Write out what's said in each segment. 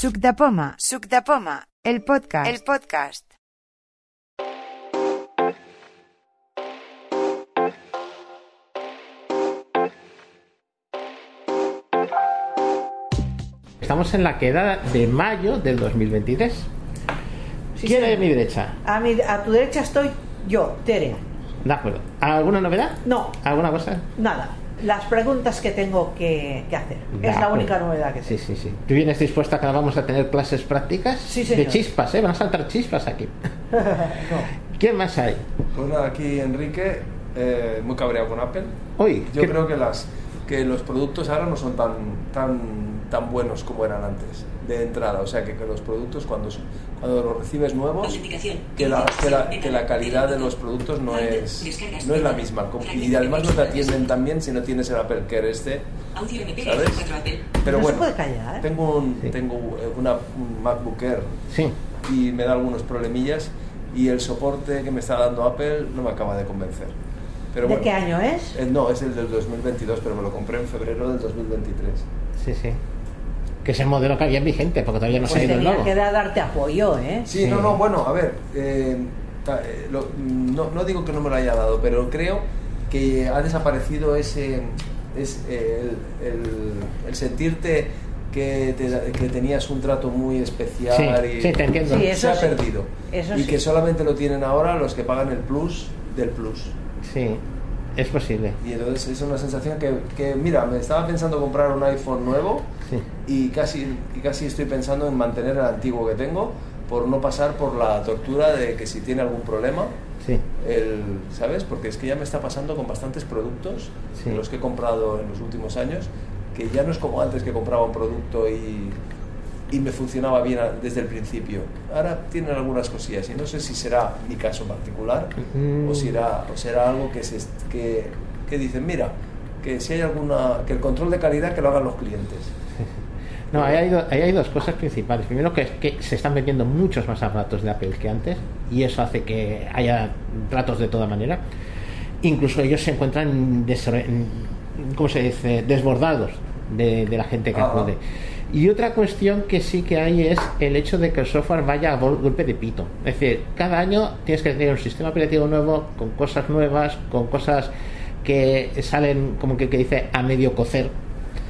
Suc de Poma, Suc de Poma, el podcast, el podcast. Estamos en la queda de mayo del 2023. Sí, ¿Quién a mi derecha? A, mi- a tu derecha estoy yo, Tere. De acuerdo. ¿Alguna novedad? No, ¿Alguna cosa? nada. Las preguntas que tengo que, que hacer. De es la única novedad que Sí, tengo. sí, sí. ¿Tú vienes dispuesta a que vamos a tener clases prácticas? Sí, De señor. chispas, ¿eh? Van a saltar chispas aquí. No. ¿Quién más hay? Pues nada, aquí Enrique, eh, muy cabreado con Apple. Uy, Yo ¿qué- creo que las que los productos ahora no son tan tan tan buenos como eran antes de entrada. O sea que, que los productos cuando son- cuando los recibes nuevos, que la, que la, que la calidad de los productos no es no es la misma. Y además no te atienden tan bien si no tienes el Apple Care este. ¿Sabes? 4 Apple. Pero bueno, tengo un tengo eh, una, un MacBook Air Sí. y me da algunos problemillas y el soporte que me está dando Apple no me acaba de convencer. Pero ¿De bueno, qué año es? eh, no, es el del 2022, pero me lo compré en febrero del 2023. Sí, sí. Que es el modelo que había en vigente, porque todavía no se ha Pues ido el nuevo. que dar- darte apoyo, ¿eh? Sí, Sí. no, no, bueno, a ver, eh, eh, lo- no, no digo que no me lo haya dado, pero creo que ha desaparecido ese, es, eh, el, el- el sentirte que, te- que tenías un trato muy especial Sí, y sí, te entiendo. Sí, se eso ha sí. perdido. Eso y sí. que solamente lo tienen ahora los que pagan el plus del plus. Sí, es posible. Y entonces es una sensación que, que, mira, me estaba pensando comprar un iPhone nuevo Sí. y casi, y casi estoy pensando en mantener el antiguo que tengo por no pasar por la tortura de que si tiene algún problema, Sí. el, ¿sabes? Porque es que ya me está pasando con bastantes productos, Sí. de los que he comprado en los últimos años, que ya no es como antes que compraba un producto y, y me funcionaba bien desde el principio. Ahora tienen algunas cosillas y no sé si será mi caso particular Mm. o, será, o será algo que, se, que, que dicen, mira, que si hay alguna, que el control de calidad que lo hagan los clientes. No, ahí hay, ahí hay dos cosas principales. Primero que, que se están vendiendo muchos más aparatos de Apple que antes y eso hace que haya tratos de toda manera. Incluso ellos se encuentran, ¿cómo se dice?, desbordados de, de la gente que acude. Y otra cuestión que sí que hay es el hecho de que el software vaya a gol- golpe de pito. Es decir, cada año tienes que tener un sistema operativo nuevo, con cosas nuevas, con cosas que salen, como que, que dice, a medio cocer.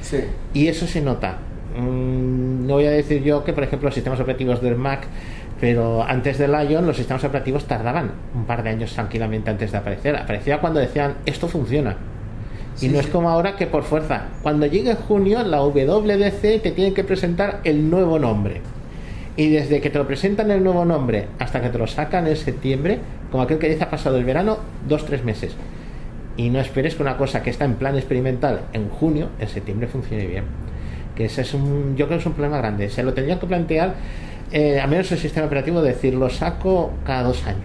Sí. Y eso se nota. Mm, no voy a decir yo que, por ejemplo, los sistemas operativos del Mac, pero antes del Lion los sistemas operativos tardaban un par de años tranquilamente antes de aparecer. Aparecía cuando decían, esto funciona. Y Sí, no es como ahora que por fuerza. Cuando llegue junio, la WDC te tiene que presentar el nuevo nombre. Y desde que te lo presentan el nuevo nombre hasta que te lo sacan en septiembre, como aquel que dice ha pasado el verano, dos, tres meses. Y no esperes que una cosa que está en plan experimental en junio, en septiembre funcione bien. Que ese es un, yo creo que es un problema grande. Se lo tendrían que plantear, eh, al menos el sistema operativo, decir, lo saco cada dos años.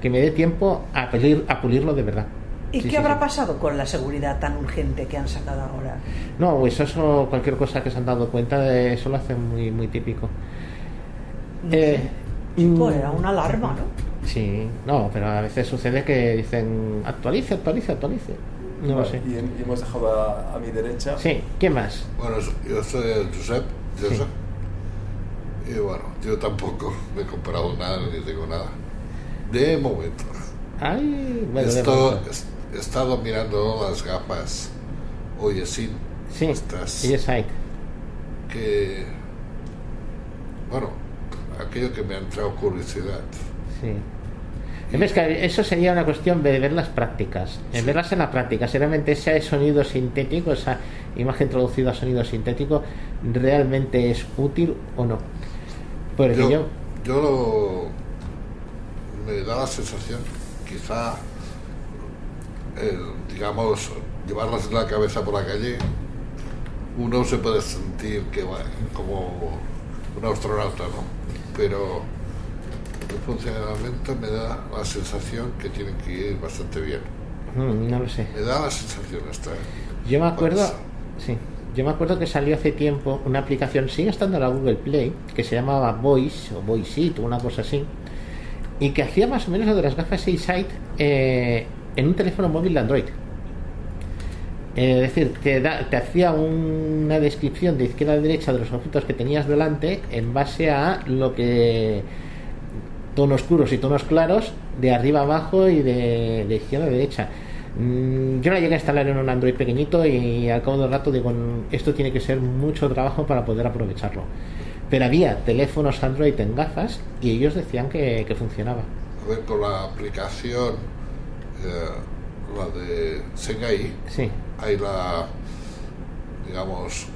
Que me dé tiempo a, pulir- a pulirlo de verdad. ¿Y Sí, qué sí, habrá sí. pasado con la seguridad tan urgente que han sacado ahora? No, pues eso, cualquier cosa que se han dado cuenta, eh, eso lo hace muy, muy típico. No Eh, mm, era una alarma, ¿no? Sí, no, pero a veces sucede que dicen actualice, actualice, actualice. No lo sé. Y, y hemos dejado a, a mi derecha. Sí, ¿quién más? Bueno, yo soy el Josep, Josep. Y bueno, yo tampoco me he comprado nada ni tengo nada. De momento. Ay, bueno, de Esto- momento. He estado mirando las gafas Oye, sí. Sí, Estas y es ahí. que. Bueno, aquello que me ha entrado curiosidad. Sí. Es que eso sería una cuestión de ver las prácticas, en Sí. verlas en la práctica, si realmente ese sonido sintético, esa imagen traducida a sonido sintético, realmente es útil o no. Porque yo, Yo, yo lo, me da la sensación, quizá, eh, digamos, llevarlas en la cabeza por la calle, uno se puede sentir que va como un astronauta, ¿no? Pero el funcionamiento me da la sensación que tienen que ir bastante bien. mm, no lo sé. Me da la sensación esta. Yo me acuerdo, sí, yo me acuerdo que salió hace tiempo una aplicación, sigue estando en la Google Play, que se llamaba Voice o Voice It o una cosa así, y que hacía más o menos lo de las gafas Sight eh, en un teléfono móvil de Android. Eh, es decir, te, da- te hacía una descripción de izquierda a derecha de los objetos que tenías delante en base a lo que tonos oscuros y tonos claros de arriba a abajo y de, izquierda a derecha. Mm, Yo la llegué a instalar en un Android pequeñito y al cabo del rato digo, "Mm, esto tiene que ser mucho trabajo para poder aprovecharlo. Pero había teléfonos Android en gafas y ellos decían que, funcionaba. A ver, con la aplicación, la de Sengai, Sí, hay la, digamos,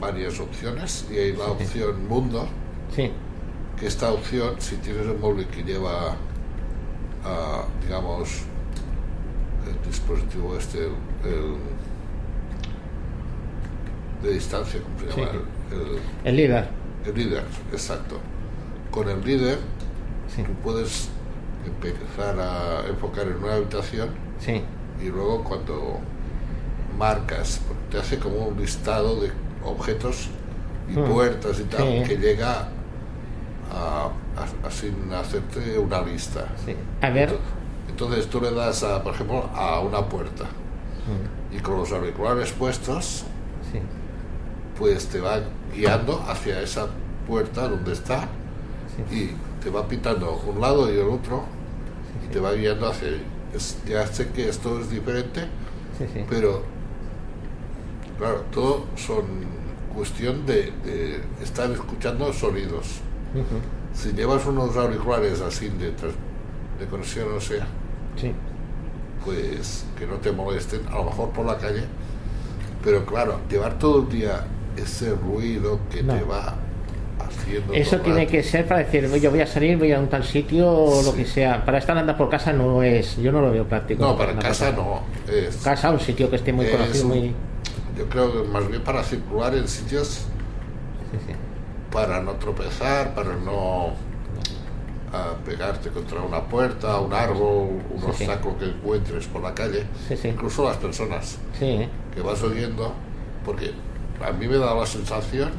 varias opciones y hay la opción Mundo, sí, que esta opción, si tienes un móvil que lleva, ah, digamos, el dispositivo este, el, el- de distancia, ¿cómo se llama? Sí. El, el- el líder. el líder, exacto. Con el líder Sí, tú puedes empezar a enfocar en una habitación sí, y luego cuando marcas, te hace como un listado de objetos y Mm. puertas y tal, Sí. que llega a, a- a sin hacerte una lista. sí. A ver, Entonces, entonces tú le das, a, por ejemplo, a una puerta mm, y con los auriculares puestos, sí, pues te va guiando hacia esa puerta donde está y te va pintando un lado y el otro y te va guiando hacia. Es- ya sé que esto es diferente, sí, sí. pero claro, todo son cuestión de, de estar escuchando sonidos. Si llevas unos auriculares así de, de conexión o sea, sí. pues que no te molesten, a lo mejor por la calle, pero claro, llevar todo el día ese ruido que No. te va haciendo... Eso tiene rato. que ser para decir, yo voy a salir, voy a un tal sitio o lo que sea. Para estar andando por casa no es, yo no lo veo práctico. No, para casa no. Es, Casa, un sitio que esté muy es conocido, un- muy... Yo creo que más bien para circular en sitios Sí, sí. para no tropezar, para no pegarte contra una puerta, un árbol, un Sí, sí. obstáculo que encuentres por la calle, Sí, incluso las personas ¿eh? que vas oyendo, porque a mí me da la sensación,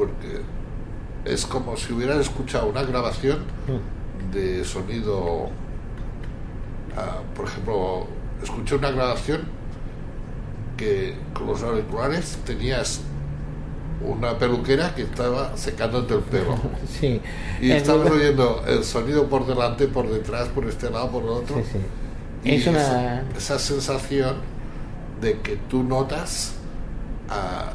porque es como si hubieras escuchado una grabación Mm, de sonido, ah, por ejemplo, escuché una grabación que con los auriculares tenías una peluquera que estaba secándote el pelo. sí. Y Es estabas oyendo el sonido por delante, por detrás, por este lado, por el otro. Sí, sí. Y Es una... esa, esa sensación de que tú notas ah,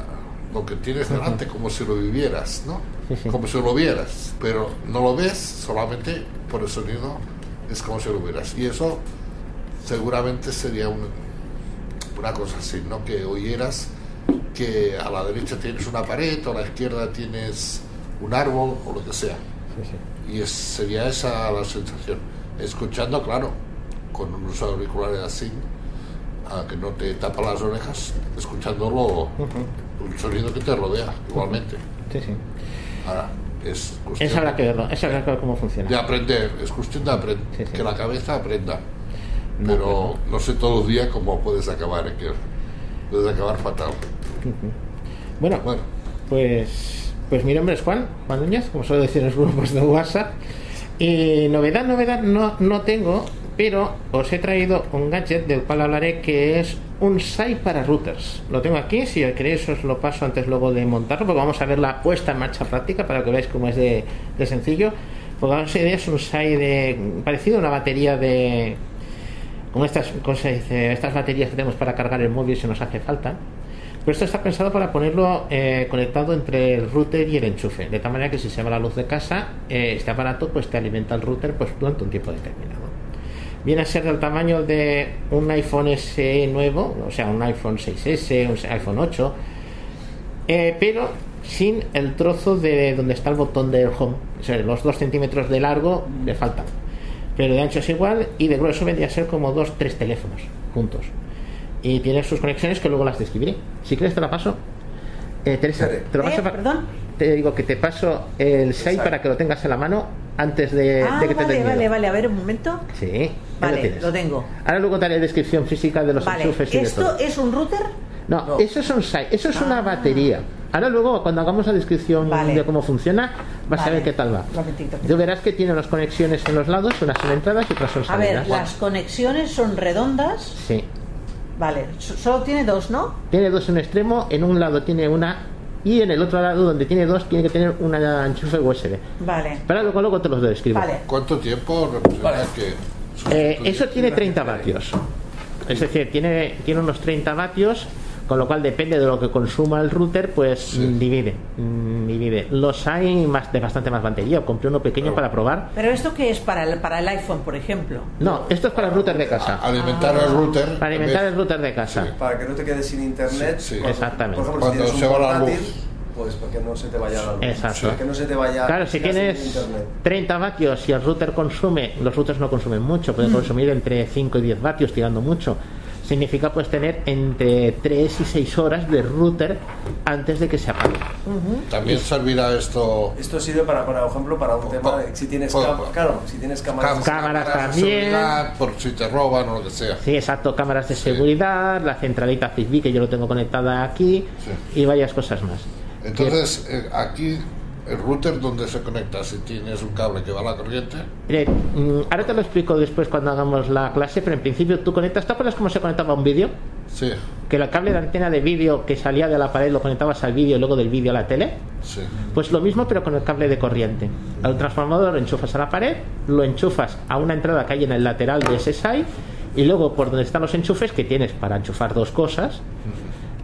lo que tienes delante, como si lo vivieras, ¿no? Como si lo vieras, pero no lo ves solamente por el sonido, es como si lo vieras. Y eso seguramente sería un- una cosa así, ¿no? Que oyeras que a la derecha tienes una pared o a la izquierda tienes un árbol o lo que sea. Y es- sería esa la sensación. Escuchando, claro, con unos auriculares así, a que no te tapa las orejas, escuchándolo, el sonido que te rodea, igualmente. Sí, sí. Ahora, es cuestión Eso habrá que verlo, eso habrá que ver cómo funciona. de aprender, es cuestión de aprender, Sí, sí. que la cabeza aprenda. No, Pero no sé todos los días cómo puedes acabar, Iker. Puedes acabar fatal. Bueno, Bueno, Pues, pues mi nombre es Juan, Juan Núñez, como suelo decir en los grupos de WhatsApp. Y novedad, novedad no, no tengo, pero os he traído un gadget del cual hablaré que es un SAI para routers. Lo tengo aquí, si queréis os lo paso antes luego de montarlo, porque vamos a ver la puesta en marcha práctica para que veáis cómo es de, sencillo. Pues vamos a es un SAI de, parecido a una batería de... Como estas, ¿cómo se dice? estas baterías que tenemos para cargar el móvil si nos hace falta. Pero esto está pensado para ponerlo eh, conectado entre el router y el enchufe, de tal manera que si se va la luz de casa, eh, este aparato pues te alimenta el router pues durante un tiempo determinado. Viene a ser del tamaño de un iPhone SE nuevo, o sea, un iPhone 6S, un iPhone 8, eh, pero sin el trozo de donde está el botón del home. O sea, los 2 centímetros de largo le faltan. Pero de ancho es igual y de grueso vendría a ser como dos, tres teléfonos juntos. Y tiene sus conexiones que luego las describiré. Si quieres te la paso. Eh, Teresa, te lo paso Eh. Te digo que te paso el 6 Exacto. para que lo tengas en la mano antes de, ah, de que te vale, den miedo. vale, vale. A ver, un momento. Sí, Vale, tienes. lo tengo. Ahora luego daré descripción física de los Vale, enchufes y de ¿esto todo. es un router? No, No. eso es un site, eso es una Ah. batería. Ahora luego, cuando hagamos la descripción Vale. de cómo funciona, vas a ver qué tal va. Tú verás que tiene las conexiones en los lados, unas son entradas y otras son A ver, salidas. las conexiones son redondas Sí, Vale, so- solo tiene dos, ¿no? Tiene dos en un extremo, en un lado tiene una y en el otro lado donde tiene dos tiene que tener una enchufe USB. Vale, Pero luego, luego te los describo. vale. ¿Cuánto tiempo representa Vale. que.? Eh, eso tiene 30 vatios. Es decir, tiene, tiene unos 30 vatios, con lo cual depende de lo que consuma el router, pues Sí. mm, divide. mm, divide. Los hay más de bastante más batería. Compré uno pequeño para probar. Pero esto qué es para el, para el iPhone, por ejemplo. No, esto es para el router de casa. Alimentar el router. Para en alimentar el router de casa. Sí. Para que no te quedes sin internet. Sí, sí. Por- Exactamente. Por ejemplo, Cuando si se va la luz. pues para que no se te vaya la luz. Exacto. Para que no se te vaya. Claro, si tienes internet. 30 vatios y el router consume, los routers no consumen mucho, pueden consumir entre 5 y 10 vatios tirando mucho. Significa pues tener entre 3 y 6 horas de router antes de que se apague. También servirá esto. Esto sirve para, por ejemplo, para un tema de si tienes po- cam- claro, si tienes cámaras. cámaras de también. seguridad, Por si te roban o lo que sea. Sí, exacto, cámaras de seguridad, la centralita Zigbee que yo lo tengo conectada aquí Sí. y varias cosas más. Entonces, eh, aquí, el router, ¿dónde se conecta? Si tienes un cable que va a la corriente. Mire, mm, ahora te lo explico después cuando hagamos la clase, pero en principio tú conectas, ¿te acuerdas cómo se conectaba un vídeo? Sí, Que el cable de antena de vídeo que salía de la pared lo conectabas al vídeo y luego del vídeo a la tele. sí. Pues lo mismo pero con el cable de corriente. Al transformador lo enchufas a la pared, lo enchufas a una entrada que hay en el lateral de ese SAI y luego por donde están los enchufes que tienes para enchufar dos cosas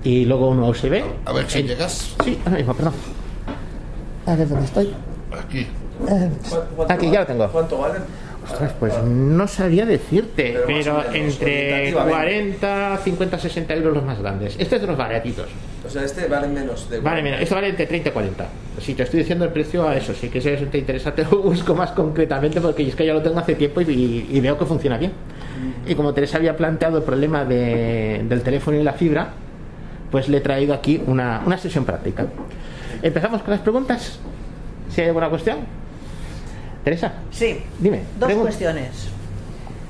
y luego uno USB. A ver si En- llegas Sí, ahora mismo, perdón. A ver dónde estoy. aquí. ¿Cuánto- cuánto Aquí, vale? ya lo tengo. ¿Cuánto vale? Ostras, pues no sabría decirte, Pero menos, entre orientativamente. 40, 50, 60 euros los más grandes. Este es de los baratitos. O sea, este vale menos de. Vale, mira, esto vale entre 30 y 40. Si te estoy diciendo el precio a eso, si que si eso te interesa, te lo busco más concretamente porque es que ya lo tengo hace tiempo y, y veo que funciona bien. Y como Teresa había planteado el problema de- del teléfono y la fibra, pues le he traído aquí una, una sesión práctica. Empezamos con las preguntas. Si hay alguna cuestión. Teresa, Sí, dime. dos pregun- cuestiones.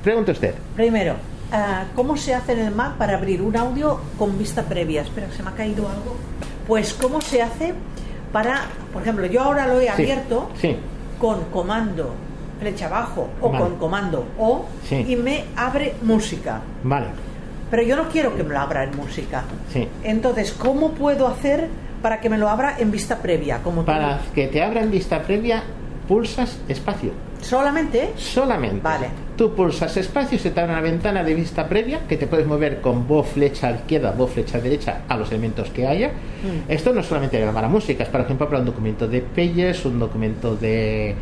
Pregunte usted. Primero, ah, ¿cómo se hace en el Mac para abrir un audio con vista previa? Espera, se me ha caído algo. Pues, ¿cómo se hace para, por ejemplo, yo ahora lo he abierto Sí. con comando flecha abajo o Vale. con comando O Sí. y me abre música. Vale. Pero yo no quiero que me lo abra en música. Sí. Entonces, ¿cómo puedo hacer para que me lo abra en vista previa? Como tú- Para que te abra en vista previa, pulsas espacio. solamente Solamente. Vale. Tú pulsas espacio y se te abre una ventana de vista previa que te puedes mover con voz flecha izquierda, voz flecha derecha a los elementos que haya. Mm. Esto no es solamente grabar música, es por ejemplo para un documento de Pages, un documento de.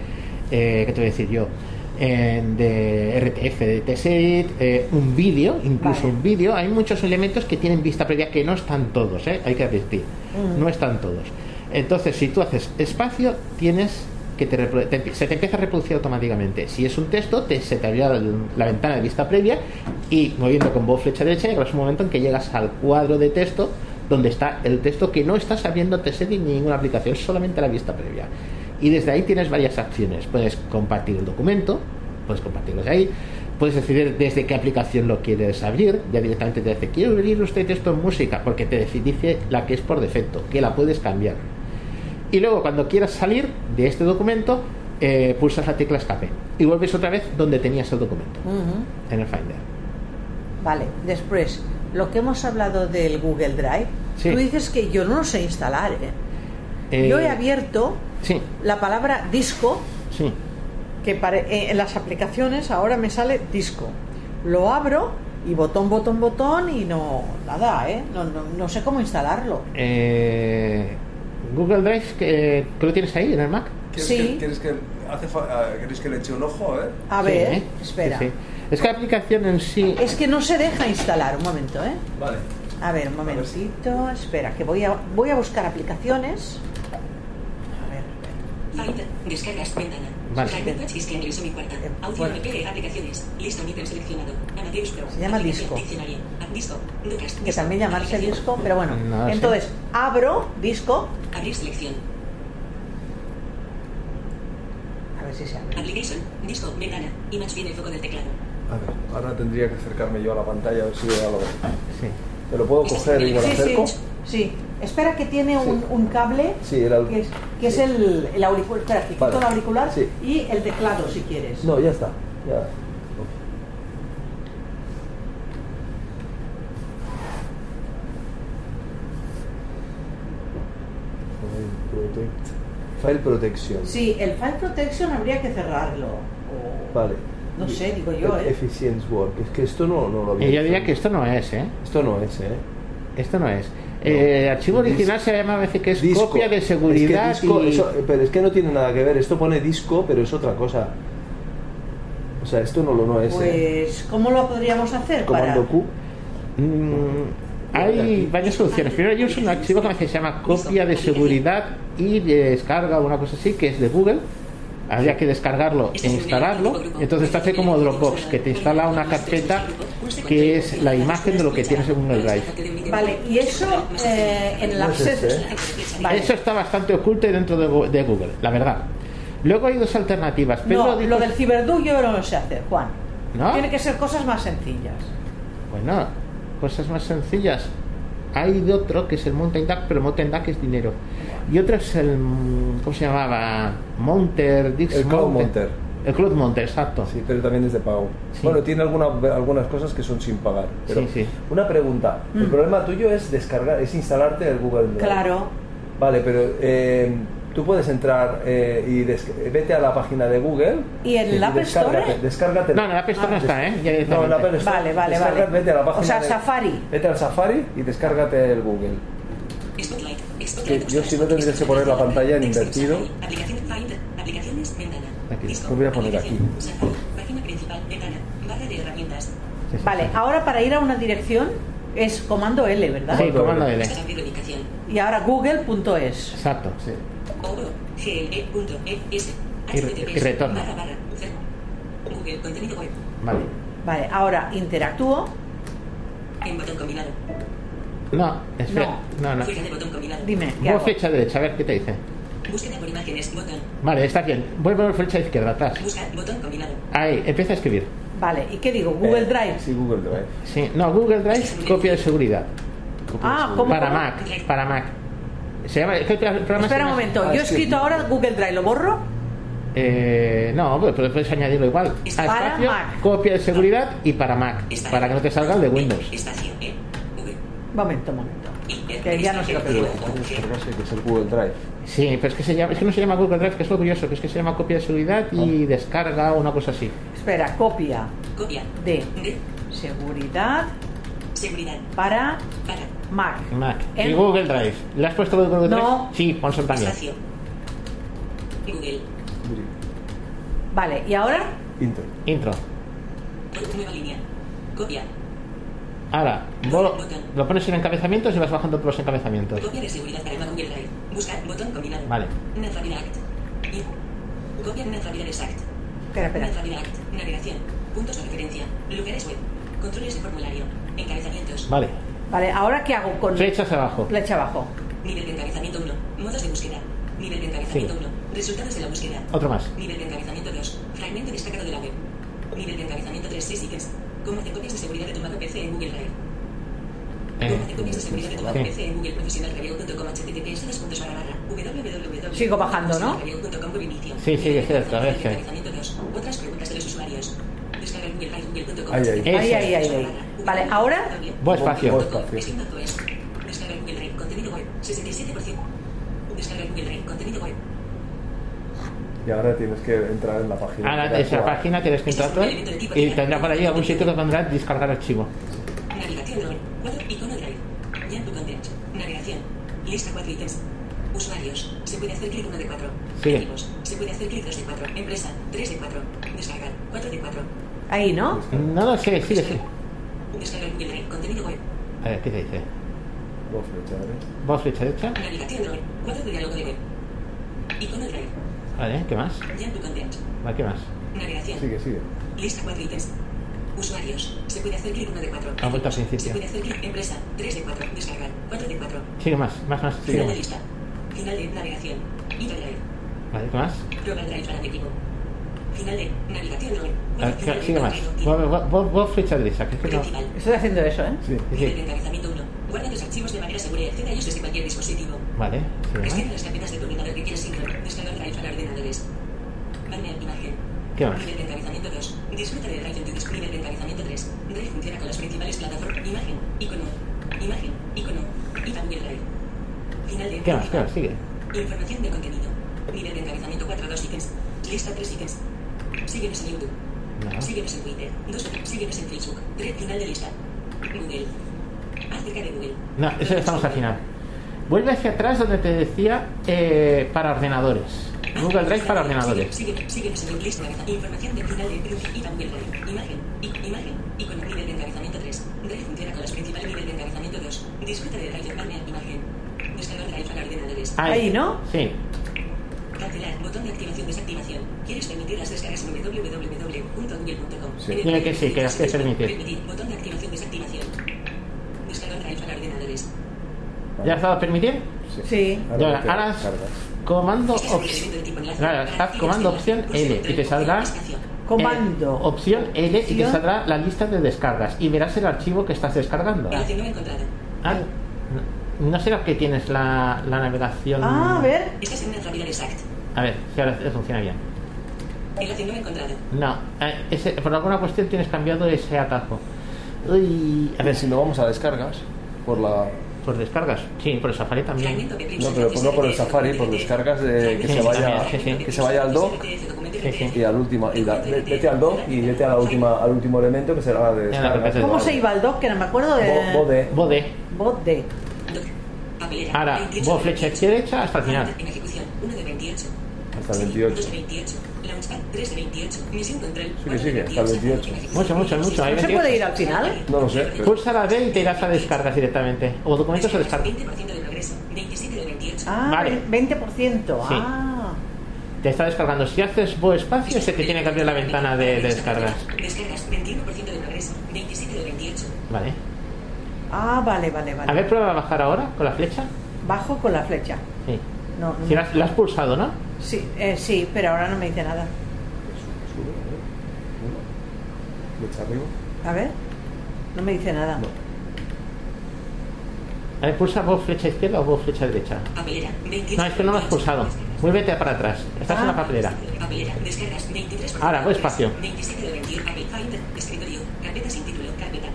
Eh, ¿Qué te voy a decir yo? Eh, de RTF, de TSET, eh, un vídeo, incluso Vale. un vídeo. Hay muchos elementos que tienen vista previa que no están todos, ¿eh? hay que advertir. Mm. No están todos. Entonces, si tú haces espacio, tienes que te te se te empieza a reproducir automáticamente. Si es un texto, te- se te abrirá la, la ventana de vista previa y moviendo con voz flecha derecha llegarás un momento en que llegas al cuadro de texto donde está el texto que no estás abriendo TSET ni ninguna aplicación, solamente la vista previa. Y desde ahí tienes varias acciones. Puedes compartir el documento, puedes compartirlo desde ahí, puedes decidir desde qué aplicación lo quieres abrir, ya directamente te dice, quiero abrir usted esto en música, porque te dice la que es por defecto, que la puedes cambiar. Y luego cuando quieras salir de este documento, eh, pulsas la tecla escape y vuelves otra vez donde tenías el documento, en el Finder. Vale, después, lo que hemos hablado del Google Drive, Sí. tú dices que yo no lo sé instalar. ¿eh? Eh, Yo he abierto Sí, la palabra disco, sí. que pare- eh, en las aplicaciones ahora me sale disco. Lo abro y botón, botón, botón y no, nada, ¿eh? No, no, no sé cómo instalarlo. Eh, Google Drive, que, que lo tienes ahí en el Mac. ¿Quieres, Sí. que, quieres, que, hace fa- ah, ¿Queréis que le eche un ojo? A ver. A Sí, ver, ¿eh? espera. Sí, sí. Es que la aplicación en sí... Es que no se deja instalar, un momento, ¿eh? Vale. A ver, un momentito, espera, que voy a, voy a buscar aplicaciones. Descargas, ventana. Vale. Eh, Audio. MP, aplicaciones. Lista ítem seleccionado. Se llama disco. Ah, Disco. Que también llamarse disco, pero bueno. No. Entonces, abro disco, Abrir selección. a ver si se abre. Application. Disco. Ventana. Image viene el foco del teclado. A ver, ahora tendría que acercarme yo a la pantalla a ver si veo algo. Sí. ¿Me lo puedo coger y me lo Sí, sí, acerco? sí. Espera que tiene un, un, cable sí, el que es, que es el, auricular. Espera, que vale. el auricular y el teclado si quieres. No, ya está. Ya. Protect. File protection. Sí, el file protection habría que cerrarlo. O... Vale. No sé, digo yo, ¿eh? Efficiency work. Es que esto no, no lo había. Y Yo diría que esto no es, ¿eh? Esto no es, ¿eh? Esto no es. Eh, archivo original se llama a veces que es Disco. copia de Es que seguridad disco, y... eso- pero es que no tiene nada que ver. Esto pone disco, pero es otra cosa. O sea, esto no lo no es. ¿eh? Pues, ¿cómo lo podríamos hacer para...? Comando Q. Mm, hay varias soluciones. Primero hay un archivo que a veces se llama copia de seguridad y de descarga o una cosa así, que es de Google. Habría que descargarlo e instalarlo. Entonces te hace como Dropbox, que te instala una carpeta que es la imagen de lo que tienes en Google Drive. Vale, y eso eh, en el acceso... ese, ¿eh? Vale. Eso está bastante oculto dentro de, Go- de Google, la verdad. Luego hay dos alternativas. Pedro No, dijo- lo del ciberdug yo no lo sé hacer, Juan. ¿No? Tiene que ser cosas más sencillas. Bueno, cosas más sencillas. Hay de otro que es el Mountain Duck, pero Mountain Duck es dinero. Y otro es el. mm, ¿Cómo se llamaba? Monter. Dix El Cloud Monter. El Cloud Monter, exacto. Sí, pero también es de pago. Sí. Bueno, tiene alguna, algunas cosas que son sin pagar. Pero Sí, sí. Una pregunta. El problema tuyo es descargar, es instalarte el Google Drive. Claro. Vale, pero eh, tú puedes entrar eh, y des- vete a la página de Google. ¿Y en el App Store? descárgate-. No, en la App Store no está, ¿eh? Ya No, en la. App Store. Vale, vale, vale. Vete a la página O sea, de- Safari. Vete al Safari y descárgate el Google. Spotlight. Que yo si no tendrías que poner la pantalla en invertido. Aplicación Finder. Aplicaciones. Ventana. Aquí. Disco, Lo voy a poner aquí. Safari. Página principal. Ventana. Barra de herramientas. Sí, sí, Vale, ahora para ir a una dirección es comando L, ¿verdad? Sí, comando L. Y ahora google.es. Exacto. Sí. Y y retorno. Barra barra. C. Google. Contenido web. Vale. Vale, ahora interactúo. En botón combinado. No, espera. No, no. Fuera de botón combinado. Dime, ¿qué Mueve hago? flecha derecha, a ver qué te dice. Búsqueda por imágenes. Botón. Vale, está bien. Vuelve a la flecha izquierda atrás. Busca. Botón combinado. Ahí, empieza a escribir. Vale, ¿y qué digo? Google Eh, Drive. Sí, Google Drive. Sí, no, Google Drive, copia de seguridad. Ah, ¿cómo? Para cómo? Mac, para Mac. Se llama, ¿qué programa se Espera un momento, Ah, yo he escrito ahora Google Drive, ¿lo borro? Eh, no, pues pero puedes añadirlo igual. A Para espacio, Mac. copia de seguridad y para Mac, Espacio. para que no te salga el de Windows. Estación. E. V. Momento, momento. Que ya no sé lo que digo. que es el Google Drive. Sí, pero es que, se llama, es que no se llama Google Drive, que es lo curioso, que es que se llama copia de seguridad y descarga o una cosa así. Espera, copia Copia. de De. seguridad Seguridad. para Para. Mac. Mac. En- ¿Y Google Drive? ¿Le has puesto Google Drive? No. Sí, Ponson también. Espacio. Google. Vale, ¿y ahora? Intro. Intro. Nueva línea. Copia. Ahora, vos lo pones en encabezamientos y vas bajando por los encabezamientos. Copia de seguridad para Google Drive. Buscar botón combinado. Vale. Natrabil Act. Copia de Natrabilidades Act. Espera, espera. Act. Navegación. Puntos de referencia. Lugares web. Controles de formulario. Encabezamientos. Vale. Vale, ¿ahora qué hago con Flechas abajo. flecha abajo? Nivel de encabezamiento 1. Modos de búsqueda. Nivel de encabezamiento 1. Resultados de la búsqueda. Otro más. Nivel de encabezamiento 2. Fragmento destacado de la web. Nivel de encabezamiento 3. 6 ítems. ¿Cómo hacer copias de seguridad de tu Mac PC en Google Drive? ¿Cómo hacer Eh, copias de seguridad de tu Mac o sí. PC en Google Professional Review.com https dos puntos barra barra www. Sigo bajando, ¿no? Sí, sí. Encabezamiento 2. Otras preguntas de los usuarios. Descarga el Google Drive google.com. Ahí, ahí. Ahí, ahí. Vale, ahora Voz espacio. Voz espacio. Descarga el Google Drive contenido web. 67%. Descarga el Google Drive contenido web. Y ahora tienes que entrar en la página. Ahora, de esa página tienes que entrar tú y tendrá por ahí algún sitio que pondrá descargar archivo. Navegación ROM. 4. Icono Drive. Navegación. Lista 4 ítems. Usuarios. Se puede hacer clic 1 de 4. Sigue. Archivos. Se puede hacer clic 2 de 4. Empresa. 3 de 4. Descargar. 4 de 4. ahí, ¿no? No lo sé, sigue, sigue. Descarga el Google Drive. Contenido web. A ver, ¿qué te dice? Dos flechas, ¿eh? Voz flecha derecha. Navegación. 4 de diálogo de web. Icono Drive. Vale, ¿qué más? Vale, ¿qué más? Navegación. Sigue, sigue. Lista 4 ítems. Usuarios. Se puede hacer clic 1 de 4. Ha vuelto al Se principio. puede hacer clic empresa. 3 de 4. Descargar. 4 de 4. Sigue más, más, más, sigue Final de más. lista. Final de navegación. Ida Drive. Vale, ¿qué más? Global Drive analítico. Final de navegación ROM. A ver, ¿qué- sigue más. Voz voz flecha derecha, que es que no. Principal. Estoy haciendo eso, ¿eh? Sí. Sí, Nivel de sí. encabezamiento 1. Guarda tus archivos de manera segura y accede a ellos desde cualquier dispositivo. Vale, Gestiona más. las carpetas de tu ordenador que quieras sincron. Descarga Drive para ordenadores. Banner imagen. ¿Qué más? Nivel de encabezamiento 2. Disfruta de Drive en tu disco. Nivel de encabezamiento 3. Drive funciona con las principales plataformas. Imagen. Icono. Imagen. Icono. Y Google Drive. Final de ¿Qué más? ¿Qué más? Sigue. Información del contenido. Nivel de encabezamiento 4 2 ítems. Lista 3 ítems. Síguenos en YouTube. No. Síguenos en Twitter. 2 Síguenos en Facebook. Red final de lista. Google. Acerca de Google. No, eso estamos al final. Vuelve hacia atrás donde te decía eh, para ordenadores. Google Drive para ordenadores. Sigue, síguenos en lista. Información del final de Drive y también Drive. Imagen. I, imagen. Icono nivel de encabezamiento 3. Drive funciona con las principales nivel de encabezamiento 2. Disfruta de Drive. Panel. Imagen. Descargar Drive para ordenadores. Ahí, ¿no? Sí. Cancelar. Botón de activación desactivación. ¿Quieres permitir las descargas en www.google.com? Sí. Que sí, que las quieres permitir. Permitir. Botón de activación desactivación. Descargar Drive para ordenadores. ¿Ya has dado a permitir? Sí. Ya, Ahora ahora cargas. comando. Claro, haz comando activar opción L y te saldrá. Comando. eh, opción L y te saldrá la lista de descargas y verás el archivo que estás descargando. Ah, no, será que tienes la, la navegación. Ah, a ver. Estás en una rápida exact. A ver, si ahora funciona bien. No encontrado. No, eh, ese- por alguna cuestión tienes cambiado ese atajo. Uy, a ver, ver, si no vamos a descargas, por la. Por descargas. Sí, por el Safari también. No, pero no por el Safari, por descargas de que Sí, se vaya, también, sí, sí. que se vaya al dock Sí, sí. y al último. Y la- ve- vete al dock y vete a la última, al último elemento que será la de descargas. ¿Cómo se iba al doc? Que no me acuerdo de. Bo- Bode. Bode. Bot de. Doc. Papelera. Ahora, 28 vos flecha 28. derecha hasta el final. En ejecución. 1 de 28. Hasta el Sí, 28. 3 de 28. Misión control. Sigue, 4 de sigue, hasta el 28. En ejecución. Mucho, mucho, mucho. Ahí ¿No se 28. puede ir al final? No lo sé. Pulsa la D y te irás a descargas directamente. O documentos o descargas. 20% de progreso. 27 de 28. Ah, Vale. 20%. Sí. Ah. Te está descargando. Si haces Bo espacio, se te tiene que abrir la ventana de, de descargas. Descargas. 21% de progreso. 27 de 28. Vale. Ah, vale, vale, vale. A ver, prueba a bajar ahora con la flecha. Bajo con la flecha. Sí. No, no. Si la, has- la has pulsado, ¿no? Sí, eh, sí, pero ahora no me dice nada. Sube, a ver. Uno. Flecha arriba. A ver. No me dice nada. No. A ver, pulsa Bo flecha izquierda o Bo flecha derecha. Papelera. 28. No, es que no lo has pulsado. Muévete para atrás. Estás en la Ah. papelera. Papelera. Descargas. 23%. Ahora, voy espacio. 27 de 28. Papel. Finder. Escritorio. Carpeta sin título. Carpeta.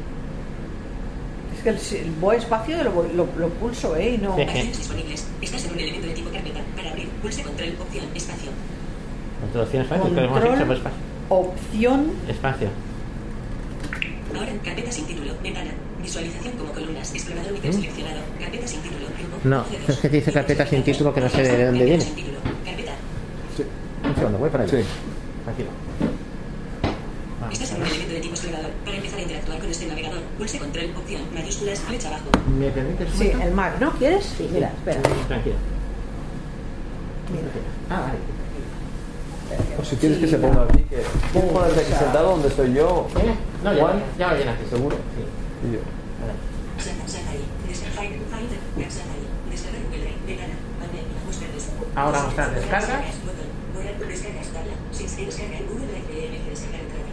Es que el, el voy espacio lo, lo, lo pulso, ¿eh? Y no. Sí. Acciones disponibles. Estás en un elemento de tipo carpeta. Para abrir. Pulse control. Opción. Espacio. Introducción espacio, que hemos Control. hecho por espacio. Opción. Espacio. Ahora, carpeta sin título, ventana, visualización como columnas, explorador micro seleccionado, carpeta sin título, grupo, No, C2. es que dice carpeta sin título que no sé de dónde Carpeta viene. sin título, carpeta. Un segundo, voy para allá. Sí. Tranquilo. Estás en un elemento de tipo explorador. Para empezar a interactuar con este navegador, pulse control, opción, mayúsculas, flecha abajo. ¿Me permites Sí, el Mac, ¿no? ¿Quieres? Mira, espera. Tranquilo. Mira. Ah, vale. O si quieres que se ponga aquí, que ¿Quieres ponerte aquí sentado donde estoy yo. No, ya, Juan. ya bien aquí, seguro. Sí. Y yo. Ahora mostrar descargas.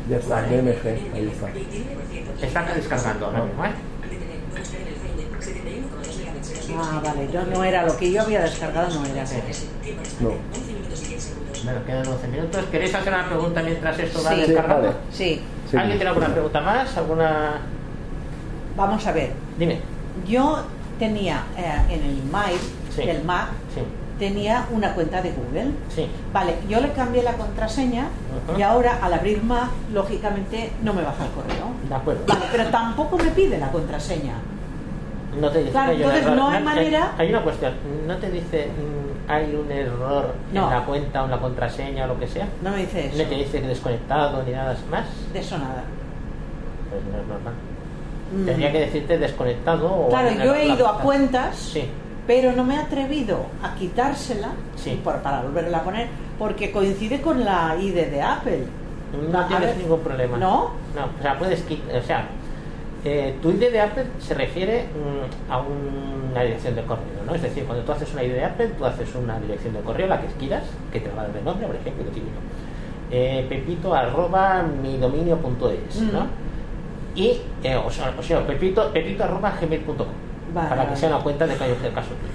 Ya está, DMG, ahí está. 29%. Está descargando ahora mismo, ¿eh? Detener, no buscar en el Finder, 71,2 megabytes. Ah, vale. Yo no era lo que yo había descargado, no era. No. 11 minutos y 10 segundos. Bueno, quedan 11 minutos. ¿Queréis hacer una pregunta mientras esto va Sí. Sí, descargando? Sí. Sí. ¿Alguien tiene alguna pregunta más? ¿Alguna...? Vamos a ver. Dime. Yo tenía eh, en el mail Sí. del Mac, Sí, tenía una cuenta de Google. sí. Vale, yo le cambié la contraseña y ahora al abrir Mac, lógicamente no me baja el correo. De acuerdo. Vale, pero tampoco me pide la contraseña. No te dice Claro, entonces no hay manera- Hay una cuestión. ¿No te dice hay un error No. en la cuenta o en la contraseña o lo que sea? No me dice ¿No te eso. dice desconectado ni nada más? De eso nada. Pues no es normal. Mm. Tendría que decirte desconectado o... Claro, yo he ido a cuenta. cuentas, Sí. pero no me he atrevido a quitársela Sí. por- para volverla a poner, porque coincide con la ID de Apple. No A tienes ver. ningún problema. ¿No? No, o sea, puedes quitar... O sea, eh, tu ID de Apple se refiere mm, a una dirección de correo, ¿no? Es decir, cuando tú haces una ID de Apple, tú haces una dirección de correo, la que quieras, que te va a dar el nombre, por ejemplo, que. Eh, pepito arroba mi dominio punto es, ¿no? Mm. Y, eh, o sea, o sea, pepito, pepito arroba gmail.com Vale, para que sea una cuenta de caso caso tuyo.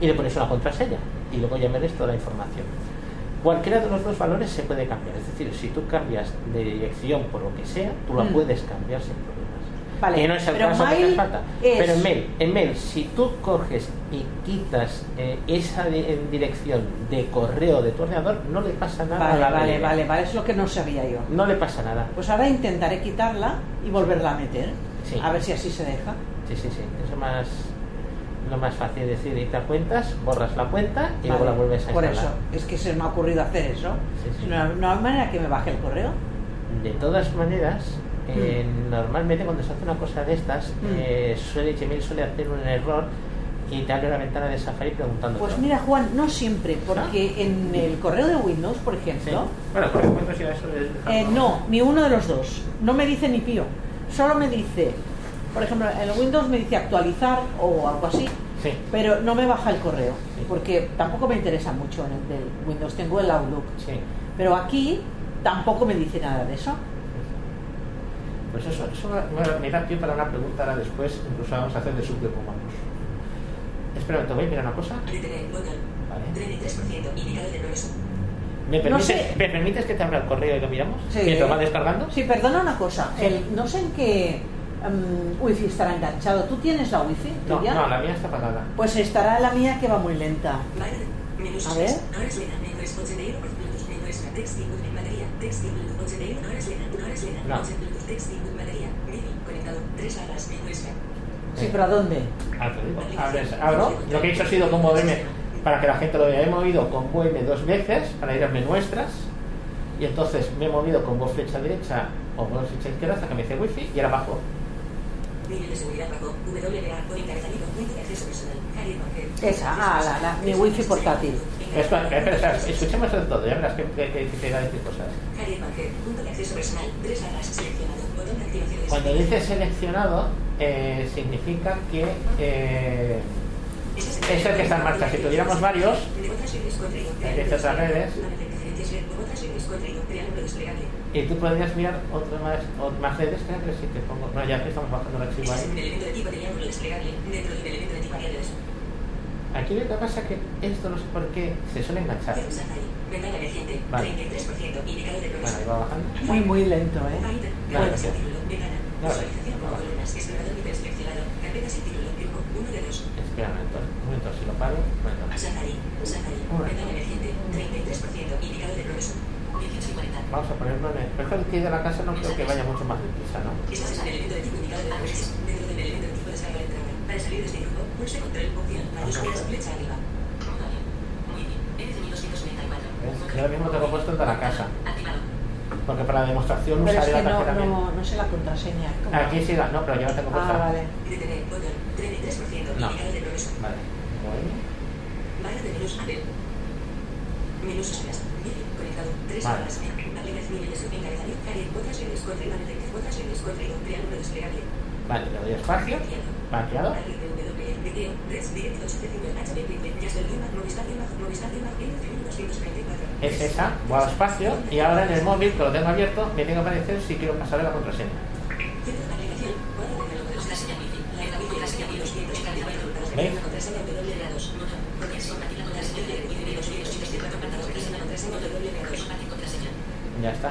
Y le pones una contraseña y luego ya veréis toda la información. Cualquiera de los dos valores se puede cambiar. Es decir, si tú cambias de dirección por lo que sea, tú la Mm. puedes cambiar sin problemas. Vale, que no es el pero caso que mail te falta. es- Pero en mail, en mail, si tú coges y quitas eh, esa en dirección de correo de tu ordenador, no le pasa nada a Vale, la vale, vale, vale, es lo que no sabía yo. No le pasa nada. Pues ahora intentaré quitarla y volverla a meter. Sí. A ver si así se deja. Sí, sí, sí. Eso es más, lo más fácil es decir, a cuentas, borras la cuenta y luego la vuelves a Por instalar. eso, es que se me ha ocurrido hacer eso. Sí, sí. No, no hay manera que me baje el correo. De todas maneras, eh, Mm. normalmente cuando se hace una cosa de estas, eh, suele Gmail suele hacer un error y te abre la ventana de Safari preguntando. Pues mira, Juan, no siempre, porque en el correo de Windows, por ejemplo, Bueno, por ejemplo, si eso es eh, no, ni uno de los dos. No me dice ni pío. Solo me dice, por ejemplo, en el Windows me dice actualizar o algo así, Sí. pero no me baja el correo, Sí. porque tampoco me interesa mucho en el del Windows. Tengo el Outlook. Sí. Pero aquí tampoco me dice nada de eso. Pues eso, eso me- da pie para una pregunta ahora después, incluso vamos a hacer de subcomandos. Espera, te voy a mirar una cosa. Vale. 33%, indicador de progreso. ¿Me permites, sé. ¿Me permites que te abra el correo y lo miramos? Sí. ¿Mientras va descargando? Sí, perdona una cosa. El, no sé en qué mm, wifi estará enganchado. ¿Tú tienes la wifi No, no, la mía está apagada. Pues estará la mía que va muy lenta. A ver. Horas lena, menú es 81 por Bluetooth, menú es text input en batería, text input 81 horas lena, horas lena, No. Menú es Bluetooth, text input batería, MIDI, conectado, 3 horas, menú es Sí, pero ¿a dónde? Ah. Abres, abro. Lo que he hecho ha sido con moverme para que la gente lo vea. He movido con VM dos veces para ir a nuestras. Y entonces me he movido con voz flecha derecha o voz flecha izquierda hasta que me dice wifi y ahora bajo. Nivel de seguridad bajo, WA, por encabezamiento, fuente de acceso personal, Harry Parker. Esa, ah, la- la- mi wifi portátil. Espera, escuchemos todo, ya verás que, que, que, que te va a decir cosas. Harry Parker, punto de acceso personal, 3 horas, seleccionado, botón de activación de Cuando dice seleccionado, eh, significa que eh, es el que está en marcha. Si tuviéramos varios, De otras redes, y tú podrías mirar otras más, más redes, espera que si te pongo. No, ya que estamos bajando el archivo ahí. elemento de tipo triángulo desplegable dentro de un elemento de tipo redes. Aquí lo que pasa es que esto no sé por qué se suele enganchar. Ventana emergente, Vale. 33%, indicador de Bueno, progreso. ahí va bajando. Muy, muy lento, ¿eh? Vale. Vale. visualización columnas, explorador seleccionado, carpeta sin título, grupo, 1 de 2. Espera un momento, un momento, si lo paro. un momento. Safari, Safari, Un momento. ventana emergente, 33%, indicador de progreso. 18 y 40. Vamos a ponerlo en el. Pero es que el de la casa no creo que vaya mucho más deprisa, ¿no? Este es el elemento de tipo indicador de progreso. Dentro del elemento de tipo de entrada. Para salir de este grupo, pulse control, opción, mayúsculas, flecha arriba. Muy bien. N294. ¿Ves? Yo ahora mismo tengo puesto el de la casa. Porque para la demostración Pero es usaré que la no, tarjeta no, no sé la contraseña. ¿Cómo? Aquí sí, la- no, pero yo no tengo puesta. Ah, vale. Detener, botón, 33%, No. indicador de progreso. Vale. Bueno. De menús, Apple. Menús esferas, vídeo, conectado, 3 Vale. horas, le doy espacio. Vaqueado. Es esa, voy al espacio y ahora en el móvil, que lo tengo abierto, me tiene que aparecer si quiero pasarle la contraseña. Centro de aplicación, cuadro de reloj, contraseña wifi, la wifi, la señal 244, ¿Veis? la contraseña W2, botón, porque es compartir la contraseña de wifi, los vídeos, y 24 apartados, contraseña, contraseña W2, compartir contraseña. Ya está.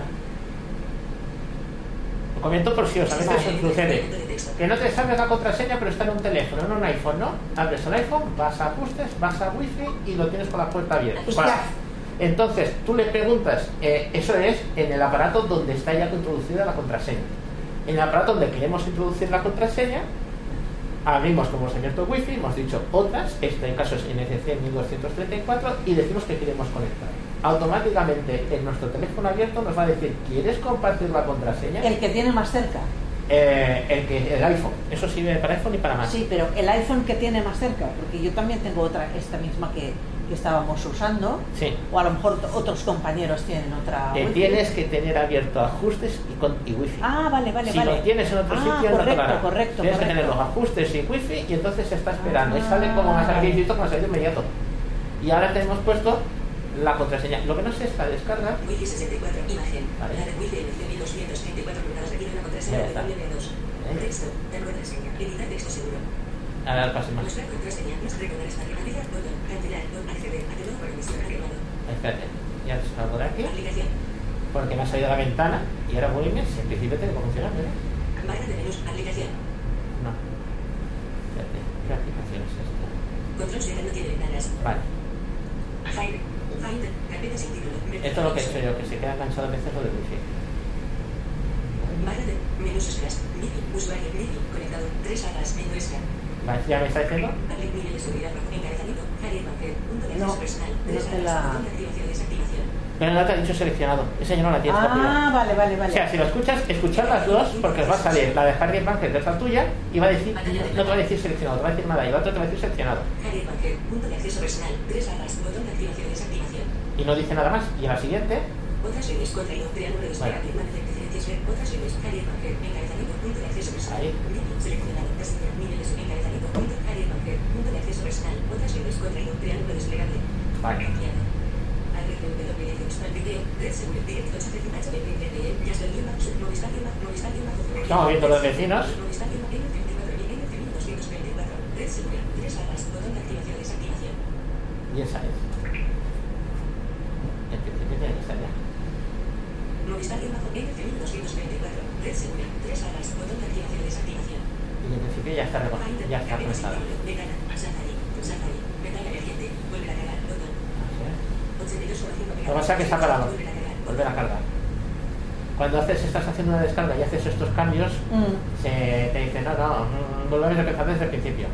Lo comento por si os a veces sucede. Que no te sabes la contraseña, pero está en un teléfono, en un iPhone, ¿no? Abres el iPhone, vas a ajustes, vas a wifi y lo tienes con la puerta abierta. Para- Entonces, tú le preguntas, eh, eso es en el aparato donde está ya introducida la contraseña. En el aparato donde queremos introducir la contraseña, abrimos como hemos abierto wifi, hemos dicho otras, este caso es NCC 1234 y decimos que queremos conectar. Automáticamente en nuestro teléfono abierto nos va a decir, ¿quieres compartir la contraseña? El que tiene más cerca eh, el, que, el iPhone. ¿Eso sirve para iPhone y para Mac? Sí, pero el iPhone que tiene más cerca, porque yo también tengo otra, esta misma que, que estábamos usando, sí. o a lo mejor otros compañeros tienen otra. Te wifi. tienes que tener abierto ajustes y, con, y wifi. Ah, vale, vale, si vale. Si lo tienes en otro ah, sitio, correcto, no te correcto, correcto, Tienes correcto. que tener los ajustes y wifi y entonces se está esperando. Ah, y sale como más visto como salido inmediato. Y ahora tenemos puesto la contraseña. Lo que no sé es la descarga. Wifi 64, imagen. Vale. La de wifi texto seguro. A ver, pase más. Por. Espérate. Ya salgo de aquí. Porque me ha salido la ventana y ahora voy en En principio tiene que funcionar, ¿verdad? De menús. Aplicación. No. Espérate, ¿qué aplicación es esta? Control Z no tiene ventanas. Vale. Finder. Finder. Carpeta sin título. Esto es lo que he hecho yo, que se queda cansado a veces lo de wifi. Barra de menús extras. MIDI. Usuario MIDI. Conectado. Tres barras. Menú extra. Vale, ¿Ya me está diciendo? Nivel de seguridad rojo. Encabezamiento. Javier Banquet. Punto de No, acceso personal. no Tres la- de activación. Desactivación. Pero no te ha dicho seleccionado. Esa ya no la tienes Ah, copia. vale, vale, vale. O sea, si lo escuchas, escuchar las dos porque os va a salir la de Harry Banker, que es la tuya, y va a decir, no te va a decir seleccionado, te va a decir nada, y la otra te va a decir seleccionado. Javier Banquet. Punto de acceso personal. Tres barras. Botón de activación. Desactivación. Y no dice nada más. Y en la siguiente, Otras redes. Contraído. Triángulo desplegable. Permanente. Diferencias. Ver. Otras redes. Javier Banquet. Encabezamiento. Punto de acceso personal. Ahí. MIDI. Viendo los vecinos. y. En principio ya. Y en principio ya está recogido, ya está conectado. Lo que pasa es que está parado. Volver a cargar. Cuando haces, estás haciendo una descarga y haces estos cambios, Mm. se te dice, no, no, volvemos a empezar desde el principio.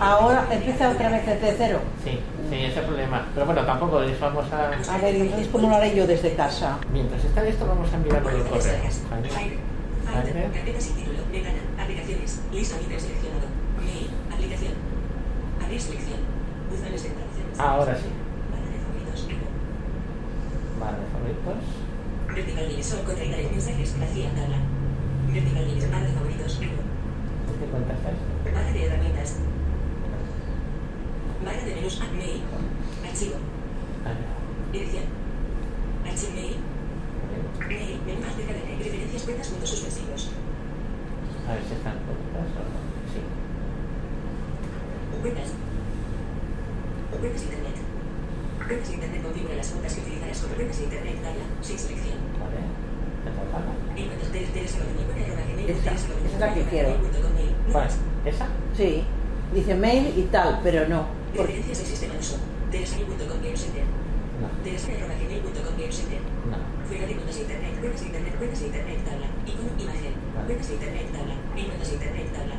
Ahora empieza otra vez desde cero. Sí, sí, ese es el problema. Pero bueno, tampoco les vamos a... A ver, entonces, ¿cómo lo haré yo desde casa? Mientras está esto, vamos a mirarlo del correo. Jaime. Jaime. Carpeta sin título. Aplicaciones. Lista ítem seleccionado. Mail. Aplicación. Abrir selección. Buzones de. Ahora sí. Barra de favoritos. Vale, favoritos. Vertical divisor. Contraída de mensajes. Vacía. Tabla. Vertical divisor. Barra de favoritos. ¿En qué cuenta está esto? Barra de herramientas. Barra de menús. Mail. Archivo. Edición. Archivo mail. Mail. Menú acerca de preferencias cuentas puntos suspensivos. A ver si están cuentas o no. Sí. Cuentas. Cuentas internet. Cuentas internet configura las cuentas que utilizarás sobre cuentas internet. Tabla. Sin selección. Vale. Esa es la que quiero. Vale. ¿Esa? Sí, dice mail y tal, pero no. Del sistema de uso. Teresa.com Game Center. No. Teresa arroba gmail.com Game Center. No. Fuera de cuentas internet, cuentas de internet, cuentas de internet, tabla. Icono, imagen. Vale. Cuentas de internet, tabla. En cuentas de internet, tabla.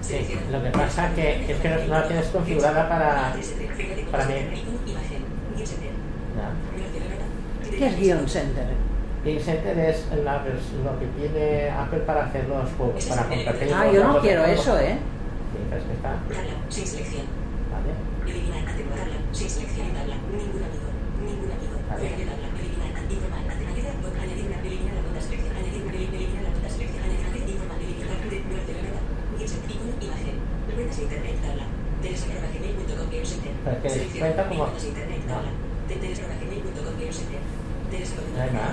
Sí, lo que pasa que es que no la tienes configurada para... para mí. ¿qué es Guion Center? Center es la vers- lo que tiene Apple para hacer los juegos, para compartir Ah, yo no quiero eso, ¿eh? Sí, pero es que está... Tabla, sin selección. Vale. Eliminar, atenuar, tabla, sin selección, tabla. Ningún amigo. Ningún amigo. Vale. Fuera de tabla, eliminar, informar, añadir, bot, añadir una, eliminar la cuenta selección, añadir una, eliminar la cuenta selección, añadir, informar, eliminar, de, nueve de la nota. Gimset, icono, imagen. Cuentas de internet, tabla. Teresa arroba gmail.com, Game Center. Pero es que Selección, cuenta como- cuentas de internet, no. tabla. De Teresa arroba gmail.com, Game Center. No hay más.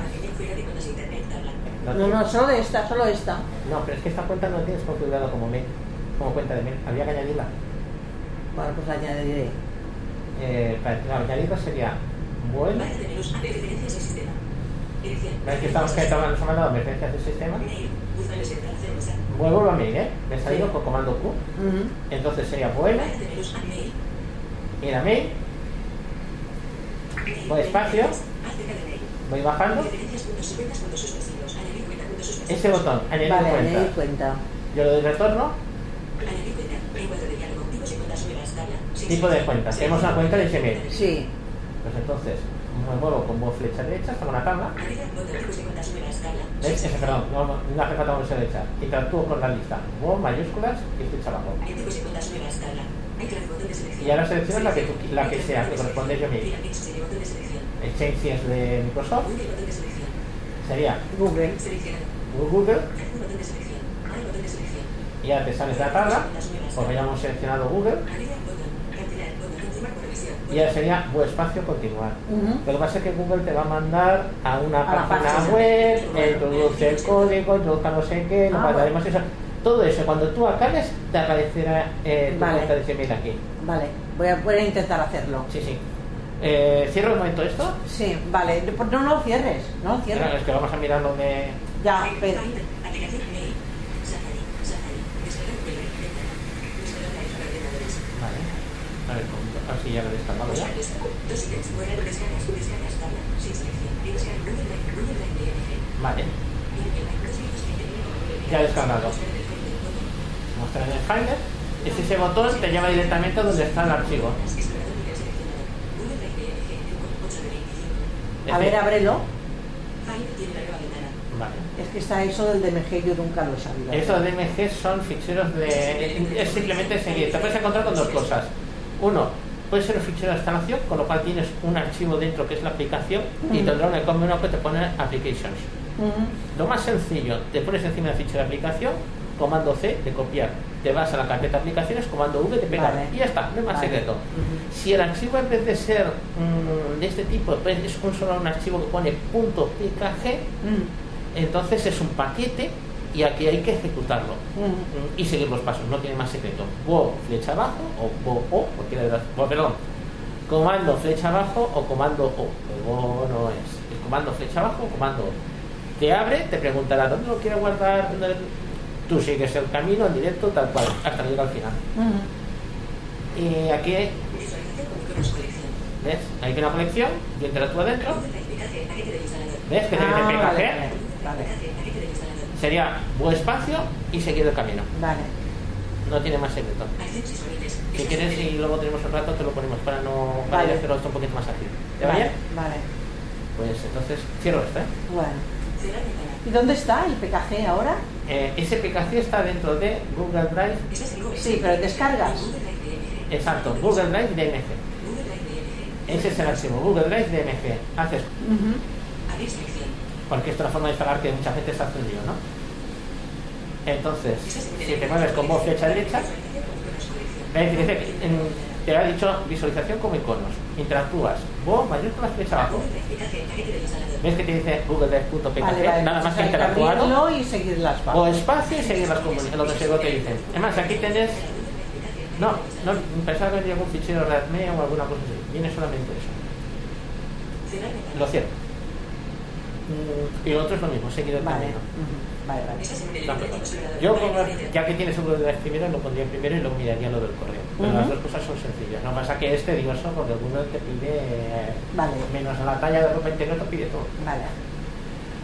No, no, solo esta, solo esta. No, pero es que esta cuenta no tienes configurada como mail, como cuenta de mail. Habría que añadirla. Bueno, pues la añadiré. Eh, para no, añadirla sería del sistema. Elección. ¿Ves que estamos que estamos- nos ha mandado emergencias del sistema? Vuelvo a mail, ¿eh? Me he salido con comando Q. Entonces sería bueno, Barra de menús, a mail. Voy espacio. Voy bajando. Ese botón, añadir Vale, cuenta. añadir cuenta. Yo le doy retorno, tipo de cuenta. Tenemos una cuenta de Gmail. Sí. Pues entonces me muevo con flecha derecha hasta una tabla. Ese, perdón, no, no no hace falta flecha derecha. Interactúo con la lista. Mo mayúsculas y flecha abajo. Y ahora seleccionas la que tú- la que sea, que corresponde a mix, serie, botón de selección. El change si es de Microsoft. Sería Google. Google. Y ya te sales de la tabla. Porque ya hemos seleccionado Google. Y ya sería bu espacio continuar. Ujú. Lo que pasa es que Google te va a mandar a una A página página. web, introduce el código, introduzca no sé qué, no Ah, mandaremos eso. Todo eso, cuando tú acabes, te aparecerá eh, tu Vale. cuenta de Gmail aquí. Vale, voy a, voy a intentar hacerlo. Sí, sí. Eh, ¿Cierro un momento esto? Sí, vale. Pues no lo cierres, no cierres. es que vamos a mirar lo de... Ya, pero... A ver, así ya lo he descargado ya. Vale. Limpia. 229. Ya he descargado. Mostrar el folder. Botón. Mostrar en el Finder. Es ese botón te lleva directamente a donde está el archivo. Explorador nivel seleccionado. Google Drive DNG. Grupo 8 de 25. A ver, ábrelo. Vale. Es que está eso del DMG, yo nunca lo he sabido. Estos DMG son ficheros de. Es simplemente seguir. Te puedes encontrar con dos cosas. Uno, puede ser un fichero de instalación, con lo cual tienes un archivo dentro que es la aplicación y Ujú. tendrá un icono que te pone applications. Ujú. Lo más sencillo, te pones encima del fichero de aplicación, comando C de copiar. Te vas a la carpeta aplicaciones, comando V de pegar. Vale. Y ya está, no hay más Vale. secreto. Si el archivo en vez de ser mm, de este tipo, pues es un solo un archivo que pone .pkg, Mm. entonces es un paquete y aquí hay que ejecutarlo Mm. y seguir los pasos, no tiene más secreto. Bo flecha abajo o bo o, cualquiera de las, perdón, comando flecha abajo o comando o. El no es, es comando flecha abajo o comando o. Te abre, te preguntará dónde lo quiere guardar, ¿Dónde- tú sigues el camino en directo tal cual, hasta que llega al final. Y aquí, iconos colección. ¿ves? Hay una colección, yo interactúo dentro. ¿ves? Que Ah, vale, vale, vale, sería bo espacio y seguir el camino. vale. No tiene más secreto. Si quieres y luego tenemos un rato, te lo ponemos para no para Vale. hacerlo esto un poquito más ágil. ¿Te va Vale, bien? vale. Pues entonces cierro esta. ¿eh? Bueno. ¿Y dónde está el PKG ahora? Eh, ese PKG está dentro de Google Drive. Sí, pero descargas. Google Drive DMG. Exacto, Google Drive DMG. Google Drive DMG. Ese es el archivo, Google Drive DMG. Haces, porque esto es una forma de instalar que mucha gente se hace un lío, ¿no? Entonces, si te mueves con voz flecha derecha, ves, dice que, en- te ha dicho visualización como iconos. Interactúas, vos la flecha abajo. ¿Ves que te dice Google? Vale, vale. Nada más que y seguir las O espacio y seguir las comunicaciones, lo que te dicen. Además, aquí tenés. No, no, pensaba que había algún fichero RADME o alguna cosa así. Viene solamente eso. Lo cierro. Mm, Y lo otro es lo mismo, seguir el Vale. camino. Vale, vale. No, yo, ya que tienes un Google Drive primero, lo pondría primero y luego miraría lo del correo. Pero las dos cosas son sencillas. No pasa que este, digo eso, porque Google te pide Vale. menos la talla de ropa interior, te pide todo. Vale.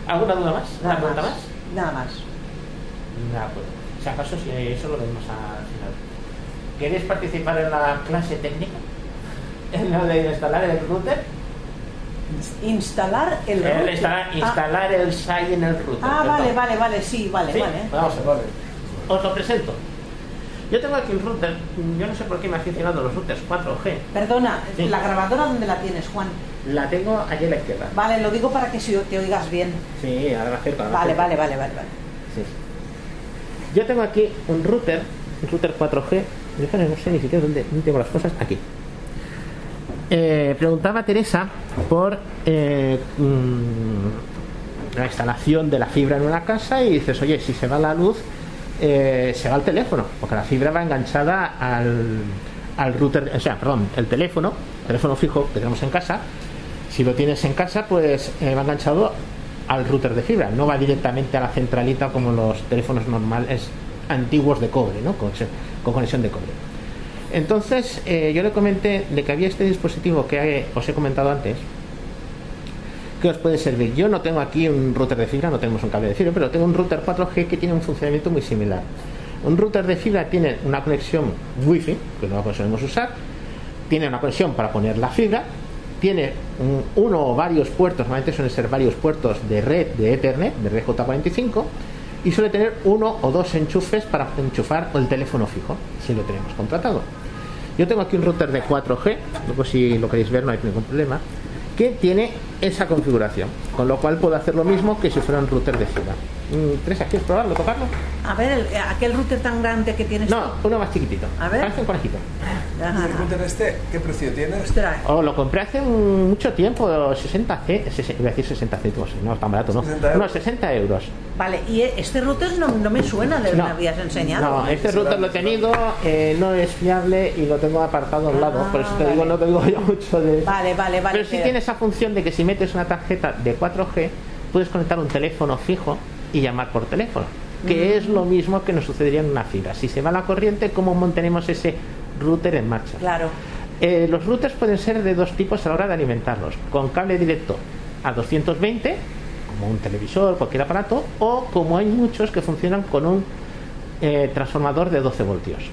¿Alguna duda más? ¿Una Nada pregunta más. más? Nada más. De acuerdo. Si acaso, si eso lo vemos al final. ¿Queréis participar en la clase técnica? En lo de instalar el router. Instalar el router. instalar, Ah, instalar el SAI en el router. Ah, vale, vale, vale, sí, vale, ¿Sí? vale. Vamos a. Vale. Os lo presento. Yo tengo aquí un router, yo no sé por qué me ha aficionado a los routers 4G. Perdona, Sí. la grabadora dónde la tienes, Juan. La tengo allí a la izquierda. Vale, lo digo para que si te oigas bien. Sí, acerco. ahora me Vale, vale, vale, vale, vale. Sí. Yo tengo aquí un router, un router 4G. Déjame, no sé ni siquiera dónde tengo las cosas. Aquí. Eh, preguntaba Teresa por eh, mm, la instalación de la fibra en una casa y dices, oye, si se va la luz, eh, se va el teléfono, porque la fibra va enganchada al, al router, o sea, perdón, el teléfono, teléfono fijo que tenemos en casa, si lo tienes en casa, pues eh, va enganchado al router de fibra, no va directamente a la centralita como los teléfonos normales antiguos de cobre, ¿no? Con, con conexión de cobre. Entonces, eh, yo le comenté de que había este dispositivo que os he comentado antes, que os puede servir. Yo no tengo aquí un router de fibra, no tenemos un cable de fibra, pero tengo un router 4G que tiene un funcionamiento muy similar. Un router de fibra tiene una conexión Wi-Fi, que no solemos usar, tiene una conexión para poner la fibra, tiene un- uno o varios puertos, normalmente suelen ser varios puertos de red de Ethernet, de red J45, y suele tener uno o dos enchufes para enchufar el teléfono fijo, si lo tenemos contratado. Yo tengo aquí un router de 4G, luego si lo queréis ver no hay ningún problema, que tiene esa configuración, con lo cual puedo hacer lo mismo que si fuera un router de fibra. Mm, Teresa, ¿quieres probarlo, tocarlo? A ver, el- aquel router tan grande que tienes. No, uno más chiquitito. A ver. Parece un conejito. Ajá. ¿Y el router este qué precio tiene? Ostras. Oh, lo compré hace un- mucho tiempo, 60 c, iba a decir 60 céntimos, no es tan barato, ¿no? 60 euros. No, 60 euros. Vale, y este router no, no me suena de lo que No. me habías enseñado. No, este router lo he tenido, eh, no es fiable y lo tengo apartado a un lado, Ah, por eso te vale. digo, no te digo yo mucho de... Vale, vale, vale. Pero sí tiene esa función de que si metes una tarjeta de 4G, puedes conectar un teléfono fijo y llamar por teléfono, que es lo mismo que nos sucedería en una fibra. Si se va la corriente, ¿cómo mantenemos ese router en marcha? Claro. Eh, los routers pueden ser de dos tipos a la hora de alimentarlos, con cable directo a 220, como un televisor, cualquier aparato, o como hay muchos que funcionan con un eh, transformador de 12 voltios.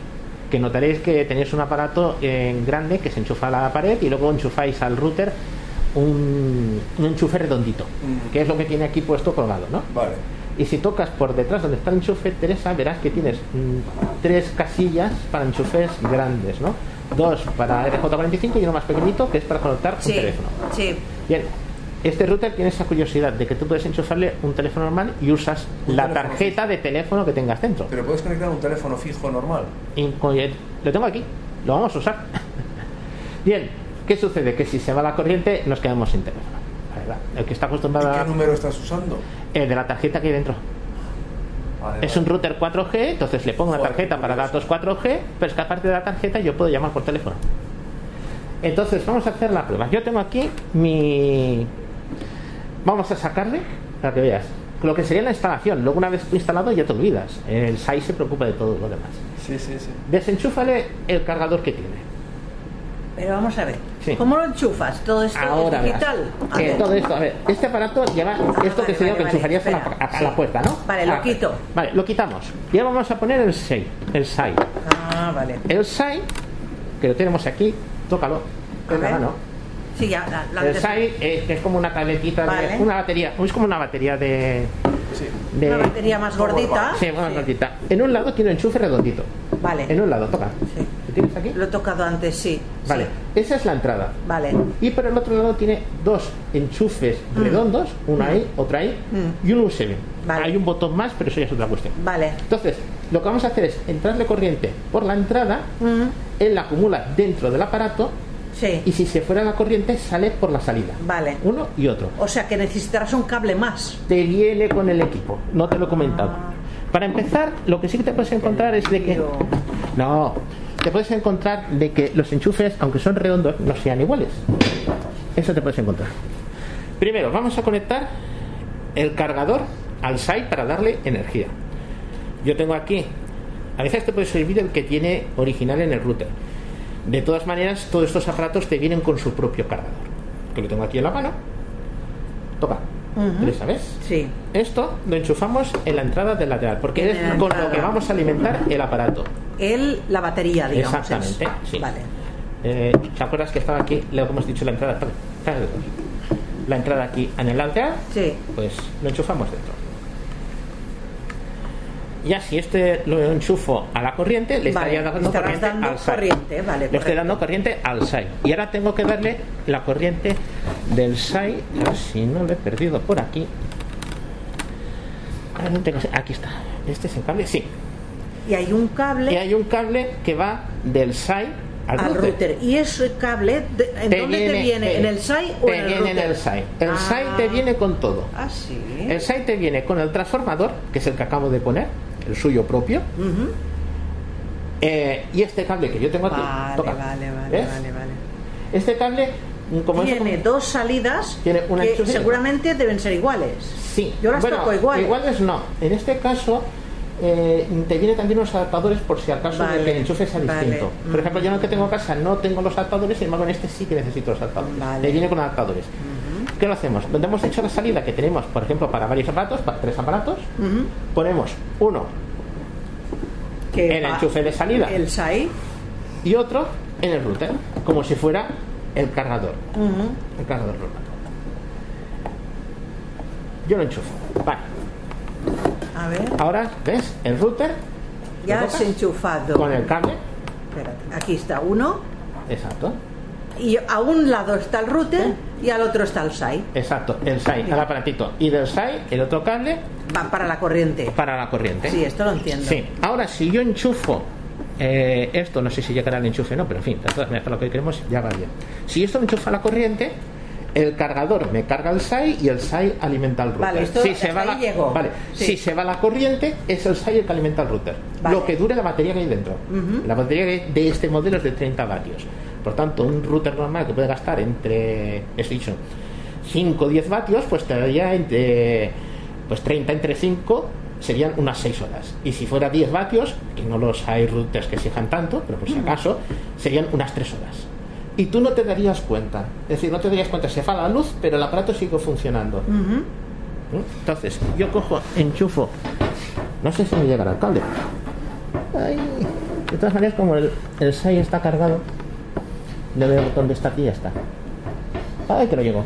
Que notaréis que tenéis un aparato eh, grande que se enchufa a la pared y luego enchufáis al router un, un enchufe redondito, Mm. que es lo que tiene aquí puesto colgado, ¿no? Vale. Y si tocas por detrás donde está el enchufe, Teresa, verás que tienes mm, tres casillas para enchufes grandes, ¿no? Dos para RJ45 y uno más pequeñito que es para conectar un Sí, teléfono. sí. Bien, este router tiene esa curiosidad de que tú puedes enchufarle un teléfono normal y usas Un la tarjeta de teléfono que tengas dentro. Pero puedes conectar un teléfono fijo normal. Y el- lo tengo aquí, lo vamos a usar. Bien, ¿qué sucede? Que si se va la corriente nos quedamos sin teléfono. ¿verdad? El que está ¿Y acostumbrado qué a... número estás usando? El de la tarjeta que hay dentro. Vale, Es vale. un router 4G, entonces le pongo una Joder, tarjeta qué para datos 4G, pero es que aparte de la tarjeta yo puedo llamar por teléfono. Entonces vamos a hacer la prueba. Yo tengo aquí mi... Vamos a sacarle para que veas lo que sería la instalación. Luego una vez instalado ya te olvidas. El SAI se preocupa de todo lo demás. Sí, sí, sí. Desenchúfale el cargador que tiene. Pero vamos a ver. Sí. ¿Cómo lo enchufas? ¿Todo esto Ahora es digital? Ver. todo esto, a ver, este aparato lleva esto que Ah, vale, que vale, enchufarías a, la, espera. a- a Sí. la puerta, ¿no? Vale, lo Ah, quito. Vale, lo quitamos. Y ahora vamos a poner el SAI. El SAI. Ah, vale. El SAI, que lo tenemos aquí, tócalo. Ver. mano. Sí, ya. La, la El SAI eh, es como una tabletita, Vale. de, una batería, es como una batería de... Sí. de Una batería más gordita. Sí, una gordita. En un lado tiene un enchufe redondito. Vale. En un lado, toca. Sí. ¿Lo tienes aquí? Lo he tocado antes, sí. Vale, sí. esa es la entrada. Vale. Y por el otro lado tiene dos enchufes redondos, uno ahí, otro ahí, Mm. y un USB. Vale. Hay un botón más, pero eso ya es otra cuestión. Vale. Entonces, lo que vamos a hacer es entrarle corriente por la entrada, Mm, él la acumula dentro del aparato, Sí. y si se fuera la corriente, sale por la salida. Vale. Uno y otro. O sea que necesitarás un cable más. Te viene con el equipo, no te lo he comentado. Para empezar, lo que sí que te puedes encontrar es de que. No, te puedes encontrar de que los enchufes, aunque son redondos, no sean iguales. Eso te puedes encontrar. Primero, vamos a conectar el cargador al SAI para darle energía. Yo tengo aquí, a veces te puede servir el que tiene original en el router. De todas maneras, todos estos aparatos te vienen con su propio cargador. Que lo tengo aquí en la mano. Toca. Ujú. ¿Sabes? Sí. Esto lo enchufamos en la entrada del lateral, porque es con lo que vamos a alimentar el aparato. El, la batería, digamos. Exactamente, es. sí. Vale. Eh, ¿Te acuerdas que estaba aquí, lo que hemos dicho, la entrada? La entrada aquí en el lateral, Sí. pues lo enchufamos dentro. Ya si este lo enchufo a la corriente, le Vale, estaría dando corriente dando al corriente, vale, le estoy dando corriente al SAI. Y ahora tengo que darle la corriente del SAI, a ver si no lo he perdido por aquí. A ver, tengo- Aquí está. Este es el cable, sí. Y hay un cable Y hay un cable que va del SAI al, al router. router. ¿Y ese cable, de- en Te dónde te viene? te- ¿En el SAI o te en el viene router? en el SAI. El Ah. SAI te viene con todo. Ah, sí. El SAI te viene con el transformador, que es el que acabo de poner, el suyo propio. Eh, y este cable que yo tengo aquí. Vale, toca. vale, vale, ¿Ves? vale, vale. Este cable, como eso- Tiene dos salidas Tiene una que seguramente deben ser iguales. Sí. Yo las Bueno, toco iguales. Iguales no. En este caso, eh, te vienen también unos adaptadores por si acaso de Vale, que el enchufe sea vale. distinto. Por Mm. ejemplo, yo en el que tengo en casa no tengo los adaptadores, sin embargo en este sí que necesito los adaptadores. Vale. Le viene con adaptadores. ¿Qué lo hacemos? Donde hemos hecho la salida que tenemos, por ejemplo, para varios aparatos, para tres aparatos, ponemos uno Que el enchufe de salida El SAI. y otro en el router, como si fuera el cargador. El cargador normal. Yo lo enchufo. Vale. A ver, Ahora, ¿ves? El router ya enchufado. con el cable. Espérate, aquí está uno. Exacto. Y a un lado está el router y al otro está el SAI. Exacto. El SAI, el aparatito. Y del SAI, el otro cable Va para la corriente. para la corriente. Sí, esto lo entiendo. Sí. Ahora, si yo enchufo eh, esto, no sé si llegará el enchufe o no, pero en fin, para lo que queremos ya va bien. Si esto lo enchufa a la corriente, el cargador me carga el SAI y el SAI alimenta el router. Vale, esto- si se va la, ahí llego. vale, Sí. si se va la corriente, es el SAI el que alimenta el router. Vale. Lo que dure la batería que hay dentro. La batería de este modelo es de 30 vatios. Por tanto, un router normal que puede gastar entre, he dicho, 5 o 10 vatios, pues te daría entre pues 30 entre 5 serían unas 6 horas. Y si fuera 10 vatios, que no los hay routers que exijan tanto, pero por si acaso, serían unas 3 horas. Y tú no te darías cuenta. Es decir, no te darías cuenta, se falla la luz, pero el aparato sigue funcionando. ¿Mm? Entonces, yo cojo, enchufo. No sé si me llegará el cable. Ay. De todas maneras, como el, el SAI está cargado, le doy el botón de start y ya está. Ay, que no llegó.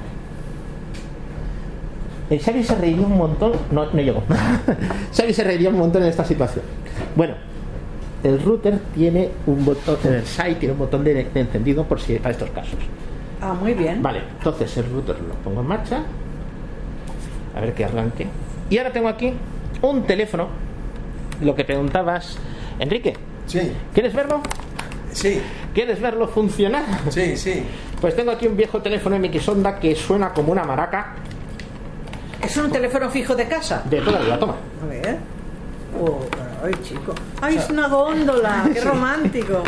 El Xavi se reiría un montón. No, no llegó. Xavi se reiría un montón en esta situación. Bueno, el router tiene un botón, el SAI tiene un botón de, de encendido por si para estos casos. Ah, muy bien. Vale, entonces el router lo pongo en marcha. A ver que arranque. Y ahora tengo aquí un teléfono. Lo que preguntabas, Enrique. Sí, ¿Quieres verlo? sí, ¿Quieres verlo funcionar? sí, sí. Pues tengo aquí un viejo teléfono MX Onda que suena como una maraca ¿Es un teléfono fijo de casa? de toda la vida. Toma. A ver. Oh, ay, chico. Ay, es una góndola. Qué romántico.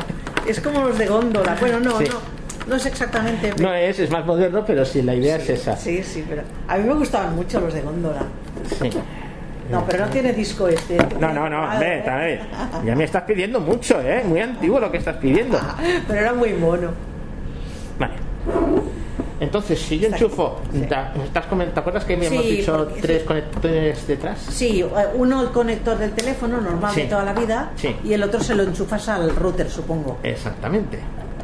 Es como los de góndola. Bueno, no, Sí. no. No es exactamente. No es, es más moderno, pero sí, la idea es esa. Sí, sí, pero a mí me gustaban mucho los de góndola. Sí. No, pero no tiene disco este. No, no, no, Vale, ve, también. Ya me estás pidiendo mucho, ¿eh? Muy antiguo lo que estás pidiendo. Pero era muy mono. Vale. Entonces, si yo enchufo, sí. ¿me estás ¿te acuerdas que me Sí, hemos dicho porque- tres sí. conectores detrás? Sí, eh, uno el conector del teléfono normal de toda la vida y el otro se lo enchufas al router, supongo. Exactamente.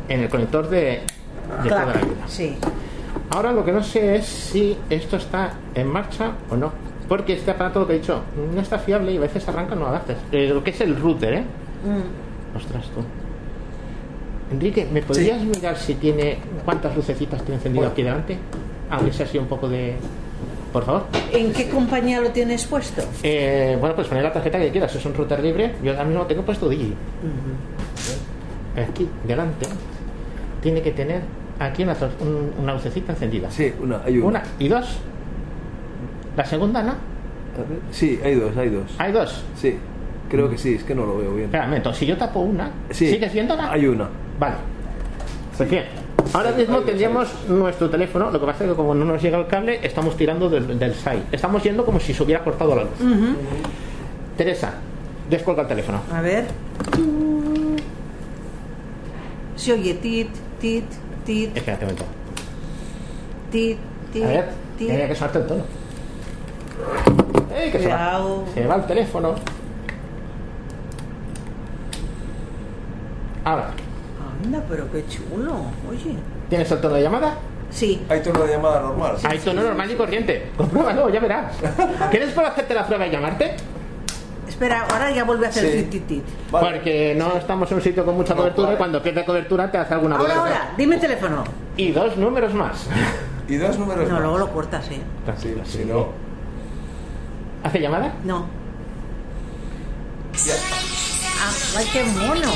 En el conector de, de Claro, toda la vida. sí. Ahora lo que no sé es si esto está en marcha o no. Porque este aparato, lo que he dicho, no está fiable y a veces arranca no adaptes. Eh, lo que es el router, ¿eh? Mm. Ostras, tú. Enrique, ¿me podrías mirar si tiene cuántas lucecitas tiene encendido aquí delante? Aunque sea así un poco de. Por favor. ¿En qué compañía lo tienes puesto? Eh, bueno, pues poner la tarjeta que quieras. Es un router libre. Yo ahora mismo tengo puesto Digi. Aquí, delante. Tiene que tener aquí una, zo- un- una lucecita encendida. Sí, una, hay una. Una y dos. La segunda, ¿no? Sí, hay dos, hay dos. Hay dos. Sí, creo que sí, es que no lo veo bien. Momento. Si yo tapo una, Sí. ¿sigues viéndola? Hay una. Vale. Pues bien, ahora mismo tendríamos nuestro teléfono. Lo que pasa es que como no nos llega el cable, estamos tirando del, del SAI. Estamos yendo como si se hubiera cortado la luz. Teresa, descuelga el teléfono. A ver. Se oye tit, tit, tit, Espérate un momento. tit, tit, A ver, tit. tenía que sonarte el tono. ¡Ey, que se va! Se va el teléfono. Ahora, Anda, pero qué chulo. Oye. ¿tienes el tono de llamada? Sí. Hay tono de llamada normal. sí. Hay tono normal y corriente. Compruébalo, ya verás. ¿Quieres por hacerte la prueba y llamarte? Espera, ahora ya vuelve a hacer Sí. tit, tit. Vale. Porque no estamos en un sitio con mucha No, cobertura vale. y cuando pierde cobertura te hace alguna Ahora, cosa. ahora, dime el teléfono. Y dos números más. Y dos números No, más. luego lo cortas, ¿eh? Sí, Tranquilo, si sí. no. ¿Hace llamada? No. Ya, Ah, ay, qué mono.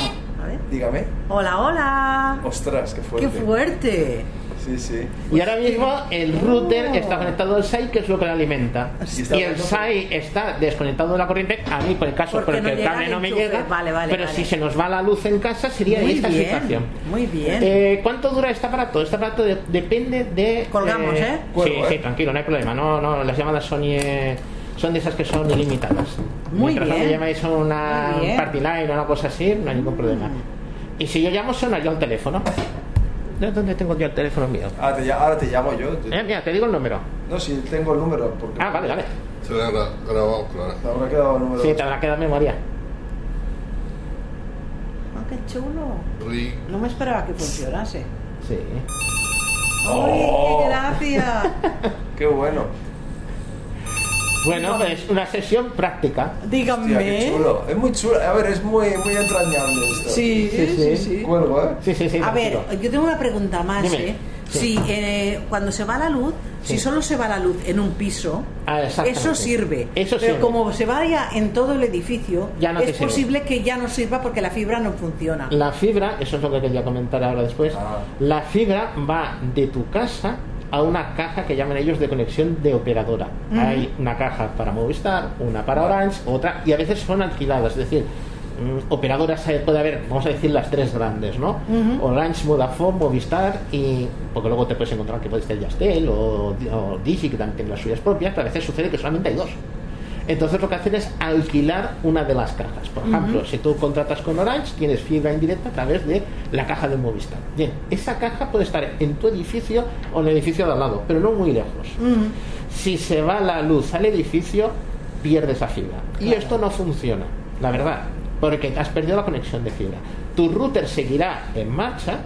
Ver. dígame. Hola, hola. Ostras, qué fuerte. Qué fuerte. Sí, sí. Y ahora mismo el router está conectado al SAI, que es lo que lo alimenta. Sí, Y el. SAI está desconectado de la corriente, a mí por el caso, Porque porque, no el cable el no me llega. Vale, vale, pero vale. si se nos va la luz en casa, sería Muy esta bien, situación. muy bien. Eh, ¿Cuánto dura este aparato? Este aparato de- depende de. Colgamos, ¿eh? Sí, Cuelgo, sí, ¿eh? tranquilo, no hay problema. No, no, las llamadas son, eh, son de esas que son ilimitadas. Muy Mientras no bien. me llamáis a una party line o una cosa así, no hay ningún problema. Y si yo llamo, suena ya el teléfono. ¿De dónde tengo yo el teléfono mío? Ah, te ahora te llamo yo. Te- Eh, mira, te digo el número. No, si tengo el número. Porque Ah, vale, vale. Se gra- grabado, claro. Me habrá quedado el número. Sí, te habrá quedado en memoria. Ah, qué chulo. No me esperaba que funcionase. Sí. ¡Ay, Oh. qué gracia! Qué bueno. Bueno, pues una sesión práctica. Dígame. Hostia, qué chulo. Es muy chulo. A ver, es muy, muy entrañable esto. Sí, Sí, sí, sí. sí. Cuelgo, ¿eh? Sí, sí, sí. A ver, yo tengo una pregunta más, Dime. ¿eh? Sí. Si eh, cuando se va la luz, Sí. si solo se va la luz en un piso, Ah, eso sirve. Eso Pero sirve. como se vaya en todo el edificio, Ya no es sirve. posible que ya no sirva porque la fibra no funciona. La fibra, eso es lo que quería comentar ahora después. Ah. La fibra va de tu casa a una caja que llaman ellos de conexión de operadora. Hay una caja para Movistar, una para Orange, otra, y a veces son alquiladas, es decir, mm, operadoras eh, puede haber, vamos a decir las tres grandes, ¿no? Orange, Vodafone, Movistar y porque luego te puedes encontrar que puede ser Yastel o, o Digi que también tienen las suyas propias, pero a veces sucede que solamente hay dos. Entonces lo que hacen es alquilar una de las cajas. Por ejemplo, si tú contratas con Orange, tienes fibra indirecta a través de la caja de Movistar. Bien, esa caja puede estar en tu edificio o en el edificio de al lado, pero no muy lejos. Si se va la luz al edificio, pierdes la fibra. Y esto no funciona, la verdad, porque has perdido la conexión de fibra. Tu router seguirá en marcha,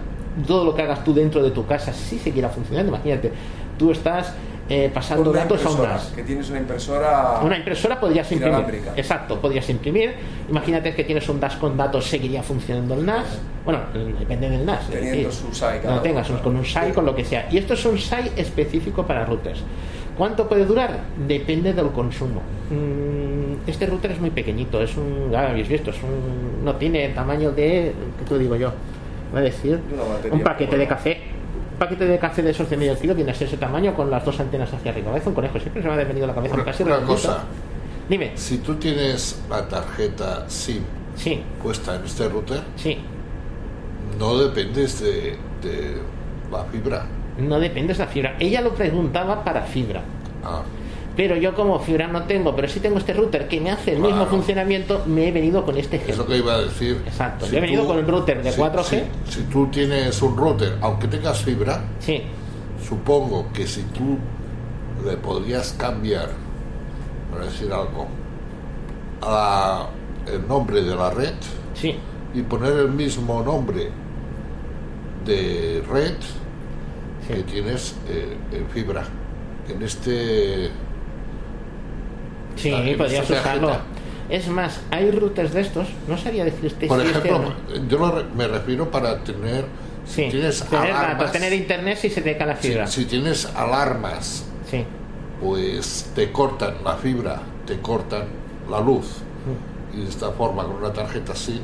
todo lo que hagas tú dentro de tu casa sí seguirá funcionando. Imagínate, tú estás eh, pasando datos a un NAS. Que tienes una impresora. Una impresora podrías imprimir. Exacto, podrías imprimir. Imagínate que tienes un DAS con datos, seguiría funcionando el NAS. Bueno, depende del NAS. Teniendo decir, su SAI No tengas con un SAI, con lo que sea. Y esto es un SAI específico para routers. ¿Cuánto puede durar? Depende del consumo. Mm, Este router es muy pequeñito, es un, ya habéis visto, es un, no tiene el tamaño de, ¿qué te digo yo? Voy a decir, un paquete de café. Un paquete de café de esos de medio kilo tiene ese tamaño con las dos antenas hacia arriba. Parece un conejo, siempre se me ha venido la cabeza Una, casi una cosa, Dime, si tú tienes la tarjeta SIM sí, puesta en este router, sí. no dependes de, de la fibra. No depende de la fibra. Ella lo preguntaba para fibra. Ah, Pero yo como fibra no tengo, pero sí tengo este router que me hace el mismo Claro. funcionamiento, me he venido con este es lo ejemplo. que iba a decir. Exacto, yo he venido con el router de 4G. Si, si tú tienes un router, aunque tengas fibra, Sí, supongo que si tú le podrías cambiar, para decir algo, a el nombre de la red sí. y poner el mismo nombre de red que tienes eh, en fibra. En este sí podrías usarlo. Es más, hay routers de estos, no sabría decirte Por si este ejemplo, yo lo re- me refiero para tener, sí. si tienes tener alarmas, datos, tener internet si se te cae la fibra. si tienes alarmas, Sí, pues te cortan la fibra, te cortan la luz. Mm. Y de esta forma, con una tarjeta SIM,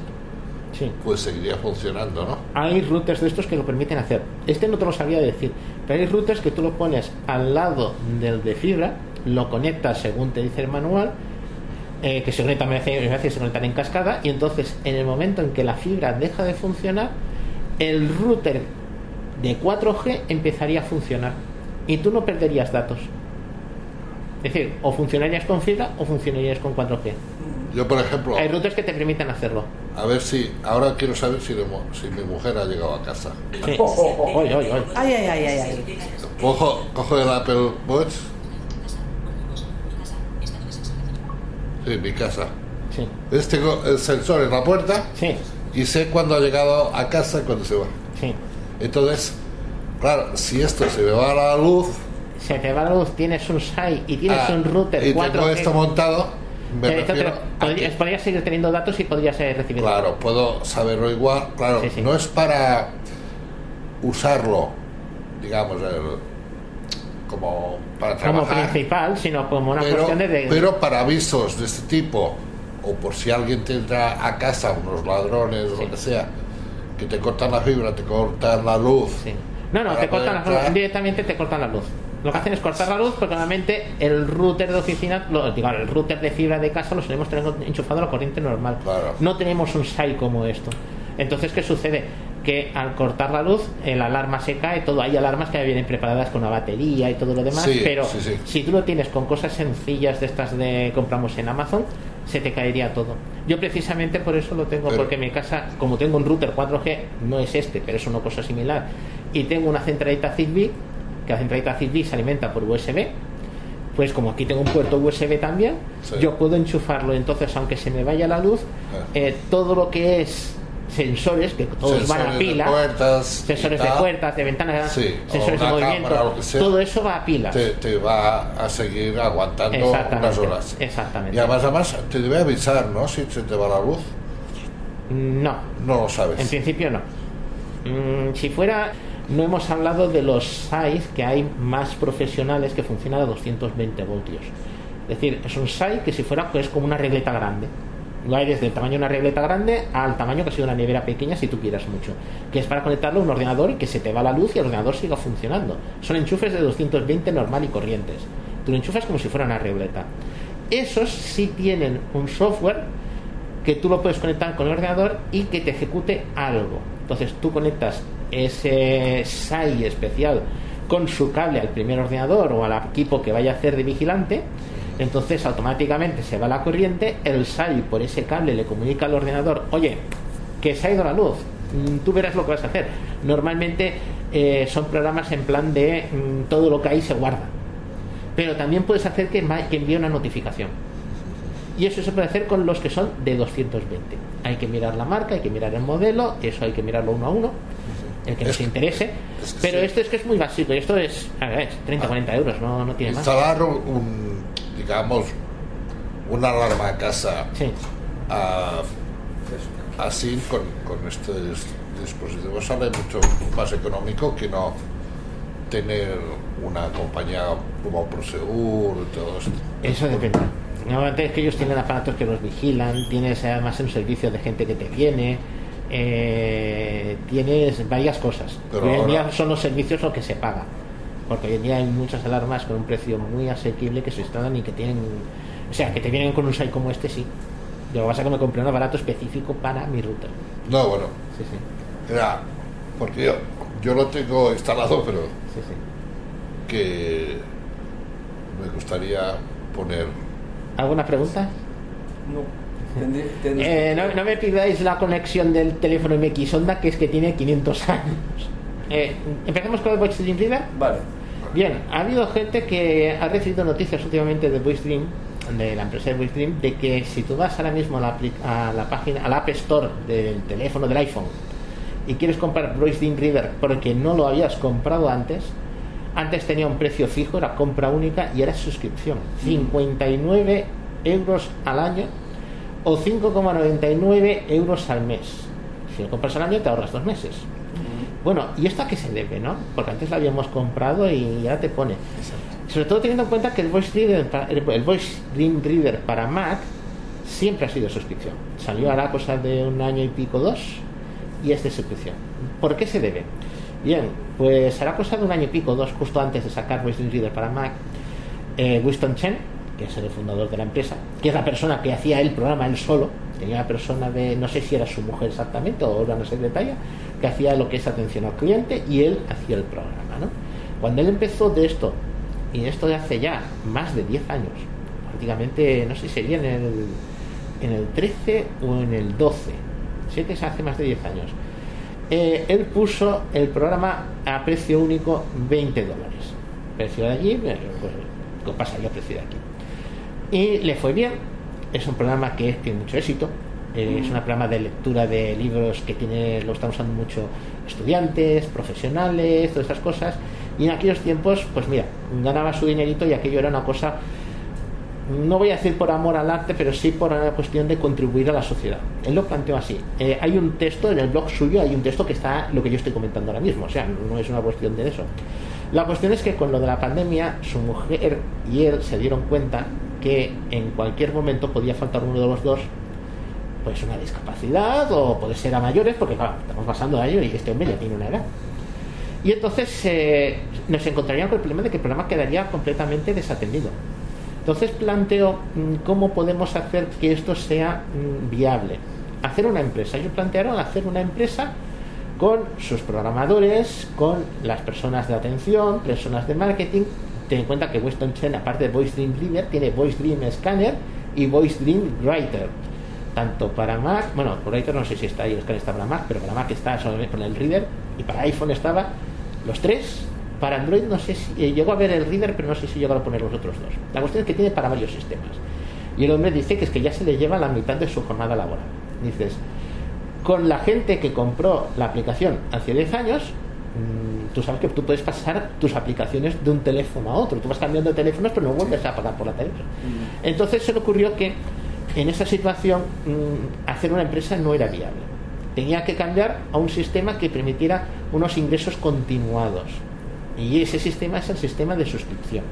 sí. pues seguiría funcionando, ¿no? Hay routers de estos que lo permiten hacer. Este no te lo sabía decir, pero hay routers que tú lo pones al lado del de fibra, lo conectas según te dice el manual, eh, que se conectan, hace se conectan en cascada, y entonces en el momento en que la fibra deja de funcionar, el router de 4G empezaría a funcionar y tú no perderías datos. Es decir, o funcionarías con fibra o funcionarías con 4G. Yo, por ejemplo, Hay routers que te permiten hacerlo. a ver si, ahora quiero saber si, si mi mujer ha llegado a casa. Sí. Oy, oy, oy. Ay, ay, ay, ay, ay. Cojo, cojo el Apple Watch, sí, mi casa. Sí, ¿Ves? Tengo el sensor en la puerta sí, y sé cuándo ha llegado a casa y cuándo se va. sí. Entonces, claro, si esto se me va a la luz se te va la luz, tienes un SAI y tienes ah, un router y 4G. tengo esto montado, me refiero podrías, podrías seguir teniendo datos y podrías recibir Claro, puedo saberlo igual. Claro, sí. no es para usarlo, digamos, el- como para como trabajar, principal, sino como una pero, cuestión de, pero para avisos de este tipo, o por si alguien te entra a casa, unos ladrones o lo que sea, que te cortan la fibra, te cortan la luz. sí. No, no, te cortan la luz, directamente te cortan la luz. Lo que hacen es cortar la luz porque normalmente el router de oficina, lo, digo, el router de fibra de casa lo solemos tener enchufado a la corriente normal. Claro. No tenemos un SAI como esto. Entonces, ¿qué sucede? Que al cortar la luz, el alarma se cae, todo. Hay alarmas que ya vienen preparadas con una batería y todo lo demás, Sí, pero sí, sí. si tú lo tienes con cosas sencillas de estas de compramos en Amazon, se te caería todo. Yo precisamente por eso lo tengo, Pero- porque en mi casa, como tengo un router 4G, no es este, pero es una cosa similar, y tengo una centralita Zigbee, que la centralita Zigbee se alimenta por USB, pues como aquí tengo un puerto USB también, Sí. yo puedo enchufarlo. Entonces, aunque se me vaya la luz, Ah. eh, todo lo que es sensores, que todos van a Sensores de pila, puertas sensores de puertas, de ventanas, Sí, sensores de movimiento, cámara, sea. todo eso va a pilas. Te, te va a seguir aguantando unas horas. exactamente. Y además, además te debe avisar, ¿no? Si se te va la luz. No, No lo sabes. En principio no. Mm, si fuera, no hemos hablado de los SAIs que hay más profesionales que funcionan a 220 voltios. Es decir, es un SAI que si fuera pues como una regleta grande. Lo hay desde el tamaño de una regleta grande al tamaño que ha sido una nevera pequeña si tú quieras mucho. Que es para conectarlo a un ordenador y que se te va la luz y el ordenador siga funcionando. Son enchufes de 220 normal y corrientes. Tú lo enchufas como si fuera una regleta. Esos sí tienen un software que tú lo puedes conectar con el ordenador y que te ejecute algo. Entonces tú conectas ese SAI especial con su cable al primer ordenador o al equipo que vaya a hacer de vigilante Entonces automáticamente se va la corriente, el SAI por ese cable le comunica al ordenador, oye, que se ha ido la luz, mm, tú verás lo que vas a hacer. Normalmente eh, son programas en plan de mm, todo lo que hay se guarda. Pero también puedes hacer que, envíe una notificación. Y eso se puede hacer con los que son de 220. Hay que mirar la marca, hay que mirar el modelo, eso hay que mirarlo uno a uno, el que Es nos que- interese. es que pero sí. esto es que es muy básico, y esto es, a ver, es 30, 40 euros, no, no tiene más. Un, digamos, una alarma a casa Sí. a- así con, con este dispositivo sale mucho más económico que no tener una compañía como Prosegur y todo esto. Eso depende. Normalmente es que ellos tienen aparatos que los vigilan, tienes además un servicio de gente que te viene, eh, tienes varias cosas. Pero hoy en día son los servicios lo que se paga. Porque hoy en día hay muchas alarmas con un precio muy asequible que se instalan y que tienen. O sea, que te vienen con un site como este, sí. Lo que pasa es que me compré un aparato específico para mi router. No, bueno, Sí, sí. era porque yo, yo lo tengo instalado, pero sí, sí. que me gustaría poner ¿Alguna pregunta? No. Eh, no, no me pidáis la conexión del teléfono MX Onda, que es que tiene 500 años. Eh, Empecemos con el Dream Reader. Vale. Bien, ha habido gente que ha recibido noticias últimamente de Voice Dream, de la empresa de Voice Dream, de que si tú vas ahora mismo a la, a la página, al App Store del teléfono del iPhone y quieres comprar Voice Dream Reader porque no lo habías comprado antes, antes tenía un precio fijo, era compra única y era suscripción. 59 euros al año o 5,99 euros al mes. Si lo compras al año te ahorras dos meses. Bueno, ¿y esto a qué se debe, no? Porque antes lo habíamos comprado y ya te pone. Sobre todo teniendo en cuenta que el Voice Reader, para- el Voice Dream Reader para Mac siempre ha sido suscripción. Salió ahora cosa de un año y pico, dos, y es de suscripción. ¿Por qué se debe? Bien, pues hará cosa de un año y pico, dos, justo antes de sacar Voice Dream Reader para Mac, eh, Winston Chen, que es el fundador de la empresa, que es la persona que hacía el programa él solo, tenía una persona de, no sé si era su mujer exactamente o era una secretaria, que hacía lo que es atención al cliente y él hacía el programa. ¿no? Cuando él empezó de esto, y esto de hace ya más de 10 años, prácticamente, no sé si sería en el, en el 13 o en el 12, sé que es hace más de 10 años, eh, él puso el programa a precio único 20 dólares. Precio de allí, pues, ¿qué pasa? Yo precio de aquí. Y le fue bien. Es un programa que tiene mucho éxito. Eh, Es un programa de lectura de libros que tiene, lo están usando mucho estudiantes, profesionales, todas esas cosas. Y en aquellos tiempos, pues mira, ganaba su dinerito y aquello era una cosa, no voy a decir por amor al arte, pero sí por una cuestión de contribuir a la sociedad. Él lo planteó así. Eh, hay un texto en el blog suyo, hay un texto que está lo que yo estoy comentando ahora mismo, o sea, no es una cuestión de eso. La cuestión es que con lo de la pandemia, su mujer y él se dieron cuenta que en cualquier momento podía faltar uno de los dos, pues una discapacidad o puede ser a mayores, porque estamos pasando a ello y este hombre ya tiene una edad. Y entonces eh, nos encontraríamos con el problema de que el programa quedaría completamente desatendido. Entonces planteo mm, cómo podemos hacer que esto sea mm, viable. Hacer una empresa. Ellos plantearon hacer una empresa con sus programadores, con las personas de atención, personas de marketing. Ten en cuenta que Winston Chen, aparte de Voice Dream Reader, tiene Voice Dream Scanner y Voice Dream Writer. Tanto para Mac, bueno, por Writer no sé si está ahí, Scanner está para Mac, pero para Mac está solamente con el Reader y para iPhone estaba los tres. Para Android no sé si eh, llegó a ver el Reader, pero no sé si llegó a poner los otros dos. La cuestión es que tiene para varios sistemas. Y el hombre dice que es que ya se le lleva la mitad de su jornada laboral. Dices, con la gente que compró la aplicación hace 10 años, mm, tú sabes que tú puedes pasar tus aplicaciones de un teléfono a otro. Tú vas cambiando de teléfonos, pero no vuelves a pagar por la teléfono. Entonces se le ocurrió que en esa situación mm, hacer una empresa no era viable. Tenía que cambiar a un sistema que permitiera unos ingresos continuados. Y ese sistema es el sistema de suscripción.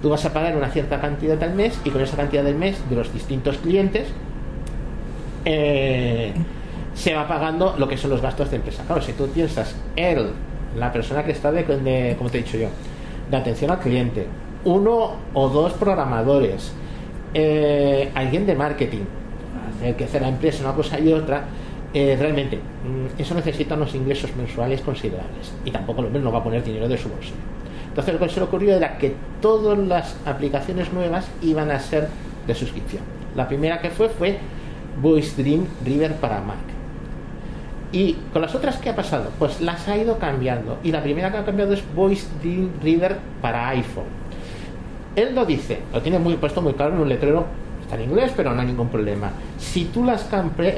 Tú vas a pagar una cierta cantidad al mes y con esa cantidad del mes de los distintos clientes eh, se va pagando lo que son los gastos de empresa. Claro, si tú piensas, él, la persona que está de, de, como te he dicho yo, de atención al cliente, uno o dos programadores, eh, alguien de marketing, hacer que hacer la empresa una cosa y otra, eh, realmente mm, eso necesita unos ingresos mensuales considerables y tampoco el hombre no va a poner dinero de su bolsillo. Entonces lo que se le ocurrió era que todas las aplicaciones nuevas iban a ser de suscripción. La primera que fue fue Voice Dream River para Mac. Y con las otras, ¿qué ha pasado? Pues las ha ido cambiando. Y la primera que ha cambiado es Voice Dream River para iPhone. Él lo dice, lo tiene muy puesto muy claro en un letrero, está en inglés, pero no hay ningún problema. Si tú la has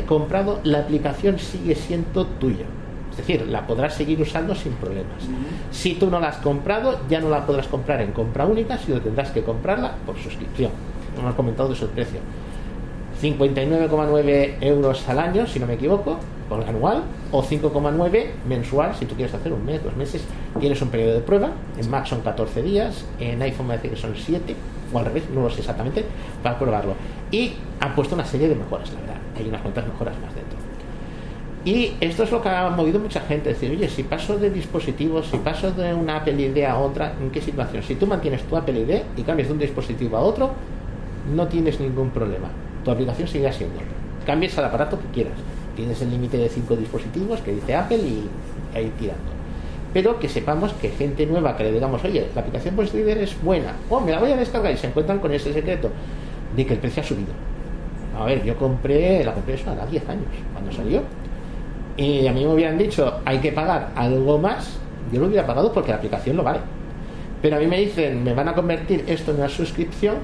comprado, la aplicación sigue siendo tuya. Es decir, la podrás seguir usando sin problemas. Si tú no la has comprado, ya no la podrás comprar en compra única, sino tendrás que comprarla por suscripción. Has comentado de su precio. 59,9 euros al año, si no me equivoco, por anual, o 5,9 mensual, si tú quieres hacer un mes, dos meses, tienes un periodo de prueba, en Mac son 14 días, en iPhone me parece que son 7, o al revés, no lo sé exactamente, para probarlo. Y han puesto una serie de mejoras, la verdad, hay unas cuantas mejoras más dentro. Y esto es lo que ha movido mucha gente, decir, oye, si paso de dispositivos, si paso de una Apple ID a otra, ¿en qué situación? Si tú mantienes tu Apple ID y cambias de un dispositivo a otro, no tienes ningún problema tu aplicación sigue siendo. Cambies al aparato que quieras. Tienes el límite de 5 dispositivos que dice Apple y ahí tirando. Pero que sepamos que gente nueva que le digamos, oye, la aplicación Voice Reader es buena, o oh, me la voy a descargar y se encuentran con ese secreto de que el precio ha subido. A ver, yo compré, la compré eso a 10 años, cuando salió. Y a mí me hubieran dicho, hay que pagar algo más, yo lo hubiera pagado porque la aplicación lo vale. Pero a mí me dicen, me van a convertir esto en una suscripción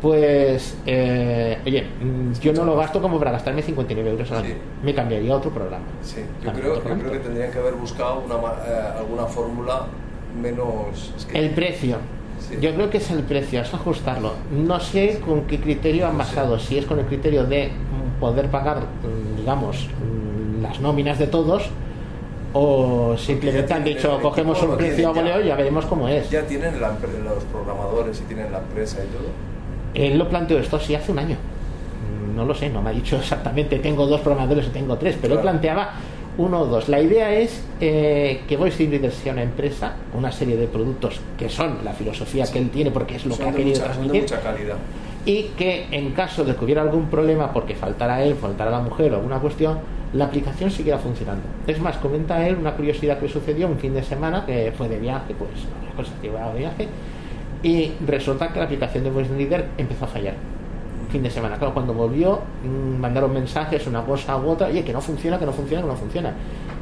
pues, eh, oye, mm, yo no lo gasto como para gastarme 59 euros al año. Me cambiaría a otro programa. Sí, yo, creo, que tendrían que haber buscado una, eh, alguna fórmula menos. El precio. Yo creo que es el precio, es ajustarlo. No sé con qué criterio han basado, si es con el criterio de poder pagar, mm, digamos, mm, las nóminas de todos, o simplemente han dicho cogemos un precio a voleo y ya veremos cómo es. Ya tienen los programadores y tienen la empresa y todo. Él lo planteó esto así hace un año. No lo sé, no me ha dicho exactamente tengo dos programadores o tengo tres, pero él planteaba uno o dos. La idea es eh, que Voice Reader sea una empresa, una serie de productos que son la filosofía que él tiene porque es lo que ha querido transmitir. Mucha calidad. Y que en caso de que hubiera algún problema porque faltara él, faltara la mujer o alguna cuestión, la aplicación siguiera funcionando. Es más, comenta él una curiosidad que sucedió un fin de semana que fue de viaje, pues una cosa que de viaje y resulta que la aplicación de Voice Reader empezó a fallar. Fin de semana, claro, cuando volvió, mm, mandaron mensajes, una cosa u otra, oye, que no funciona, que no funciona, que no funciona.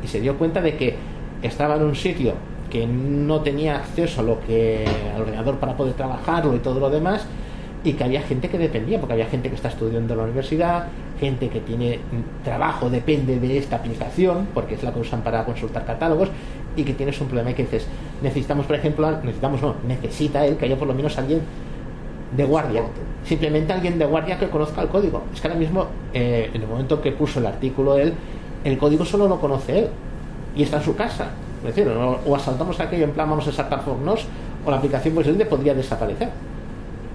Y se dio cuenta de que estaba en un sitio que no tenía acceso a lo que al ordenador para poder trabajarlo y todo lo demás y que había gente que dependía porque había gente que está estudiando en la universidad gente que tiene trabajo depende de esta aplicación porque es la que usan para consultar catálogos y que tienes un problema y que dices necesitamos por ejemplo necesitamos no necesita él que haya por lo menos alguien de guardia. Simplemente alguien de guardia que conozca el código. Es que ahora mismo eh, en el momento que puso el artículo él el código solo lo conoce él y está en su casa. Es decir, o, asaltamos aquello en plan vamos a saltar nos o la aplicación pues podría desaparecer.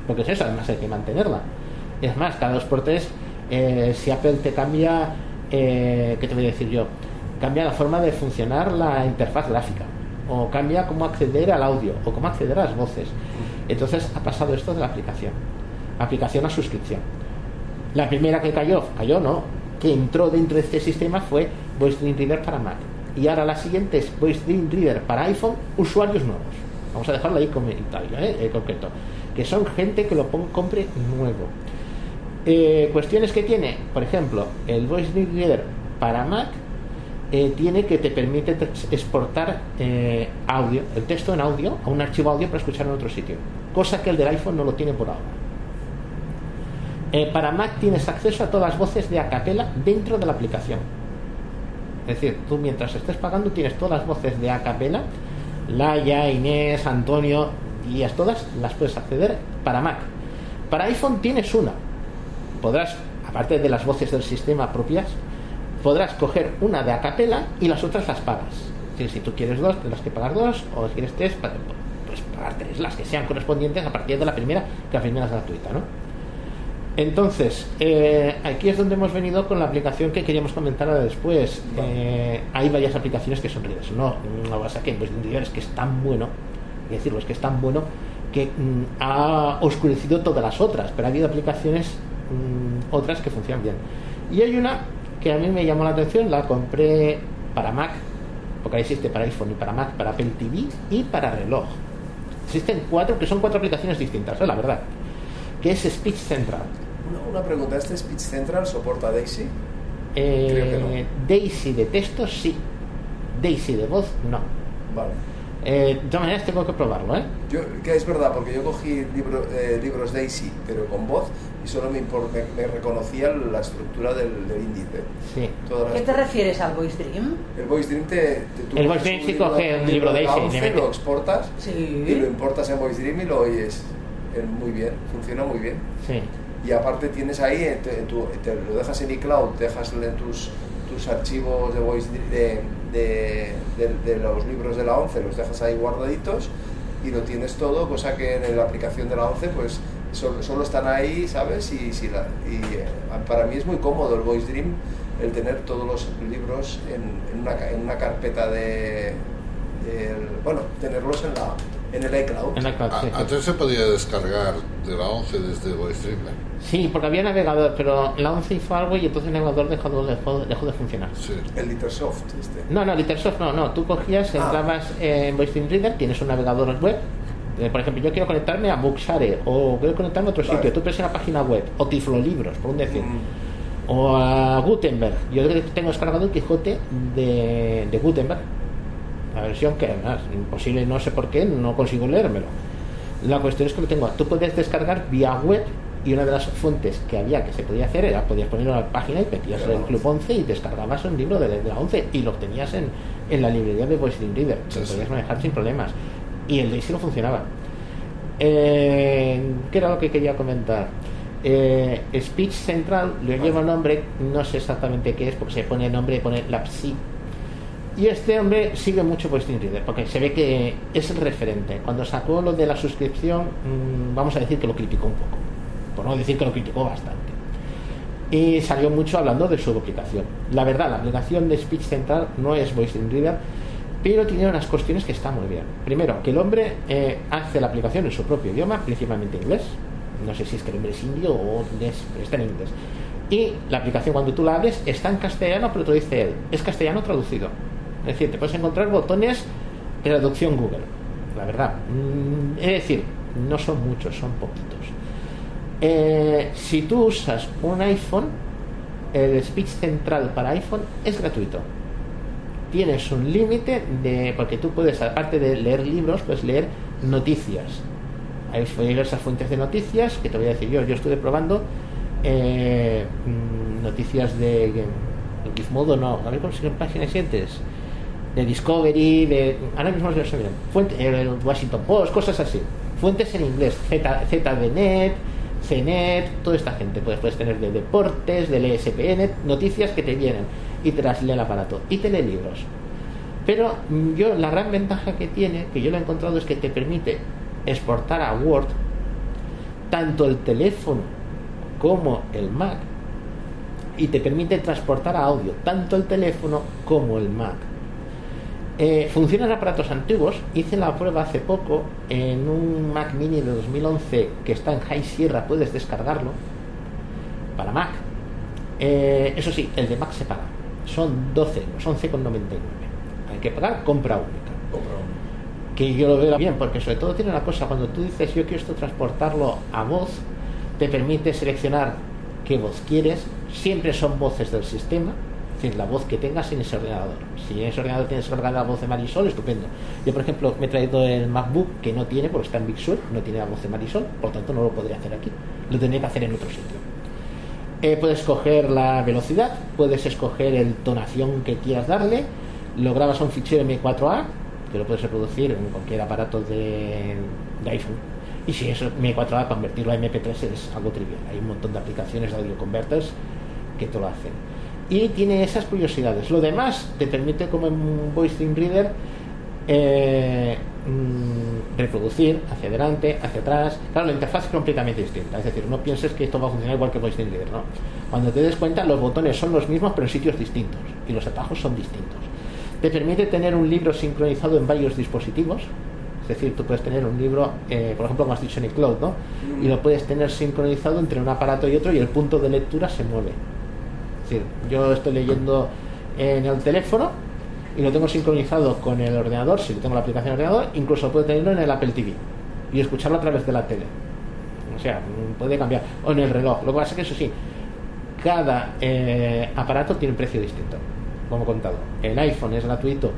Porque es eso, además hay que mantenerla. Es más, cada dos por tres, eh, si Apple te cambia, eh, ¿qué te voy a decir yo? Cambia la forma de funcionar la interfaz gráfica, o cambia cómo acceder al audio, o cómo acceder a las voces. Entonces ha pasado esto de la aplicación. Aplicación a suscripción. La primera que cayó, cayó no, que entró dentro de este sistema fue Voice Dream Reader para Mac. Y ahora la siguiente es Voice Dream Reader para iPhone, usuarios nuevos. Vamos a dejarlo ahí comentario, ¿eh? concreto que son gente que lo compre nuevo. Eh, cuestiones que tiene, por ejemplo, el Voice Reader para Mac eh, tiene que te permite exportar eh, audio, el texto en audio a un archivo audio para escuchar en otro sitio, cosa que el del iPhone no lo tiene por ahora. para Mac tienes acceso a todas las voces de acapela dentro de la aplicación. Es decir, tú mientras estés pagando tienes todas las voces de acapela, Laia, Inés, Antonio, y a todas las puedes acceder para Mac. Para iPhone tienes una. Podrás, aparte de las voces del sistema propias, podrás coger una de acapela y las otras las pagas. si tú quieres dos, tendrás que pagar dos, o si quieres tres, pues pagar tres, las que sean correspondientes a partir de la primera, que la primera es gratuita, ¿no? Entonces, eh, aquí es donde hemos venido con la aplicación que queríamos comentar ahora después. Eh, hay varias aplicaciones que son ríos. No, no vas a que pues es que es tan bueno decirlo, es que es tan bueno que mm, ha oscurecido todas las otras, pero ha habido aplicaciones mm, otras que funcionan bien. Y hay una que a mí me llamó la atención, la compré para Mac, porque ahí existe para iPhone y para Mac, para Apple TV y para reloj. Existen cuatro, que son cuatro aplicaciones distintas, es la verdad. Que es Speech Central. Una, una pregunta, ¿este Speech Central soporta Daisy? Eh, Creo que no. Daisy de texto sí. Daisy de voz no. Vale. Eh, de todas maneras tengo que probarlo, ¿eh? Yo, que es verdad, porque yo cogí libro- eh, libros Daisy, pero con voz, solo me, impor- me, me reconocía la estructura del, del índice. Sí. ¿Qué las- te refieres al Voice Dream? El Voice Dream te, te tú El Voice Dream sí libro- coge un libro de la Daisy y le 11, mete. lo exportas Sí. y lo importas en Voice Dream y lo oyes muy bien, funciona muy bien. Sí. Y aparte tienes ahí, eh, te, tu- te lo dejas en iCloud, dejas en tus, tus archivos de, voice, de, de, de- de los libros de la 11, los dejas ahí guardaditos y lo tienes todo, cosa que en la aplicación de la 11 pues solo, solo están ahí, ¿sabes? Y, si la- y eh, para mí es muy cómodo el Voice Dream, el tener todos los libros en, en una, ca- en una carpeta de... del- bueno, tenerlos en, la, en el iCloud. En sí. Antes se podía descargar de la 11 desde VoiceStream. ¿eh? Sí, porque había navegador, pero la 11 hizo algo y entonces el navegador dejó, dejó, dejó de funcionar. Sí. El Litersoft, este. No, no, Litersoft no, no. Tú cogías, Ah. entrabas en Voice Reader, tienes un navegador web. Eh, Por ejemplo, yo quiero conectarme a Bookshare o quiero conectarme a otro Vale. sitio. Tú pones una página web o Tiflolibros, por un decir. Mm. O a Gutenberg. Yo tengo descargado el Quijote de, de Gutenberg. La versión que además, imposible, no sé por qué, no consigo leérmelo. La cuestión es que lo tengo. Tú puedes descargar vía web y una de las fuentes que había que se podía hacer era podías ponerlo en la página y metías Claro. el Club 11 y descargabas un libro de, de la 11 y lo obtenías en, en la librería de Voice Reader. Sí, lo sí. podías manejar sin problemas. Y el Daisy no funcionaba. Eh, ¿Qué era lo que quería comentar? Eh, Speech Central le lleva un nombre, no sé exactamente qué es, porque se pone nombre, pone Lapsi. Y este hombre sigue mucho Voice Reader, porque se ve que es el referente. Cuando sacó lo de la suscripción, mm, vamos a decir que lo criticó un poco, por no decir que lo criticó bastante. Y salió mucho hablando de su aplicación. La verdad, la aplicación de Speech Central no es Voice Reader, pero tiene unas cuestiones que están muy bien. Primero, que el hombre eh, hace la aplicación en su propio idioma, principalmente inglés. No sé si es que el hombre es indio o inglés, pero está en inglés. Y la aplicación cuando tú la abres está en castellano, pero te dice él, es castellano traducido. Es decir, te puedes encontrar botones de traducción Google. La verdad. Mm, Es decir, no son muchos, son poquitos. Eh, si tú usas un iPhone, el speech central para iPhone es gratuito. Tienes un límite de. porque tú puedes, aparte de leer libros, puedes leer noticias. Hay diversas fuentes de noticias que te voy a decir yo. Yo estuve probando eh, mm, noticias de. Gizmodo no, a ver cómo llaman páginas siguientes. De Discovery, de. Ahora mismo se me Fuente, el Washington Post, cosas así. Fuentes en inglés, Z, ZDNet, CNET, toda esta gente. Puedes, puedes tener de deportes, del ESPN, noticias que te vienen y te las lee el aparato. Y te lee libros. Pero mm, yo, la gran ventaja que tiene, que yo lo he encontrado, es que te permite exportar a Word tanto el teléfono como el Mac y te permite transportar a audio tanto el teléfono como el Mac. Eh, funciona en aparatos antiguos. Hice la prueba hace poco en un Mac Mini de 2011 que está en High Sierra. Puedes descargarlo para Mac. Eh, eso sí, el de Mac se paga. Son 12 euros, 11,99. Hay que pagar compra única Compra que yo lo veo bien, porque sobre todo tiene una cosa, cuando tú dices yo quiero esto transportarlo a voz, te permite seleccionar qué voz quieres, siempre son voces del sistema, es decir, la voz que tengas en ese ordenador. Si en ese ordenador tienes cargada la voz de Marisol, estupendo. Yo, por ejemplo, me he traído el MacBook que no tiene, porque está en Big Sur, no tiene la voz de Marisol, por tanto no lo podría hacer aquí, lo tendría que hacer en otro sitio. Eh, puedes escoger la velocidad, puedes escoger el tonación que quieras darle, lo grabas a un fichero M4A, que lo puedes reproducir en cualquier aparato de, iPhone. Y si es M4A, convertirlo a MP3 es algo trivial. Hay un montón de aplicaciones de audio converters que te lo hacen. Y tiene esas curiosidades. Lo demás te permite, como en Voice Reader, eh, mm, reproducir hacia adelante, hacia atrás. Claro, la interfaz es completamente distinta. Es decir, no pienses que esto va a funcionar igual que Voice Dream Reader, ¿no? Cuando te des cuenta, los botones son los mismos, pero en sitios distintos. Y los atajos son distintos. Te permite tener un libro sincronizado en varios dispositivos. Es decir, tú puedes tener un libro, eh, por ejemplo, como has dicho ¿no? Y lo puedes tener sincronizado entre un aparato y otro y el punto de lectura se mueve. Es decir, yo estoy leyendo en el teléfono y lo tengo sincronizado con el ordenador, si tengo la aplicación de ordenador, incluso puedo tenerlo en el Apple TV. y escucharlo a través de la tele. O sea, puede cambiar. O en el reloj. Lo que pasa es que eso sí, cada eh, aparato tiene un precio distinto, como he contado. El iPhone es gratuito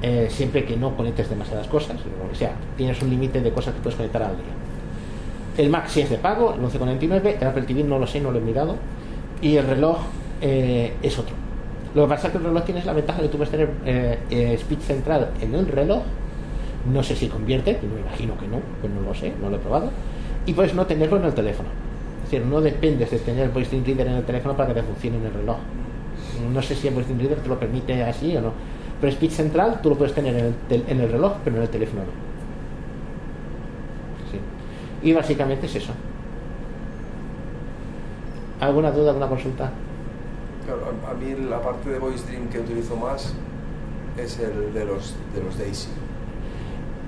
eh, siempre que no conectes demasiadas cosas. O sea, tienes un límite de cosas que puedes conectar al día. El Mac sí es de pago, el 11,99. El Apple TV no lo sé, no lo he mirado. Y el reloj eh, es otro. Lo que pasa es que el reloj tienes la ventaja de que tú puedes tener eh, speed central en el reloj. No sé si convierte, me imagino que no, pues no lo sé, no lo he probado. Y puedes no tenerlo en el teléfono. Es decir, no dependes de tener Voice Reader en el teléfono para que te funcione en el reloj. No sé si el Voice Reader te lo permite así o no. Pero Speed Central tú lo puedes tener en el, en el reloj, pero en el teléfono no. Y básicamente es eso. ¿Alguna duda, alguna consulta? Claro, a, a mí la parte de Voice Dream que utilizo más es el de los, de los Daisy.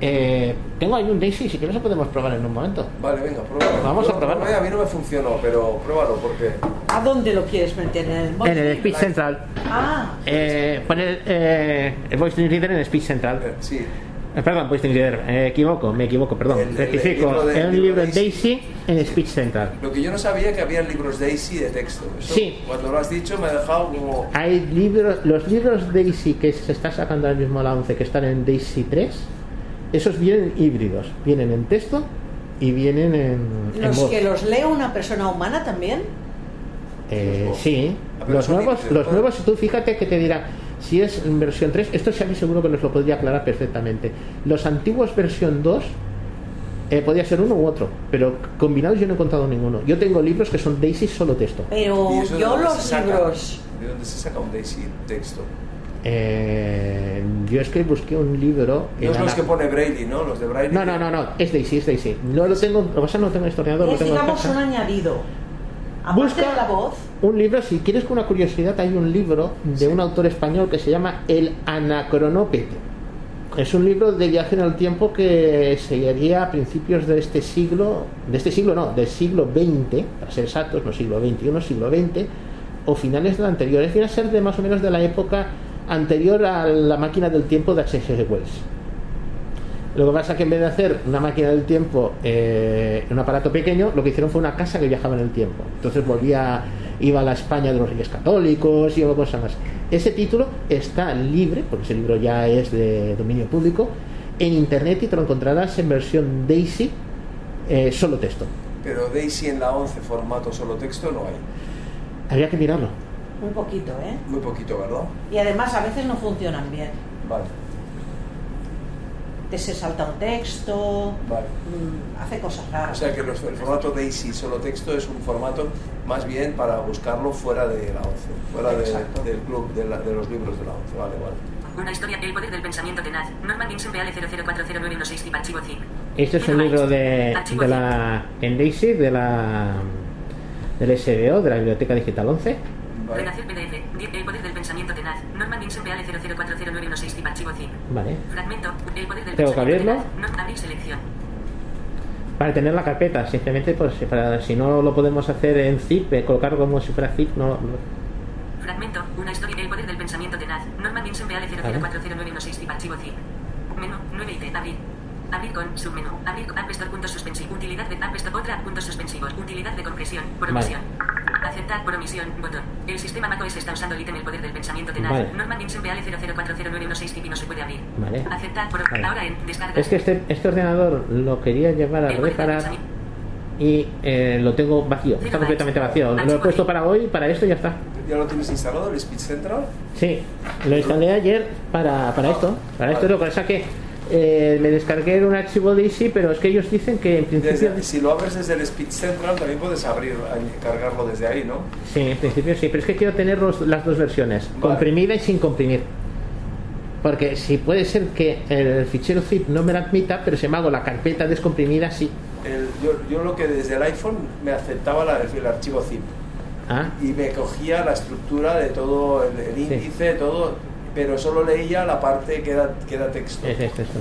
Eh, tengo ahí un Daisy, si quieres lo podemos probar en un momento. Vale, venga, pruébalo. Vamos a probarlo. A mí no me funcionó, pero pruébalo porque... ¿A dónde lo quieres meter? ¿En el En móvil? el Speed Central. Ah, Eh, poner eh, el Voice Reader en Speed Central. eh, sí, Eh, perdón, Voice Reader, me equivoco, me equivoco, perdón. El- el Rectifico. de- un libro libro Daisy. Daisy en Speed Central. lo que yo no sabía que había libros Daisy de texto. Eso, Sí. Cuando lo has dicho me ha dejado como... Hay libros, los libros Daisy que se está sacando ahora mismo la 11, que están en Daisy 3, esos vienen híbridos, vienen en texto y vienen en, en los voz. que los lee una persona humana también. Eh, sí, Ah, los nuevos, los nuevos, tú fíjate que te dirá si es en versión 3, esto sí a mí seguro que nos lo podría aclarar perfectamente. Los antiguos versión 2 eh, podía ser uno u otro, pero combinados yo no he encontrado ninguno. Yo tengo libros que son Daisy solo texto. Pero ¿Y eso de yo los libros. ¿De dónde se saca un Daisy texto? Eh, yo es que busqué un libro. en No es los ana- que pone Braille, ¿no? Los de Braille. No, no, no, no, es Daisy, es Daisy. No lo tengo, lo que pasa es que no tengo historiador, lo Es tengo en digamos un añadido. Aparte Busca de la voz, un libro, si quieres con una curiosidad, hay un libro de un autor español que se llama El Anacronópete. Es un libro de viaje en el tiempo que sería a principios de este siglo, de este siglo no, del siglo XX, para ser exactos, no siglo XXI, siglo XX, o finales del anterior. Es decir, a ser de más o menos de la época anterior a la máquina del tiempo de H.G. Wells. Lo que pasa es que en vez de hacer una máquina del tiempo eh, un aparato pequeño, lo que hicieron fue una casa que viajaba en el tiempo. Entonces volvía, iba a la España de los Reyes Católicos y cosas más. Ese título está libre, porque ese libro ya es de dominio público, en internet y te lo encontrarás en versión Daisy, eh, solo texto. Pero Daisy en la 11 formato solo texto no hay. Habría que mirarlo. muy poquito, ¿eh? Muy poquito, ¿verdad? Y además a veces no funcionan bien. Vale, Te se salta un texto, vale. mm, hace cosas O raras. sea que los- el formato Daisy solo texto es un formato más bien para buscarlo fuera de la 11, fuera de- del club de, la- de los libros de la 11. Vale, vale. Una historia, el poder del pensamiento tenaz. Norman Vincent PL 00409116 tipo archivo zip. Este es un libro de, de la en Daisy de la del SBO, de la Biblioteca Digital 11. Vale. Redacción PDF. Di- El poder del pensamiento tenaz. Norman Vincent PL 00409116 tipo archivo zip. Vale. Fragmento. El poder del Tengo que abrirlo. tenaz. No abrir selección. Para tener la carpeta, simplemente pues para si no lo podemos hacer en zip, eh, colocarlo como si fuera zip, no, Fragmento. Una historia. El poder del pensamiento tenaz. Norman Vincent PL 00409116 tipo archivo zip. Menú. 9 IT. Abrir. Abrir con submenú. Abrir con App Store puntos suspensivos. Utilidad de App Store. Otra puntos suspensivos. Utilidad de compresión. Por Vale. omisión. Aceptar por omisión. Botón. El sistema macOS está usando el ítem El poder del pensamiento tenaz. Vale. Norman Vincent 00409116 zip y no se puede abrir. Vale. Aceptar por Vale. Ahora en descarga. Es que este, este ordenador lo quería llevar a El reparar y eh, lo tengo vacío, está completamente vacío. Lo he puesto para hoy, para esto y ya está. ¿Ya lo tienes instalado, el Speed Central? Sí, lo instalé ayer para, para esto. Para esto lo que pasa que eh, me descargué un archivo Daisy, pero es que ellos dicen que en principio. Desde- si lo abres desde el Speed Central también puedes abrir, a- cargarlo desde ahí, ¿no? Sí, en principio sí, pero es que quiero tener los- las dos versiones, Vale. comprimida y sin comprimir. Porque si puede ser que el fichero zip no me la admita, pero si me hago la carpeta descomprimida, sí. El- yo, yo lo que desde el iPhone me aceptaba la- el, archivo zip Ah, y me cogía la estructura de todo, el, el índice, todo, pero solo leía la parte que era, que era texto. es esto, esto.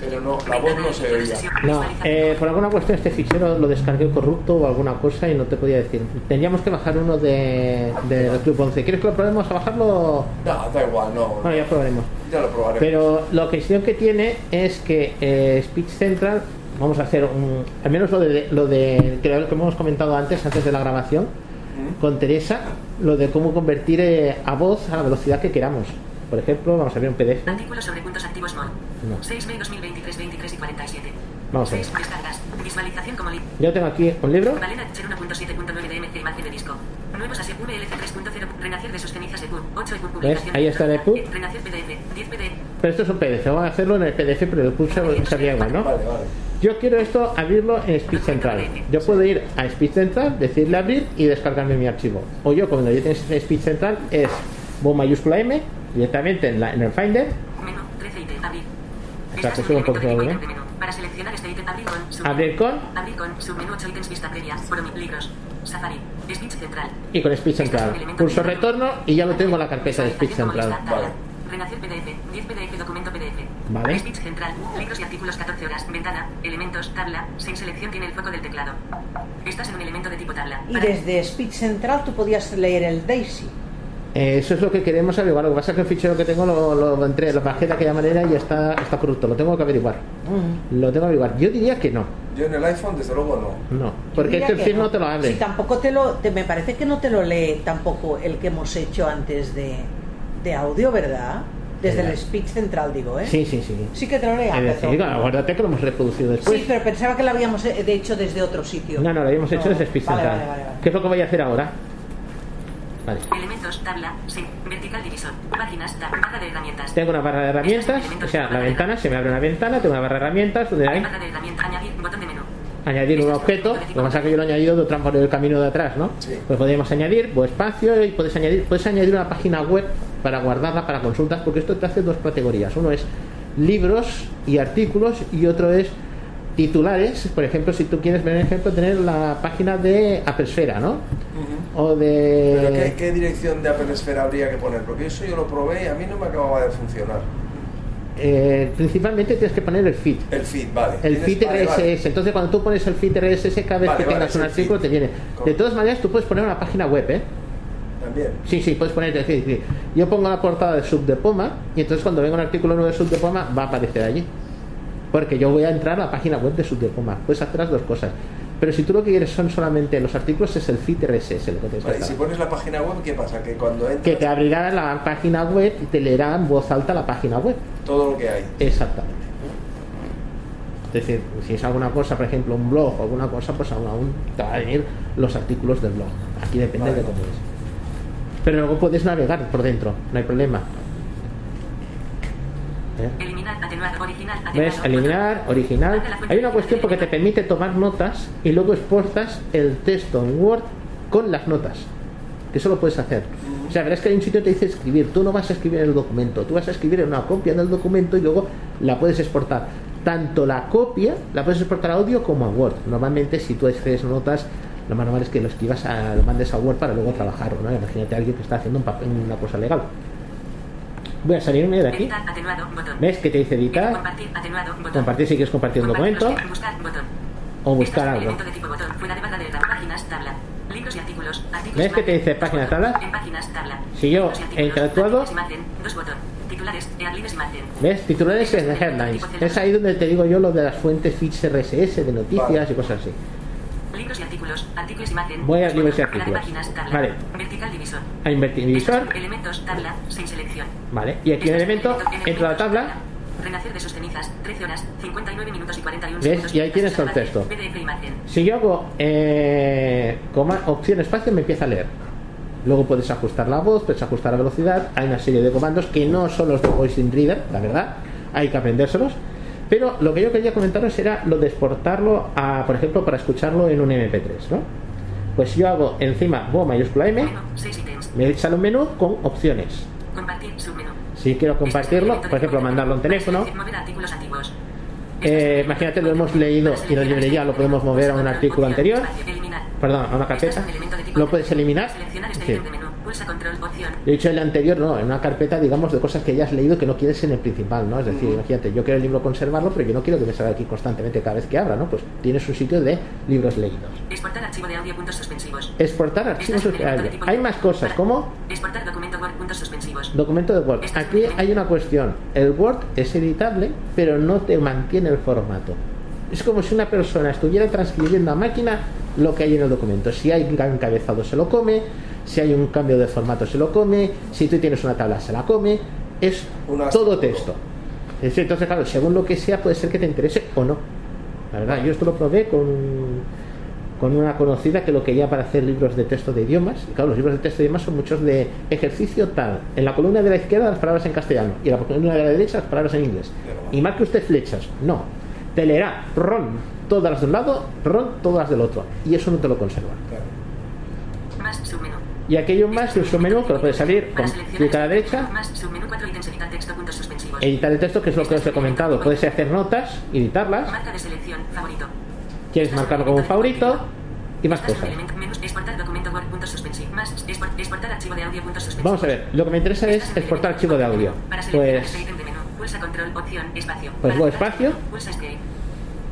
Pero no, la voz no se oía. No, eh, por alguna cuestión este fichero lo descargué corrupto o alguna cosa y no te podía decir. Tendríamos que bajar uno de, del Club 11. ¿Quieres que lo probemos a bajarlo? No, da igual, no. Bueno, ya probaremos. Ya lo probaremos. Pero la cuestión que tiene es que eh, Speech Central vamos a hacer un, al menos lo de, lo de que lo que hemos comentado antes, antes de la grabación, con Teresa, lo de cómo convertir eh, a voz a la velocidad que queramos. Por ejemplo, vamos a ver un PDF. Artículo sobre puntos activos MOL. No. 6 May 2023, 23 y 47. Vamos a ver. 6 descargas. Visualización como link. Yo tengo aquí un libro. Valena Cher 1.7.9 de MC imagen de disco. Nuevos ASE VLC 3.0. Renacer de sus cenizas EPUB. 8 EPUB publicación. Ahí está el EPUB. Renacer PDF. 10 PDF. Pero esto es un PDF, vamos a hacerlo en el PDF, pero el curso sería igual, ¿no? Vale, vale. Yo quiero esto abrirlo en Speech Central. Yo puedo ir a Speech Central, decirle abrir y descargarme mi archivo. O yo, cuando yo tengo Speech Central, es bo mayúscula M directamente en, la- en el Finder. Menú 13 ítem. Abrir. Que un poco. Para seleccionar este ítem, abrir con. submenú. Abrir con Abrir con. Submenú 8 ítems vista previa. Promi. Libros. Safari. Speech central. y con Speech Central. Pulso retorno y ya lo tengo en la carpeta de Speech Central. Vale. Renacer PDF. 10 PDF. Documento PDF. Vale. Speech central. Libros y artículos 14 horas. Ventana. Elementos. Tabla. Sin selección tiene el foco del teclado. Estás en un elemento de tipo tabla. Y desde Speech Central tú podías leer el Daisy. Eh, eso es lo que queremos averiguar. Lo que pasa es que el fichero que tengo lo, lo entré, lo bajé de aquella manera y está, está corrupto. Lo tengo que averiguar. Lo tengo que averiguar. Yo diría que no. Yo en el iPhone, desde luego, no. No. Porque es que el que film no te lo abre. Si tampoco te lo. te- me parece que no te lo lee tampoco el que hemos hecho antes de, de audio, ¿verdad? Desde Ya. el Speech Central, digo, ¿eh? Sí, sí, sí. Sí que te lo lea. Es decir, acuérdate que lo hemos reproducido después. Sí, pero pensaba que lo habíamos eh, de hecho desde otro sitio. No, no, lo habíamos hecho desde Speech Vale, Central. vale, vale, vale. ¿Qué es lo que voy a hacer ahora? Vale. Elementos, tabla, sin, vertical divisor, páginas, tab, barra de herramientas. Tengo una barra de herramientas, o sea, la ventana, se me abre una ventana, tengo una barra de herramientas donde hay Barra de herramientas, añadir, botón de menú. añadir un objeto, lo que pasa es que yo lo he añadido de otra por el camino de atrás, ¿no? Sí. Pues podemos añadir o espacio y puedes añadir, puedes añadir una página web para guardarla para consultas, porque esto te hace dos categorías. Uno es libros y artículos y otro es titulares. Por ejemplo, si tú quieres, por ejemplo, tener la página de Apesfera, ¿no? O de... Pero ¿qué, qué dirección de Apple Sphere habría que poner? Porque eso yo lo probé y a mí no me acababa de funcionar. eh, principalmente tienes que poner el feed. El feed, vale. El feed vale, RSS. vale. Entonces, cuando tú pones el feed RSS, cada vez Vale, que tengas un el artículo, feed. te viene. De todas maneras, tú puedes poner una página web, ¿eh? También. Sí, sí, puedes poner. es decir, yo pongo la portada de Sub de Poma y entonces cuando venga un artículo nuevo de Sub de Poma va a aparecer allí. Porque yo voy a entrar a la página web de Sub de Poma. Puedes hacer las dos cosas. Pero si tú lo que quieres son solamente los artículos, es el feed RSS lo que que Vale, y si pones la página web, ¿qué pasa? Que cuando entras, Que te abrirá la página web y te leerá en voz alta la página web. todo lo que hay. Exactamente. Es decir, si es alguna cosa, por ejemplo, un blog o alguna cosa, pues aún, aún te van a venir los artículos del blog. Aquí depende Vale. de cómo es. Pero luego puedes navegar por dentro, no hay problema. ¿Eh? Eliminar, atenuar, original, atenuar. ¿Ves? Eliminar, original. Hay una cuestión porque te permite tomar notas y luego exportas el texto en Word con las notas. Que eso lo puedes hacer. O sea, verás que hay un sitio que te dice escribir. Tú no vas a escribir en el documento, tú vas a escribir en una copia del documento y luego la puedes exportar. Tanto la copia la puedes exportar a audio como a Word. Normalmente, si tú escribes notas, lo más normal es que lo escribas, a, lo mandes a Word para luego trabajarlo. ¿no? Imagínate a alguien que está haciendo un papel, una cosa legal. Voy a salirme de aquí. Atenuado. ¿Ves que te dice editar? Compartir, atenuado, botón. Compartir si quieres compartir un documento. Buscar. O buscar algo. elemento de tipo botón, fuera de barra de herramientas, páginas, tabla. Libros y artículos. artículos ¿Ves que te dice tabla? En páginas, tabla. Si yo he interactuado-. Titulares, headlines. ¿Ves? Titulares en headlines. Es ahí donde te digo yo lo de las fuentes feeds RSS, de noticias Vale. y cosas así. Artículos, imagen. Voy a artículos. páginas, tabla. Vale. Vertical divisor. A invertir divisor. Elementos, tabla, sin selección. Vale. Y aquí en elemento, entro a la tabla. Renacer de sus cenizas, 13 horas, 59 minutos y 41 ¿Ves? segundos. Y ahí tienes el texto. Si yo hago eh, coma, opción espacio, me empieza a leer. Luego puedes ajustar la voz, puedes ajustar la velocidad. Hay una serie de comandos que no son los de Voice in Reader, la verdad. Hay que aprendérselos. Pero lo que yo quería comentaros era lo de exportarlo a, por ejemplo, para escucharlo en un MP3, ¿no? Pues yo hago encima Bo mayúscula M, Menú, 6 ítems. me sale un menú con opciones. Compartir, submenú. Si quiero compartirlo, por ejemplo, mandarlo a un teléfono, eh, imagínate, lo hemos leído y la librería lo podemos mover a un artículo anterior, perdón, a una carpeta, lo puedes eliminar. Seleccionar este Sí. Pulsa control opción. De hecho, el anterior no, en una carpeta, digamos, de cosas que ya has leído que no quieres en el principal, ¿no? Es decir, imagínate, yo quiero el libro conservarlo, pero yo no quiero que me salga aquí constantemente cada vez que abra, ¿no? Pues tienes un sitio de libros leídos. Exportar archivo de audio puntos suspensivos. Exportar el elemento de Hay más cosas, Para. como Exportar documento Word puntos suspensivos. documento de Word. Aquí hay una cuestión. El Word es editable, pero no te mantiene el formato. Es como si una persona estuviera transcribiendo a máquina lo que hay en el documento. Si hay encabezado se lo come, si hay un cambio de formato se lo come, si tú tienes una tabla se la come, es Una- todo texto. Entonces, claro, según lo que sea, puede ser que te interese o no. La verdad, yo esto lo probé con, con una conocida que lo quería para hacer libros de texto de idiomas. Y claro, los libros de texto de idiomas son muchos de ejercicio tal. En la columna de la izquierda las palabras en castellano y en la columna de la derecha las palabras en inglés. Y marque usted flechas. No. Te leerá ron todas las de un lado, ron todas las del otro. Y eso no te lo conserva. Más submenú. Y aquello más de un submenú que lo puede salir con clic a la derecha, Más submenú 4 ítems editar el texto, que es lo que os he comentado. Puedes hacer notas, editarlas, quieres marcarlo como un favorito y más cosas. Vamos a ver, lo que me interesa es exportar archivo de audio. Pues. Pues voy espacio.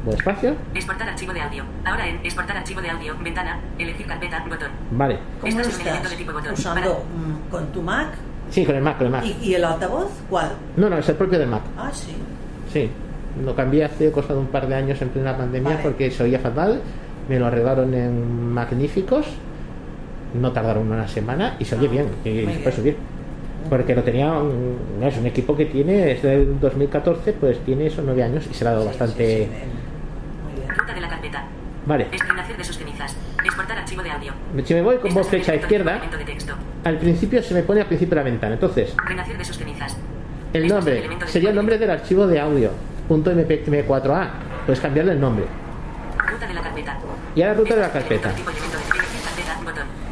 Archivo, Pulsa escape. buen espacio. Exportar archivo de audio. Ahora en exportar archivo de audio, ventana, elegir carpeta, botón. Vale. ¿Cómo lo en un elemento estás de tipo botón. usando? ¿Con tu Mac? Sí, con el Mac, con el Mac. ¿Y, y el altavoz? ¿Cuál? No, no, es el propio del Mac. Ah, sí. Sí. Lo cambié hace cosa de un par de años en plena pandemia Vale. porque se oía fatal. Me lo arreglaron en magníficos. No tardaron una semana y se oye Ah, bien. Y se puede subir. Porque lo tenía. un- Es un equipo que tiene. Es del 2014, pues tiene esos nueve años y se le ha dado Sí, bastante. sí, sí, bien. Muy bien. Ruta de la carpeta. Vale. De sus cenizas. Exportar archivo de audio. Si me voy con voz flecha izquierda, de texto. al principio se me pone al principio de la ventana. Entonces, Renacer de sus cenizas. el nombre de sería el nombre del archivo de audio. Punto MP M4A. Puedes cambiarle el nombre. Ruta de la carpeta. Y ahora ruta de la carpeta.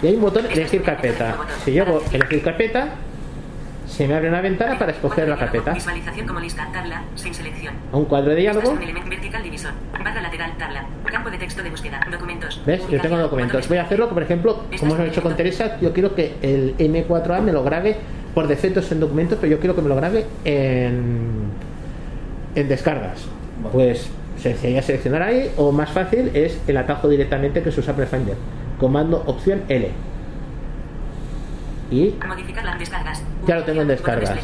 Y hay un botón elegir carpeta. Si yo hago elegir carpeta, se me abre una ventana para escoger la carpeta. Visualización como lista, tabla, sin selección. A un cuadro de diálogo. vertical divisor. Barra lateral, tabla. Campo de texto de búsqueda. Documentos. ¿Ves? Yo tengo documentos. Voy a hacerlo, por ejemplo, como hemos hecho con Teresa, yo quiero que el M4A me lo grabe por defecto es en documentos, pero yo quiero que me lo grabe en, en descargas. Pues sería seleccionar ahí, o más fácil es el atajo directamente que se usa para el Finder. Comando opción L. Y Modificar las descargas. Ya lo tengo en descargas.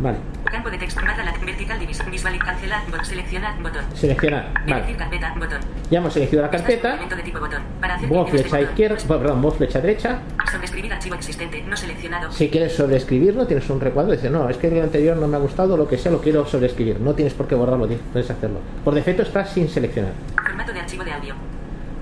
vale, Campo de texto. Barra. Vertical. Visual. Cancelar. Bot. Seleccionar. Botón. seleccionar. Vale. carpeta. Botón. Ya hemos elegido la carpeta. de tipo botón. Para hacer flecha izquierda, perdón, voz flecha derecha. Sobreescribir archivo existente. No seleccionado. Si quieres sobreescribirlo, tienes un recuadro. Dices, no, es que el anterior no me ha gustado, lo que sea, lo quiero sobreescribir. No tienes por qué borrarlo, puedes hacerlo. Por defecto está sin seleccionar. Formato de archivo de audio.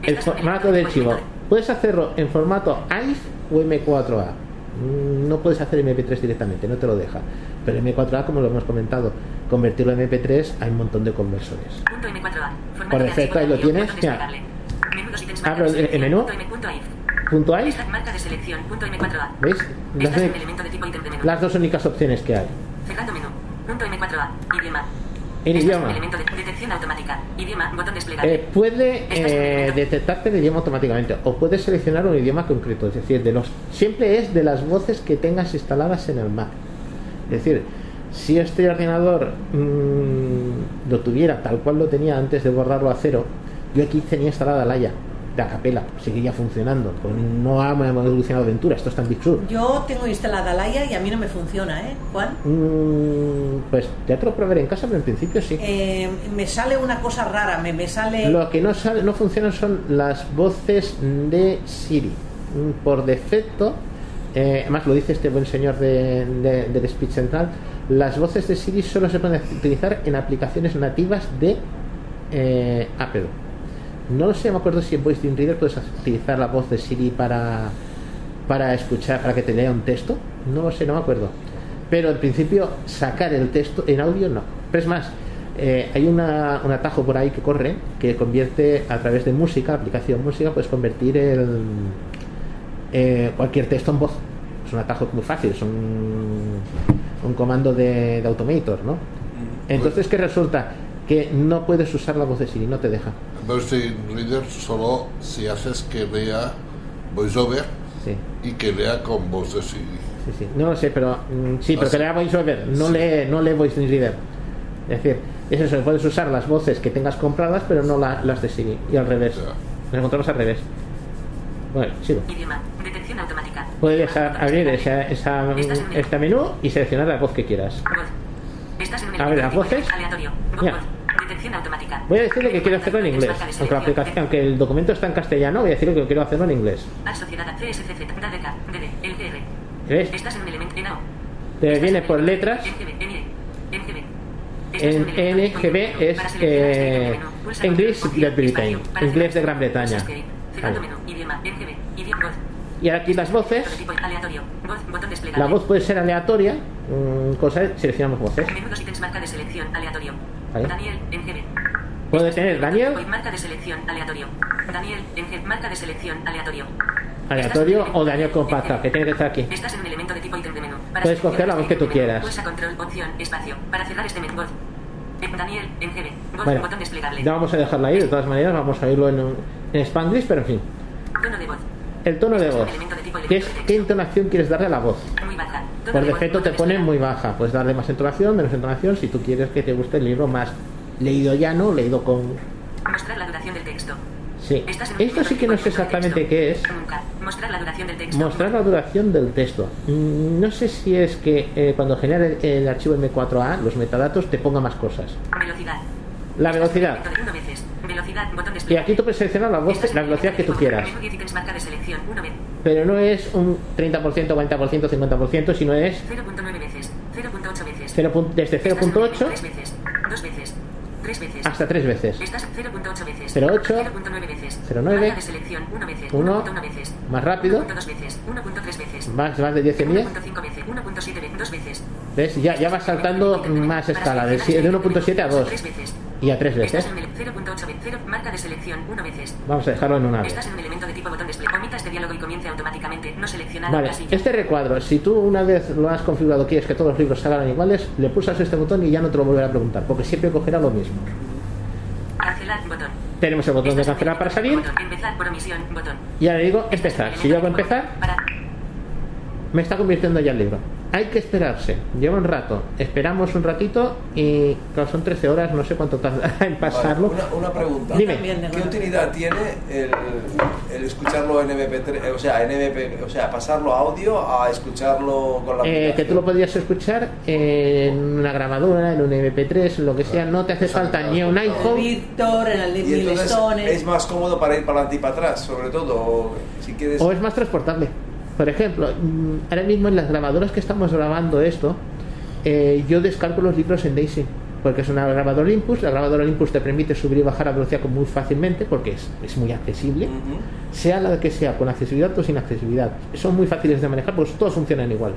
El formato de archivo. Puedes hacerlo en formato AIF o M4A. Mm, No puedes hacer MP3 directamente, no te lo deja. Pero M4A, como lo hemos comentado, convertirlo en MP3 hay un montón de conversores. de- Punto M4A. Formato Por de defecto, ahí lo tienes, ítems, Abro el- el menú. punto M, punto AIF. Punto AIF, Esta marca de selección. Punto M4A. ¿veis? Las, las dos únicas opciones que hay. Cerrando menú. Punto M4A. Idioma. En Estás idioma. elemento de detección automática. Idioma. Botón desplegable. Eh, puede eh, detectarte el idioma automáticamente o puedes seleccionar un idioma concreto, es decir, de los siempre es de las voces que tengas instaladas en el Mac. Es decir, si este ordenador mm, lo tuviera tal cual lo tenía antes de borrarlo a cero, yo aquí tenía instalada la ya de Acapela, seguiría funcionando. Pues no ha evolucionado Ventura, esto está en Big Sur. Yo tengo instalada Laia y a mí no me funciona, ¿eh? Juan. Mm, pues ya te lo probaré en casa, pero en principio sí. Eh, me sale una cosa rara, me, me sale... Lo que no sale, no funcionan son las voces de Siri. Mm, Por defecto, eh, además lo dice este buen señor de, de- del Speech Central, las voces de Siri solo se pueden utilizar en aplicaciones nativas de eh, Apple. No lo sé, me acuerdo si en Voice Dream Reader puedes utilizar la voz de Siri para, para escuchar, para que te lea un texto. No lo sé, no me acuerdo. Pero en principio, sacar el texto en audio no. Pero es más, eh, hay una- un atajo por ahí que corre que convierte a través de música, aplicación música, puedes convertir el, eh, cualquier texto en voz. Es un atajo muy fácil, es un, un comando de, de Automator, ¿no? Entonces, ¿qué resulta? Que no puedes usar la voz de Siri, no te deja. Voice Reader solo si haces que lea VoiceOver Sí. y que lea con voz de. Sí, sí. No lo sé, pero mm, sí, pero Ah, que lea VoiceOver, no Sí. lee, no lee Voice Reader. Es decir, es eso, puedes usar las voces que tengas compradas, pero no la- las de Siri. Y al revés. Ya. Nos encontramos al revés. Bueno, sigo. Idioma. Detección automática. Puedes abrir esa, esa, menú. este menú y seleccionar la voz que quieras. Voz. Estás en un A ver, las voces. Aleatorio. Voz, Mira. voz. Corrección automática. Voy a decirle que quiero hacerlo en inglés. Aunque, la aplicación, aunque el documento está en castellano, voy a decirle que quiero hacerlo en inglés. ¿Ves? Te viene por letras. En NGB es este eh, English Great Britain, inglés de. Gran Bretaña. Vale. Y aquí las voces. La voz puede ser aleatoria. mm, Cosa seleccionamos voces. Menudos ítems marca de selección aleatorio. Vale. Daniel, NGB. Puede tener Daniel, marca de selección aleatorio. Daniel, NGB, marca de selección aleatorio. aleatorio en o Daniel compacta, NGB. que tiene que estar aquí. Estás en un elemento de tipo ítem de menú. Para Puedes coger la voz que tú quieras. Pulsa control, opción, espacio. Para cerrar este menú. Eh, Daniel, NGB. Voz, Bueno, botón desplegable. ya vamos a dejarla ahí. De todas maneras, vamos a oírlo en, un- en Spanglish, pero en fin. Tono de voz. El tono de voz. ¿Qué, es- elemento de ¿Qué texto. entonación quieres darle a la voz? Muy baja. Tono Por defecto te pone muy baja. Puedes darle más entonación, menos entonación. Si tú quieres que te guste el libro más leído llano, leído con. Mostrar la duración del texto. Sí. Esto sí que no sé exactamente qué es. Mostrar la duración del texto. Mostrar la duración del texto. Mm, No sé si es que eh, cuando genera el, el archivo M4A, los metadatos, te ponga más cosas. Velocidad. La velocidad. De Y aquí tú puedes seleccionar la, voz, la velocidad que tú quieras. menú 10 ítems marca de selección. Uno vez. Pero no es un 30%, 40%, 50%, sino es 0.9 veces. 0.8 veces. 0. pun- desde Estás en un elemento 0.8 Tres veces. Dos veces. Tres veces. hasta 3 veces. Estás 0.8 veces. 0.8, 0.9 veces. 0.9, Marca de selección 1 veces. uno, 1.1 veces. más rápido. 1.2 veces. 1.3 veces. Más, más de 10 en 10. 1.5 veces. 1.7 veces. 2 veces. ¿Ves? Ya, ya va saltando más escala, de, de 1.7 a 2 Tres veces. Y a 3 veces. Estás en el 0.8 veces. 0. Marca de selección 1 veces. Vamos a dejarlo en una vez. Estás en un elemento de tipo botón despliegue. Omita este diálogo y comience automáticamente. No seleccionado. Vale, casilla. este recuadro, si tú una vez lo has configurado, quieres que todos los libros salgan iguales, le pulsas este botón y ya no te lo volverá a preguntar, porque siempre cogerá lo mismo. Cancelar botón. Tenemos el botón de Estás cancelar el para salir botón. Empezar por omisión botón. y ahora digo empezar. Si yo hago empezar, Para. me está convirtiendo ya el libro. Hay que esperarse, lleva un rato. Esperamos un ratito y claro, son 13 horas, no sé cuánto tarda en pasarlo. Vale, una, una pregunta. Dime. ¿Qué utilidad tiene el, el escucharlo en MP3, eh, o sea, en MP, o sea, pasarlo a audio a escucharlo con la Eh, que tú lo podrías escuchar en una grabadora, en un MP3, en lo que sea, no te hace falta ni un iPhone. Víctor, en el Y entonces es más cómodo para ir para adelante y para atrás, sobre todo, si quieres... O es más transportable. Por ejemplo, mm, ahora mismo en las grabadoras que estamos grabando esto, eh, yo descargo los libros en Daisy. Porque es una grabadora Olympus. La grabadora Olympus te permite subir y bajar a velocidad muy fácilmente porque es, es muy accesible. Sea la que sea, con accesibilidad o sin accesibilidad. Son muy fáciles de manejar porque todos funcionan igual.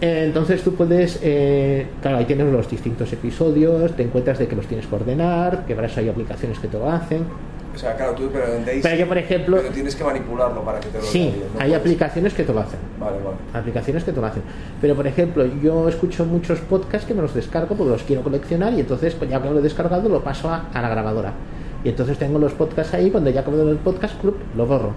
Eh, Entonces tú puedes, eh, claro, ahí tienes los distintos episodios, te encuentras de que los tienes que ordenar, que para eso hay aplicaciones que te lo hacen. O sea, claro, tú pero en Daisy, Pero yo, por ejemplo, pero tienes que manipularlo para que te lo sí, hay aplicaciones que te lo hacen. Vale, vale. aplicaciones que te lo hacen. Pero por ejemplo, yo escucho muchos podcasts que me los descargo porque los quiero coleccionar y entonces pues, ya que lo he descargado lo paso a, a la grabadora. Y entonces tengo los podcasts ahí, cuando ya acabo el podcast club, lo borro.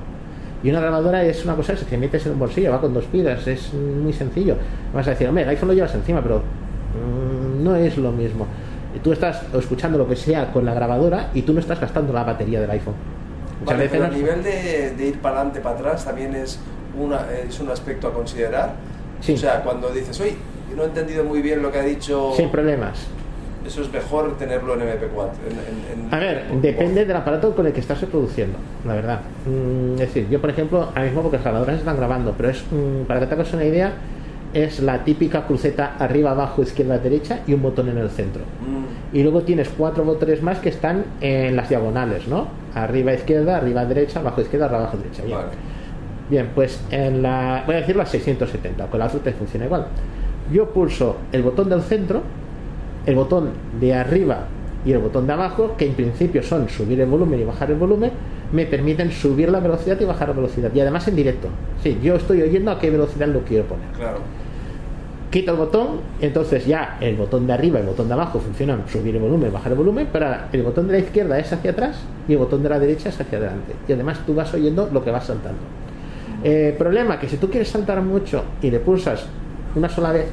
Y una grabadora es una cosa que te metes en un bolsillo, va con dos pilas, es muy sencillo. Vas a decir, hombre, el iPhone lo llevas encima, pero mm, no es lo mismo. Tú estás escuchando lo que sea con la grabadora y tú no estás gastando la batería del iPhone. Muchas Vale, veces pero a nivel de, de ir para adelante, para atrás, también es, una, es un aspecto a considerar. Sí. O sea, cuando dices, oye, no he entendido muy bien lo que ha dicho, sin problemas. eso es mejor tenerlo en MP4. en- en- en- A ver, en- depende del aparato con el que estás reproduciendo, la verdad. Mm, es decir, yo por ejemplo, ahora mismo porque las grabadoras están grabando, pero es mm, para que te hagas una idea, es la típica cruceta arriba, abajo, izquierda, derecha y un botón en el centro. Mm, Y luego tienes cuatro botones más que están en las diagonales, ¿no? Arriba, izquierda, arriba, derecha, abajo, izquierda, abajo, derecha. Bien. vale. Bien, pues en la. Voy a decir la 670, con la otra te funciona igual. Yo pulso el botón del centro, el botón de arriba y el botón de abajo, que en principio son subir el volumen y bajar el volumen, me permiten subir la velocidad y bajar la velocidad. Y además en directo. Sí, yo estoy oyendo a qué velocidad lo quiero poner. Claro. Quito el botón, entonces ya el botón de arriba y el botón de abajo funcionan subir el volumen, bajar el volumen, ahora el botón de la izquierda es hacia atrás y el botón de la derecha es hacia adelante. Y además tú vas oyendo lo que vas saltando. Eh, problema que si tú quieres saltar mucho y le pulsas una sola vez,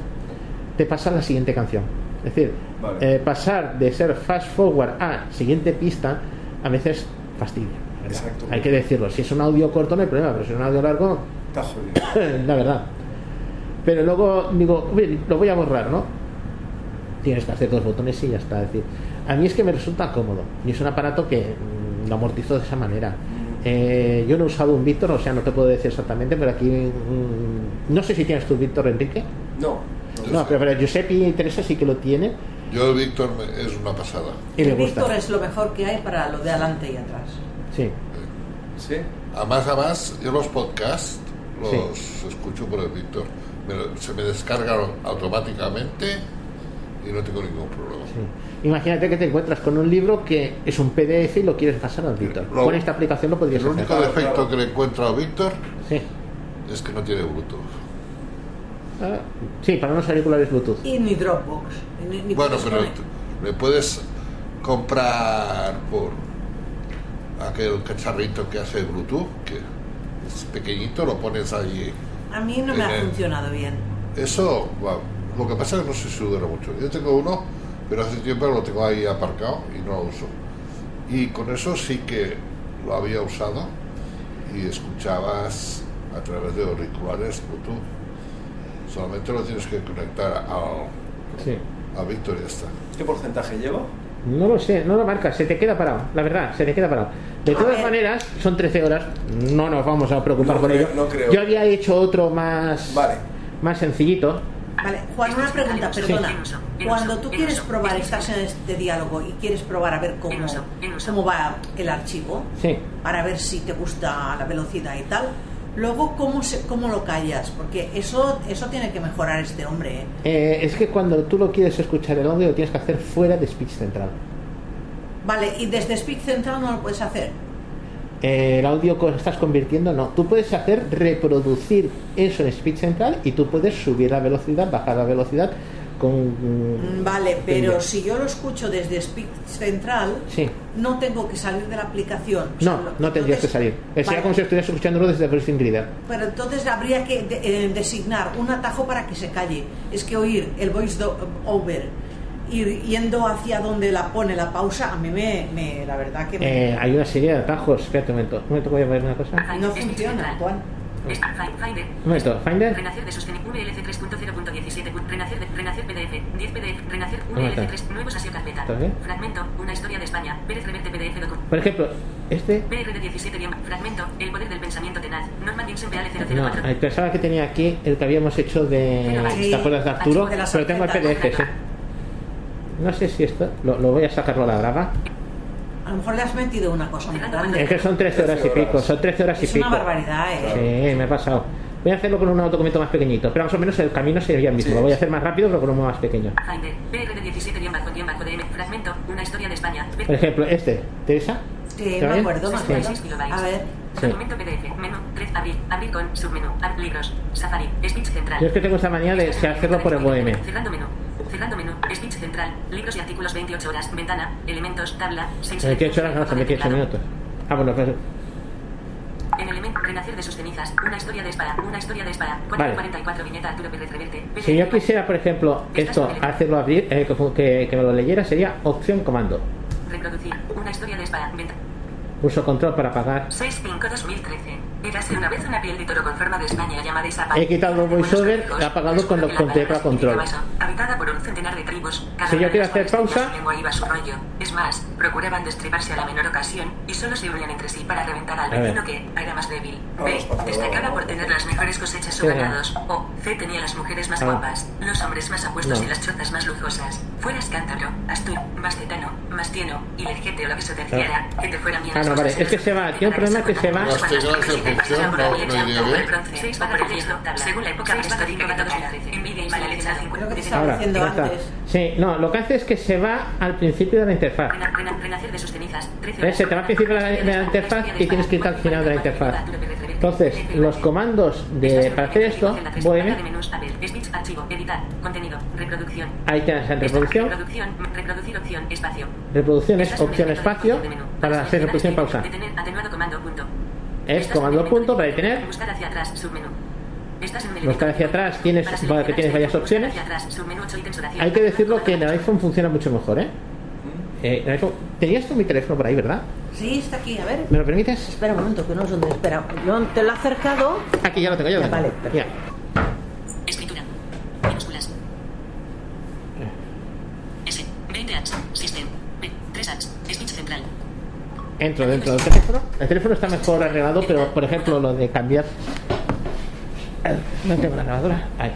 te pasa la siguiente canción. Es decir, Vale. eh, pasar de ser fast forward a siguiente pista a veces fastidia. Exacto. Hay que decirlo. Si es un audio corto no hay problema, pero si es un audio largo, Está jodido. la verdad. Pero luego digo, "Uy, lo voy a borrar, ¿no? Tienes que hacer dos botones y ya está. Es decir, a mí es que me resulta cómodo y es un aparato que mm, lo amortizo de esa manera. Eh, yo no he usado un Víctor, o sea, no te puedo decir exactamente, pero aquí mm, no sé si tienes tu Víctor, Enrique. No. No, pero, pero Giuseppe y Teresa sí que lo tiene Yo, Víctor, me- es una pasada. y El gusta. Víctor es lo mejor que hay para lo de adelante y atrás. Sí. ¿Sí? Además, además, yo los podcasts los escucho por el Víctor. Me- se me descargan automáticamente y no tengo ningún problema. Sí. Imagínate que te encuentras con un libro que es un PDF y lo quieres pasar al Víctor. Lo- Con esta aplicación lo podrías El hacer. único defecto que le encuentro a Víctor Sí. es que no tiene Bluetooth. Ah, sí, para unos auriculares Bluetooth. Y ni Dropbox. Ni, ni Bueno, pero le puedes comprar por aquel cacharrito que hace Bluetooth, que es pequeñito, lo pones ahí. A mí no me ha el- funcionado bien. Eso, va, lo que pasa es que no sé si dura mucho. Yo tengo uno, pero hace tiempo lo tengo ahí aparcado y no lo uso. Y con eso sí que lo había usado y escuchabas a través de auriculares Bluetooth. Solamente lo tienes que conectar al, Sí. a Víctor y ya está. ¿Qué porcentaje lleva? No lo sé, no lo marcas, se te queda parado, la verdad, se te queda parado. De todas maneras, son 13 horas, no nos vamos a preocupar No por creo- ello. no creo. Yo había hecho otro más, Vale. más sencillito. Vale, Juan, una pregunta, perdona. Cuando tú quieres probar, estás en este diálogo y quieres probar a ver cómo, cómo va el archivo, Sí. para ver si te gusta la velocidad y tal, luego cómo, se, cómo lo callas, porque eso, eso tiene que mejorar este hombre. ¿eh? Eh, es que cuando tú lo quieres escuchar el audio lo tienes que hacer fuera de Speech Central. Vale, y desde Speak Central no lo puedes hacer. Eh, el audio que estás convirtiendo, no. Tú puedes hacer reproducir eso en Speech Central y tú puedes subir la velocidad, bajar la velocidad con... Mm, Vale, pero si yo lo escucho desde Speak Central, Sí. no tengo que salir de la aplicación. O sea, No, no tendrías que salir. Sería Vale, como si estuvieras escuchándolo desde Voicing Reader. Pero entonces habría que de- eh, designar un atajo para que se calle. Es que oír el voice do- over, ir yendo hacia donde la pone la pausa, a mí me, me- la verdad que me- Eh, hay una serie de atajos. Espérate un momento. Un momento, voy a ver una cosa. no funciona, Juan. Es- Finder. Un momento, Finder. Renacer de sostenible VLC 3.0.17. Renacer, de, Renacer PDF. 10 PDF. Renacer. VLC 3. Nuevos asio carpeta. ¿Está bien? Fragmento. Una historia de España. Pérez Reverte PDF. Docu. Por ejemplo, este... PR de 17 guión- Fragmento. El poder del pensamiento tenaz. Norman Jensen Peale No, 004. eh, pensaba que tenía aquí el que habíamos hecho de... Sí, ¿Te acuerdas de Arturo? de Pero tengo el PDF, sí. No sé si esto... Lo, lo voy a sacarlo a la brava. A lo mejor le has metido una cosa muy Es grande. que son 13 horas y 13 pico. Son 13 horas y Es pico. una barbaridad, ¿eh? Sí, me he pasado. Voy a hacerlo con un documento más pequeñito, pero más o menos el camino sería el mismo. Sí. Lo voy a hacer más rápido, pero con uno más pequeño. Finder. PR de 17 guion bajo guion bajo DM. Fragmento. Una historia de España. Por ejemplo, este, Teresa. Sí, ¿Está me bien? acuerdo, me Sí. acuerdo. 66 kilobytes. A ver. Documento PDF. Menú. 3. Abrir. Abrir con. Submenú. Libros. Safari. Speech central. Yo es que tengo esta manía de hacerlo por el OM. Cerrando menú. Cerrando menú. Speech central. Libros y artículos 28 horas. Ventana. Elementos. Tabla. 6 Me quedo hecho horas, no, se me queda 8 minutos. Ah, bueno, pues. En elemento. Renacer de sus cenizas. Una historia de espada. Una historia de espada. Vale. 444 viñeta Arturo Pérez Reverte. Si yo quisiera, por ejemplo, esto, hacerlo abrir, eh, que, que- que me lo leyera, sería opción comando. Reproducir. Una historia de espada. Ventana. Pulso control para apagar. 6-5-2013. Érase una vez una piel de toro con forma de España llamada Isapa. He quitado buenos voiceover, he apagado con tecla control. Por un centenar de tribus. cada Si yo quiero hacer pausa- su lengua iba a su rollo. Es más, procuraban destriparse a la menor ocasión y solo se unían entre sí para reventar al vecino que era más débil. B. Destacaba por tener las mejores cosechas o ganados. O. C. Tenía las mujeres más Ah. guapas, los hombres más apuestos No. y las chozas más lujosas. Fueras cántaro, asturo, más tetano, más tieno y legete o lo que se te Ah. hiciera, que te fueran bien Ah, no, vale, es que se va, tiene un problema que se va- según la época todos Envidia y mala leche Ahora, ya antes. Sí, no, lo que hace es que se va al principio de la interfaz. Rena- rena- Renacer de sus cenizas. 13 ¿Ves? Se te va al principio de la, de la interfaz y tienes que ir al final de la interfaz. Entonces, los comandos de, para hacer esto, voy reproducción. ahí tienes en reproducción. Reproducción, reproducir opción, espacio. Reproducción es opción espacio para hacer reproducción pausa. Es comando punto para detener. Buscar hacia atrás, submenú. Buscar hacia atrás, tienes- para que tienes varias opciones. Hay que decirlo que en el iPhone funciona mucho mejor, ¿eh? Eh, en el iPhone- Tenías tú mi teléfono por ahí, ¿verdad? Sí, está aquí, a ver. ¿Me lo permites? Espera un momento, que no sé dónde. Espera, yo te lo he acercado. Aquí ya lo tengo, ya lo tengo. Vale, Mira. Escritura. Minúsculas. S. 20 apps. System. P. Contacts. Speech central. Entro dentro del teléfono. El teléfono está mejor arreglado, pero por ejemplo lo de cambiar. Eh, No tengo la grabadora. Ahí.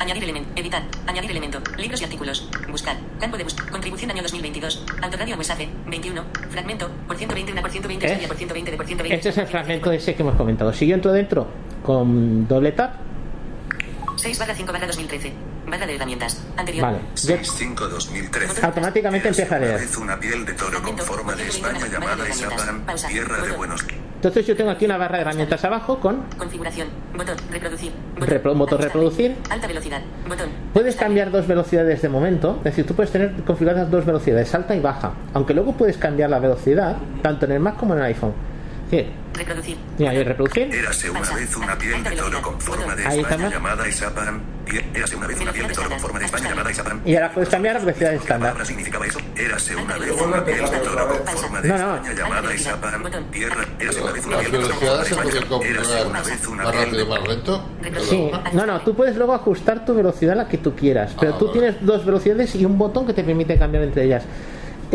Añadir elemento. Editar. Añadir elemento. Libros y artículos. Buscar. Campo de búsqueda. Contribución año 2022. Autoradio mensaje. 21. Fragmento. Por 120, una por 120, ¿Eh? por 120, de por 120. Este es el fragmento ese que hemos comentado. Si yo entro dentro con doble tap, 6 barra 5 barra 2013. Barra de herramientas. Anterior. vale. Yo 65-2013. automáticamente empieza a Una leer. una piel de toro con forma de España llamada Isapan, tierra de buenos. Entonces yo tengo aquí una barra de herramientas abajo con Configuración. Botón. Reproducir. Repro- botón reproducir. Alta velocidad. Botón. Puedes cambiar dos velocidades de momento, es decir, tú puedes tener configuradas dos velocidades, alta y baja, aunque luego puedes cambiar la velocidad tanto en el Mac como en el iPhone. Decir, Reproducir. mira, ahí reproducir, Érase una vez una piel de toro con forma de España ¿no? llamada Isapan. Érase una vez una piel de toro con forma de España llamada Isapan. y ahora puedes cambiar la velocidad ¿Qué estándar. palabra significaba eso? Érase una vez una piel de toro con forma de No, no. España llamada Isapan. Tierra. Érase una vez una Las piel de toro con forma velocidades de España. Érase una vez una más piel rápido de y más lento. Sí, no, no, tú puedes luego ajustar tu velocidad a la que tú quieras, pero Ah, tú tienes dos velocidades y un botón que te permite cambiar entre ellas.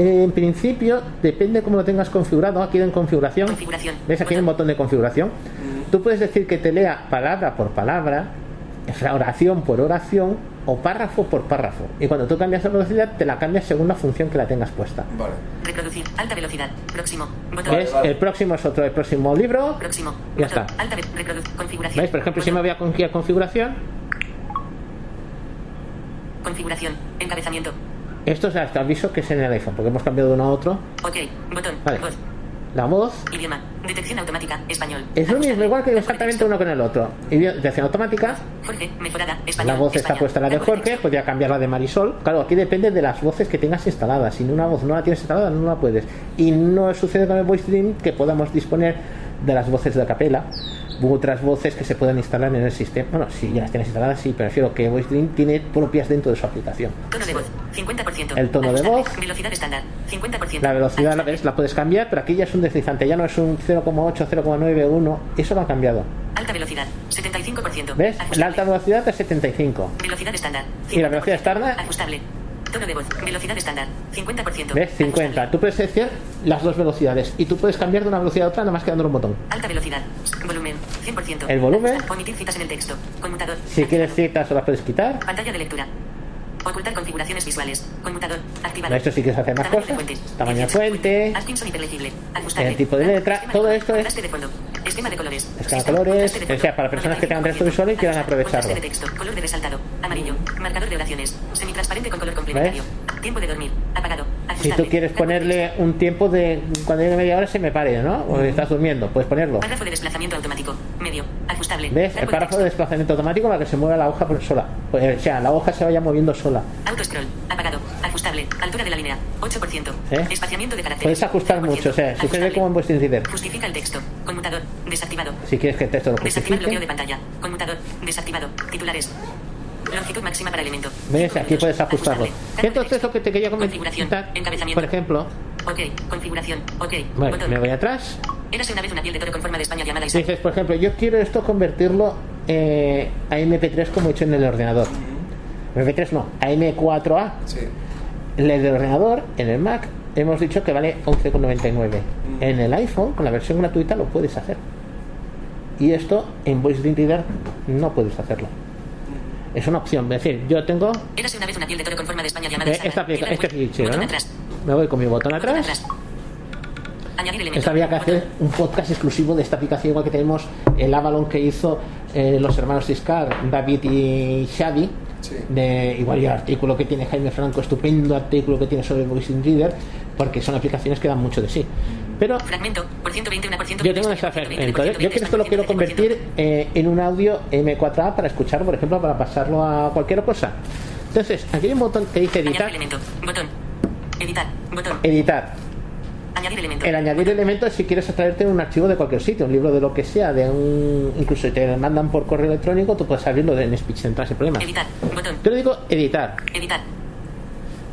En principio, depende cómo lo tengas configurado. Aquí en configuración, Configuración. ¿ves aquí hay un botón de configuración? Tú puedes decir que te lea palabra por palabra, oración por oración o párrafo por párrafo. Y cuando tú cambias la velocidad, te la cambias según la función que la tengas puesta. Vale. Reproducir. Alta velocidad. Próximo. Botón. ¿Ves? El próximo es otro, el próximo libro. Próximo. Ya Botón. está. Alta. Configuración. ¿Ves? Por ejemplo, si me voy a configuración, Configuración. Encabezamiento. Esto es hasta aviso que es en el iPhone, porque hemos cambiado de uno a otro. Ok. Botón. Vale. Voz. La voz Idioma. Detección automática. Español. es lo mismo, igual que exactamente uno con el otro. Detección automática, Jorge. Mejorada. Español. la voz está puesta la de Jorge, podría cambiar la de Marisol. Claro, aquí depende de las voces que tengas instaladas. Si una voz no la tienes instalada, no la puedes. Y no sucede con el Voice Dream que podamos disponer de las voces de capela u otras voces que se puedan instalar en el sistema. Bueno, si ya las tienes instaladas, sí, prefiero que Voice Dream tiene propias dentro de su aplicación. Tono de voz. 50%. El tono de voz. Velocidad estándar. 50%. La velocidad la Ajustable. ves, la puedes cambiar, pero aquí ya es un deslizante, ya no es un 0,8, 0,9, 1. Eso lo ha cambiado. Alta velocidad. 75%. ¿Ves? La alta velocidad es 75. Velocidad estándar. ¿Y la velocidad 50%. estándar? Ajustable. Tono de voz. Velocidad estándar. 50%. ¿Ves? 50. Tú puedes seleccionar las dos velocidades y tú puedes cambiar de una velocidad a otra nada más que dándole un botón. Alta velocidad. Volumen. 100%. El volumen. Omitir citas en el texto. Conmutador. Si quieres citas o las puedes quitar. Pantalla de lectura. Ocultar configuraciones visuales. Conmutador. Activado. Esto si quieres hacer más Tamaño cosas. de fuente. Tamaño de 18. fuente. El tipo de letra, todo esto es-. Esquema de colores. Esquema de colores, de o sea, para personas que tengan texto visual y quieran 95%. aprovecharlo. De texto. Color de resaltado. Amarillo. Marcador de oraciones. Semitransparente con color complementario. Tiempo de dormir. Apagado. Si Ajustable. tú quieres ponerle un tiempo de cuando llegue media hora se me pare, ¿no? O estás durmiendo, puedes ponerlo. Párrafo de desplazamiento automático. Medio. Ajustable. ¿Ves? El párrafo de desplazamiento automático para que se mueva la hoja por sola. Pues, O sea, la hoja se vaya moviendo sola. Auto scroll. Apagado. Ajustable. Altura de la línea. 8%. ¿Eh? Espaciamiento de caracteres. Puedes ajustar 0%. mucho, o sea, sucede como en vuestro Reader. Justifica el texto. Conmutador. Desactivado. Si quieres que el texto lo Desactivar bloqueo de justifique. pantalla. Conmutador. Desactivado. Titulares. Longitud máxima para elemento. ¿Ves? Aquí puedes ajustarlo. Entonces lo que te quería Configuración. comentar, Encabezamiento. por ejemplo, Ok. Configuración. Ok. bueno, Botón. me voy atrás. Érase una vez una piel de toro con forma de España llamada Isaac. Dices, por ejemplo, yo quiero esto convertirlo eh, a MP3 como he hecho en el ordenador. MP3 no, a M4A. Sí. El del ordenador, en el Mac, hemos dicho que vale 11,99. En el iPhone, con la versión gratuita, lo puedes hacer. Y esto en Voice Reader no puedes hacerlo. Es una opción. Es decir, yo tengo Érase una vez una piel de toro con forma de España llamada eh, esta aplica- este fichero. Me voy con mi botón Botón atrás. Esto había que hacer un podcast exclusivo de esta aplicación, igual que tenemos el Avalon que hizo eh, los hermanos Discar, David y Xavi. Sí. De, igual y el artículo que tiene Jaime Franco, estupendo artículo que tiene sobre Voice Reader, porque son aplicaciones que dan mucho de sí. Pero Fragmento. Por 120, una por 120. yo tengo ese fragmento. Yo yo que esto lo quiero convertir eh, en un audio M4A para escuchar, por ejemplo, para pasarlo a cualquier cosa. Entonces, aquí hay un botón que dice editar. elemento. Botón. Editar. Botón. Editar. Añadir elemento. El añadir elementos si quieres extraerte un archivo de cualquier sitio, un libro de lo que sea, de un incluso si te mandan por correo electrónico, tú puedes abrirlo en Speech Central sin problema. Editar. Botón. Yo le digo editar. Editar.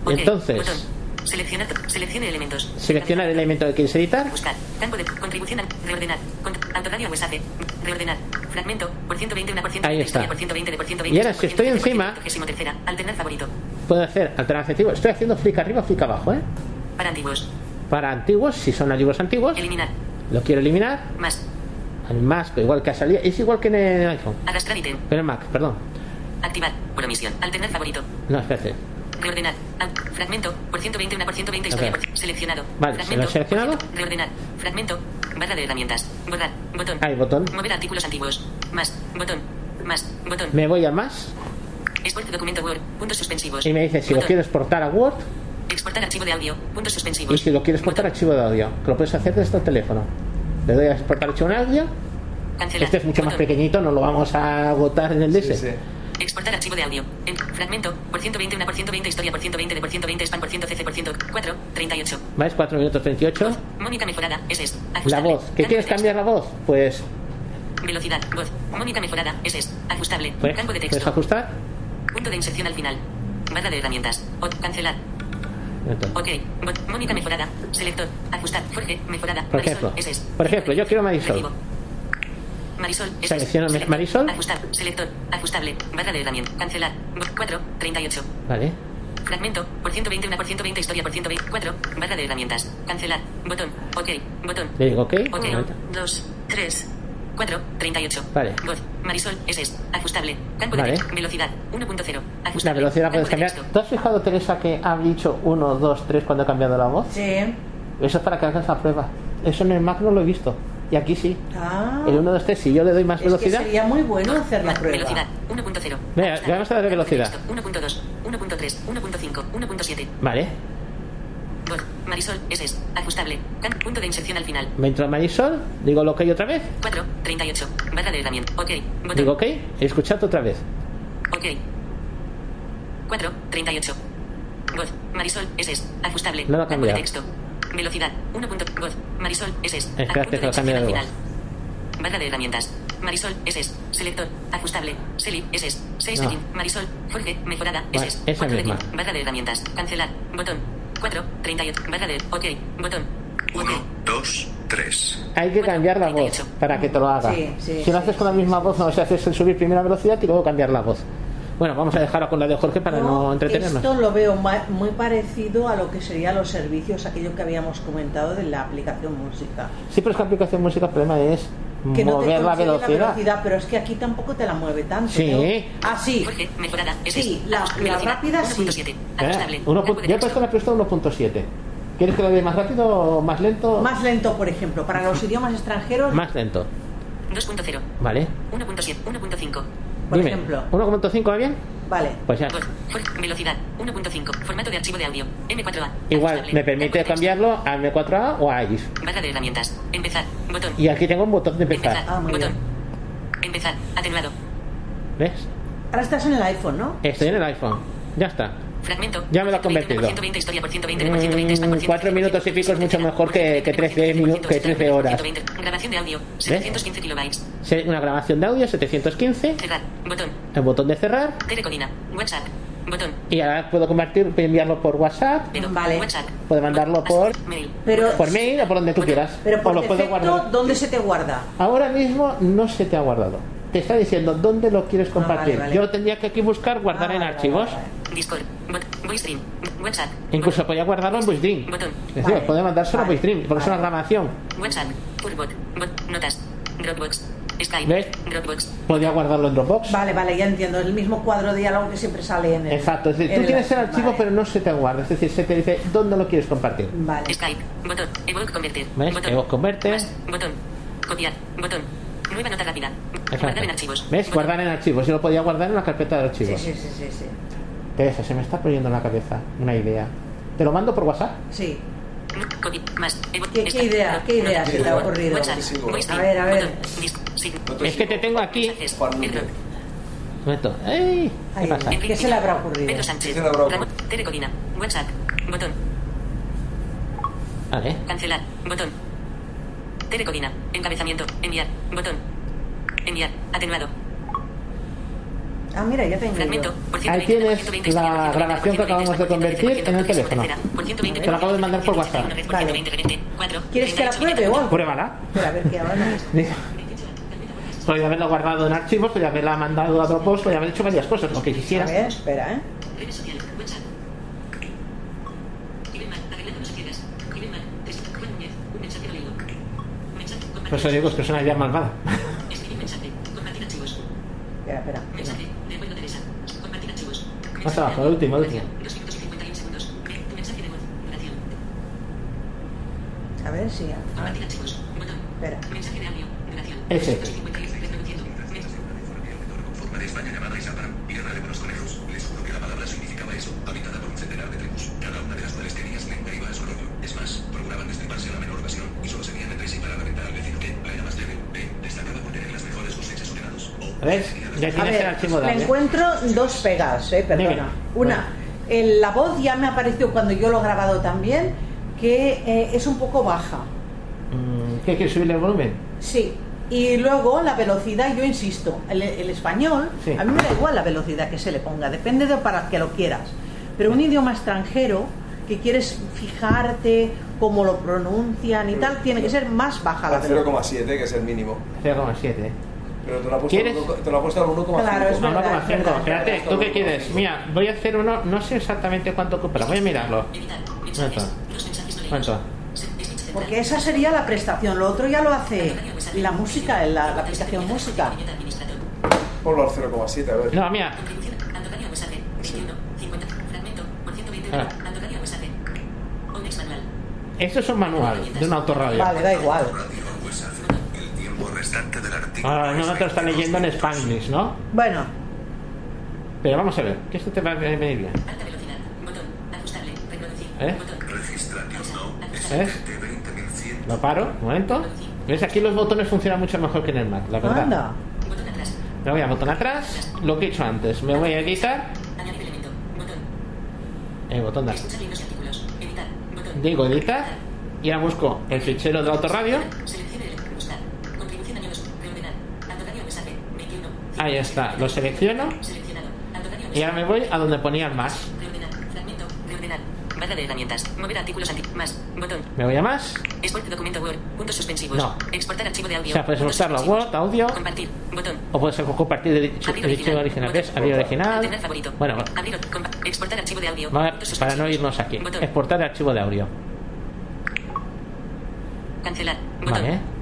Entonces- Botón. Seleccionar. Seleccione elementos. Selecciona el elemento que quieres editar. Buscar. Campo de contribución. al- Reordenar. Autoradio mensaje. Reordenar. Fragmento. Por 120, una por 120. Ahí está. Por 120, de por 120. Y ahora, si estoy 120, encima- por 123, Alternar favorito. puedo hacer alternativo. Estoy haciendo flick arriba, flick abajo, ¿eh? Para antiguos. Para antiguos, si son libros antiguos, Eliminar. lo quiero eliminar. Más. Al más, igual que ha salido, es igual que en el iPhone. Arrastrar ítem. Pero en Mac, perdón. Activar. Por omisión. Alternar favorito. No, espérate. Reordenar. Fragmento. Por 120, una por 120 historia. Ok. por- Seleccionado. Vale, Fragmento. ¿se lo seleccionado? Reordenar. Fragmento. Barra de herramientas. Borrar. Botón. Hay botón. Mover artículos antiguos. Más. Botón. Más. Botón. Me voy a más Export documento Word. Puntos suspensivos. y me dice si lo Botón. quieres exportar a Word Exportar archivo de audio. Puntos y suspensivos. si lo quieres exportar a archivo de audio, que lo puedes hacer desde el teléfono. Le doy a exportar archivo de audio. Cancelar. Este es mucho más Botón. pequeñito, no lo vamos a agotar en el Sí, DS. sí. Exportar archivo de audio. En fragmento. Por 120, una por 120 historia por 120 de por 120 spam por 100 cc por 100 4 38. ¿Vais? 4 minutos 38. Mónica mejorada. Es es. La Ajustable. voz. ¿Qué quieres cambiar la voz? Pues, Velocidad. Voz. Mónica mejorada. Es es. Ajustable. pues Campo de puedes texto. ajustar. Punto de inserción al final. Barra de herramientas. O cancelar. Entonces, Ok. Bot- Mónica mejorada. Selector. Ajustar. Forge. Mejorada. Por ejemplo. Marisol. Es es. Por ejemplo, yo quiero Marisol. Recibo. Marisol. Selecciono Selector. Marisol. Ajustar. Selector. Ajustable. Barra de herramientas. Cancelar. Voz 4. 38. Vale. Fragmento. Por 120, una por 120 historia por 124. Barra de herramientas. Cancelar. Botón. Ok. Botón. Le digo ok. Ok. Ahorita. 2, 3, 4, 38. Vale. Voz. Marisol. Es es. Ajustable. Campo de Vale. texto. Velocidad. 1.0. La Ajustable. velocidad puedes de cambiar. ¿Tú has fijado, Teresa, que ha dicho 1, 2, 3 cuando ha cambiado la voz? Sí. Eso es para que hagas la prueba. Eso en el Mac no lo he visto. Y aquí sí. Ah. El 1, 2, 3, si yo le doy más Es que velocidad. sería muy bueno hacer la prueba. Velocidad. 1.0. Venga, Ajustable. vamos a darle Campo de velocidad. texto. 1.2, 1.3, 1.5, 1.7. Vale. Marisol. Es es. Ajustable. Punto de inserción al final. Me entro a Marisol, digo lo que hay otra vez, 4, 38. Barra de herramienta. Ok. Botón. digo ok, he escuchado otra vez. Ok. 4, 38. Voz. Marisol, es es. Ajustable. No lo ha cambiado. texto. Velocidad. 1. Voz. Marisol, es es. Espérate, Punto que lo de cambie de voz. final. Barra de herramientas. Marisol, es. Selector. Ajustable. Seli, es es. 6 No. Marisol. Forge. Mejorada. Vale, es. esa 4 misma. setting. Barra de herramientas. Cancelar. Botón. 4, 38. Barra de. Ok. Botón. 1, 2, 3. Hay que cambiar la voz 38. para que te lo haga. Sí, sí, si lo sí, haces con la misma voz, no, si haces el subir primera velocidad y luego cambiar la voz. Bueno, vamos a dejarlo con la de Jorge para no, Yo entretenernos. Esto lo veo ma- muy parecido a lo que serían los servicios, aquello que habíamos comentado de la aplicación música. Sí, pero es que la aplicación música, el problema es Que no te mover la consigue velocidad. pero es que aquí tampoco te la mueve tanto. Sí. ¿no? Ah, sí. Mejorada. Es Sí, es. la- la velocidad, rápida sí. 1.7. Eh, uno yo he puesto la puesto 1.7. ¿Quieres que lo dé más rápido o más lento? Más lento, por ejemplo, para los idiomas extranjeros, Más lento. 2.0. Vale. 1.7. 1.5. por Dime, ejemplo. 1.5 va bien? Vale. Pues ya. Velocidad. 1.5. Formato de archivo de audio. M4A. Igual, me permite cambiarlo a M4A o a IF. Barra de herramientas. Empezar. Botón. Y aquí tengo un botón de empezar. Ah, muy Botón. bien. Empezar. Atenuado. ¿Ves? Ahora estás en el iPhone, ¿no? Estoy en el iPhone. Ya está. Fragmento. Ya me lo ha 120, convertido. 120, historia por 120, por 120, spam por Mm, cuatro 120, minutos y pico es mucho mejor que, que 13, minu- que 13 horas. 120. Grabación de audio. 715 kilobytes. Se- Una grabación de audio 715, Cerrar. Botón. el botón de cerrar Telecodina. WhatsApp. Botón. y ahora puedo convertir, enviarlo por WhatsApp, Dedo. Vale. WhatsApp. Puedo mandarlo por- Mail. Pero, por mail o por donde tú quieras. pero o por lo puedo guardar. ¿dónde se te guarda? Ahora mismo no se te ha guardado. Te está diciendo dónde lo quieres compartir. vale, vale. Yo tendría que aquí buscar guardar Ah, en vale, archivos. Discord. VoiceStream. WhatsApp. Incluso podía guardarlo en VoiceDream. Botón. Es decir, Vale, puede mandárselo a vale, VoiceDream, porque es una grabación. WhatsApp. Bot. Notas. Dropbox. Skype. ¿Ves? Dropbox. Podía guardarlo en Dropbox. Vale, vale, ya entiendo. Es el mismo cuadro de diálogo que siempre sale en el. Exacto, es decir, tú tienes el archivo, vale. pero no se te guarda. Es decir, se te dice dónde lo quieres compartir. Vale. Skype. Botón. Evoke convertir. ¿Ves? Botón. Más. Botón. Copiar. Botón. Nueva nota rápida. Exacto. Guardar en archivos. ¿Ves? Botón. Guardar en archivos. Yo lo podía guardar en la carpeta de Sí, archivos. sí, sí, sí, sí. Teresa, se me está poniendo en la cabeza una idea. ¿Te lo mando por WhatsApp? Sí. Copy. Más. Evoke. ¿Qué- qué idea? ¿Qué idea se te ha ocurrido? A ver, a ver. Es que te tengo aquí. ¿Qué pasa? ¿Qué se le habrá ocurrido? Pedro Sánchez. ¿Qué se le habrá ocurrido? Ramón. Telecodina. WhatsApp. Botón. Vale. Cancelar. Botón. Telecodina. Encabezamiento. Enviar. Botón. Enviar. Atenuado. Ah, mira, ya tengo Fragmento. Por Ahí 120, tienes 120, la 120, grabación que acabamos de 120, convertir en el 120, teléfono. por 120, Te lo acabo de mandar por WhatsApp. Vale. 4, ¿Quieres que la pruebe o? Pruébala. Espera, a ver qué ahora. Podría haberlo guardado en archivos, podría haberla mandado a Dropbox, podría haber hecho varias cosas, lo que A quisiera. ver, espera, ¿eh? Redes sociales. WhatsApp. Escribe mal. Arreglándonos a ciegas. Escribe mal. Texto. Segundos. Tu mensaje de voz. Duración. A ver si. ah, espera. Ese. 256 900. Conforme de España llamada Isabran, tierra de buenos conejos, les juro que la palabra significaba eso, habitada por un centenar de tribus, cada una de las cuales tenía su lengua y iba a que, ver, el archivo le encuentro dos pegas, eh, perdona. Dime. Una, el- la voz ya me apareció cuando yo lo he grabado también, que eh, es un poco baja. Mm, ¿Qué quieres subirle el volumen? Sí. Y luego la velocidad, yo insisto, el, el español, Sí. a mí me da igual la velocidad que se le ponga, depende de para que lo quieras. Pero un idioma extranjero que quieres fijarte cómo lo pronuncian y tal, tiene que ser más baja la velocidad. 0,7, que es el mínimo. 0,7. Pero te lo ha puesto, ¿Quieres? uno- te lo ha puesto al 1,5. Claro, es No, verdad. 1,5. Espérate, ¿tú qué quieres? Mira, voy a hacer uno, no sé exactamente cuánto ocupa, voy a mirarlo. ¿Cuánto? Porque esa sería la prestación, lo otro ya lo hace la música, la, la aplicación música. Ponlo al 0,7, a ver. No, mira, Contribución. Andocario mensaje. 21. 50. Fragmento. Por 120. Ah. Esto es un manual de un autorradio. Vale, da igual. Restante del artículo. Ahora no es te lo está 22 leyendo en. Spanglish, ¿no? Bueno, Pero vamos a ver, que esto te va a venir bien. Alta velocidad. Botón. Ajustable. Reproducir. ¿Eh? Botón. No. 20100. Lo paro, un momento. ¿Ves? Aquí los botones funcionan mucho mejor que en el Mac, la verdad. anda. Botón atrás. Me voy a botón atrás, lo que he hecho antes. Me voy a editar, Añadir elemento. Botón. el botón de aquí. Escuchar libros y artículos. Editar. Botón. Digo editar y ahora busco el fichero del autorradio. Seleccione el buscar. Contribución año 2. Reordenar. Andocario mensaje. 21. Ahí está, lo selecciono y ahora me voy a donde ponía el más. Barra de herramientas. Mover artículos anti. Más. Botón. Me voy a más. Export documento Word. Puntos suspensivos. No. Exportar archivo de audio. O sea, puedes usarlo suspensivos. Word, audio. Compartir. Botón. O puede ser compartir el archivo original. ¿Ves? Abrir original. Favorito. Bueno, bueno. Abrir. Exportar archivo de audio. A ver, para no irnos aquí. Botón. Exportar archivo de audio. Cancelar. Botón. Vale.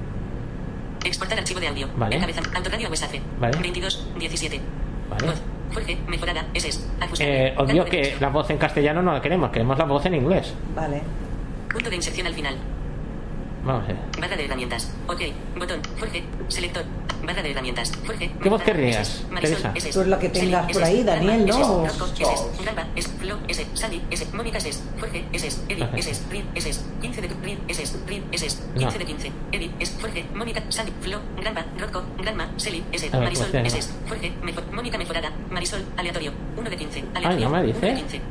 Exportar archivo de audio. Vale. Encabeza. Mensaje. Vale. 22. 17. Vale. Voz. Jorge. Mejorada. SS. Ajustar. Eh, os Campo digo de que la voz en castellano no la queremos, queremos la voz en inglés. Vale. Punto de inserción al final. Vamos a ver. Barra de herramientas. Ok. Botón. Jorge. Selector. Barra de herramientas. Jorge. ¿Qué voz querrías, Teresa? Pues lo que tengas por ahí, Daniel, ¿no? SS, Rocco, SS, Galba, S, Flo, S, Sandy, S, Mónica, S, Jorge, S, Eddie. S, Reed, S, 15 de Reed, S, Reed, S, No. 15 de 15, Eddie, S, Jorge, Mónica, Sandy, Flo, Granma, Rocco, Granma, Seli, S, Marisol, ¿cómo se S, Jorge, Mónica mejorada, Marisol, aleatorio, 1 de 15, Ay, aleatorio, no me 1 dice. de 15.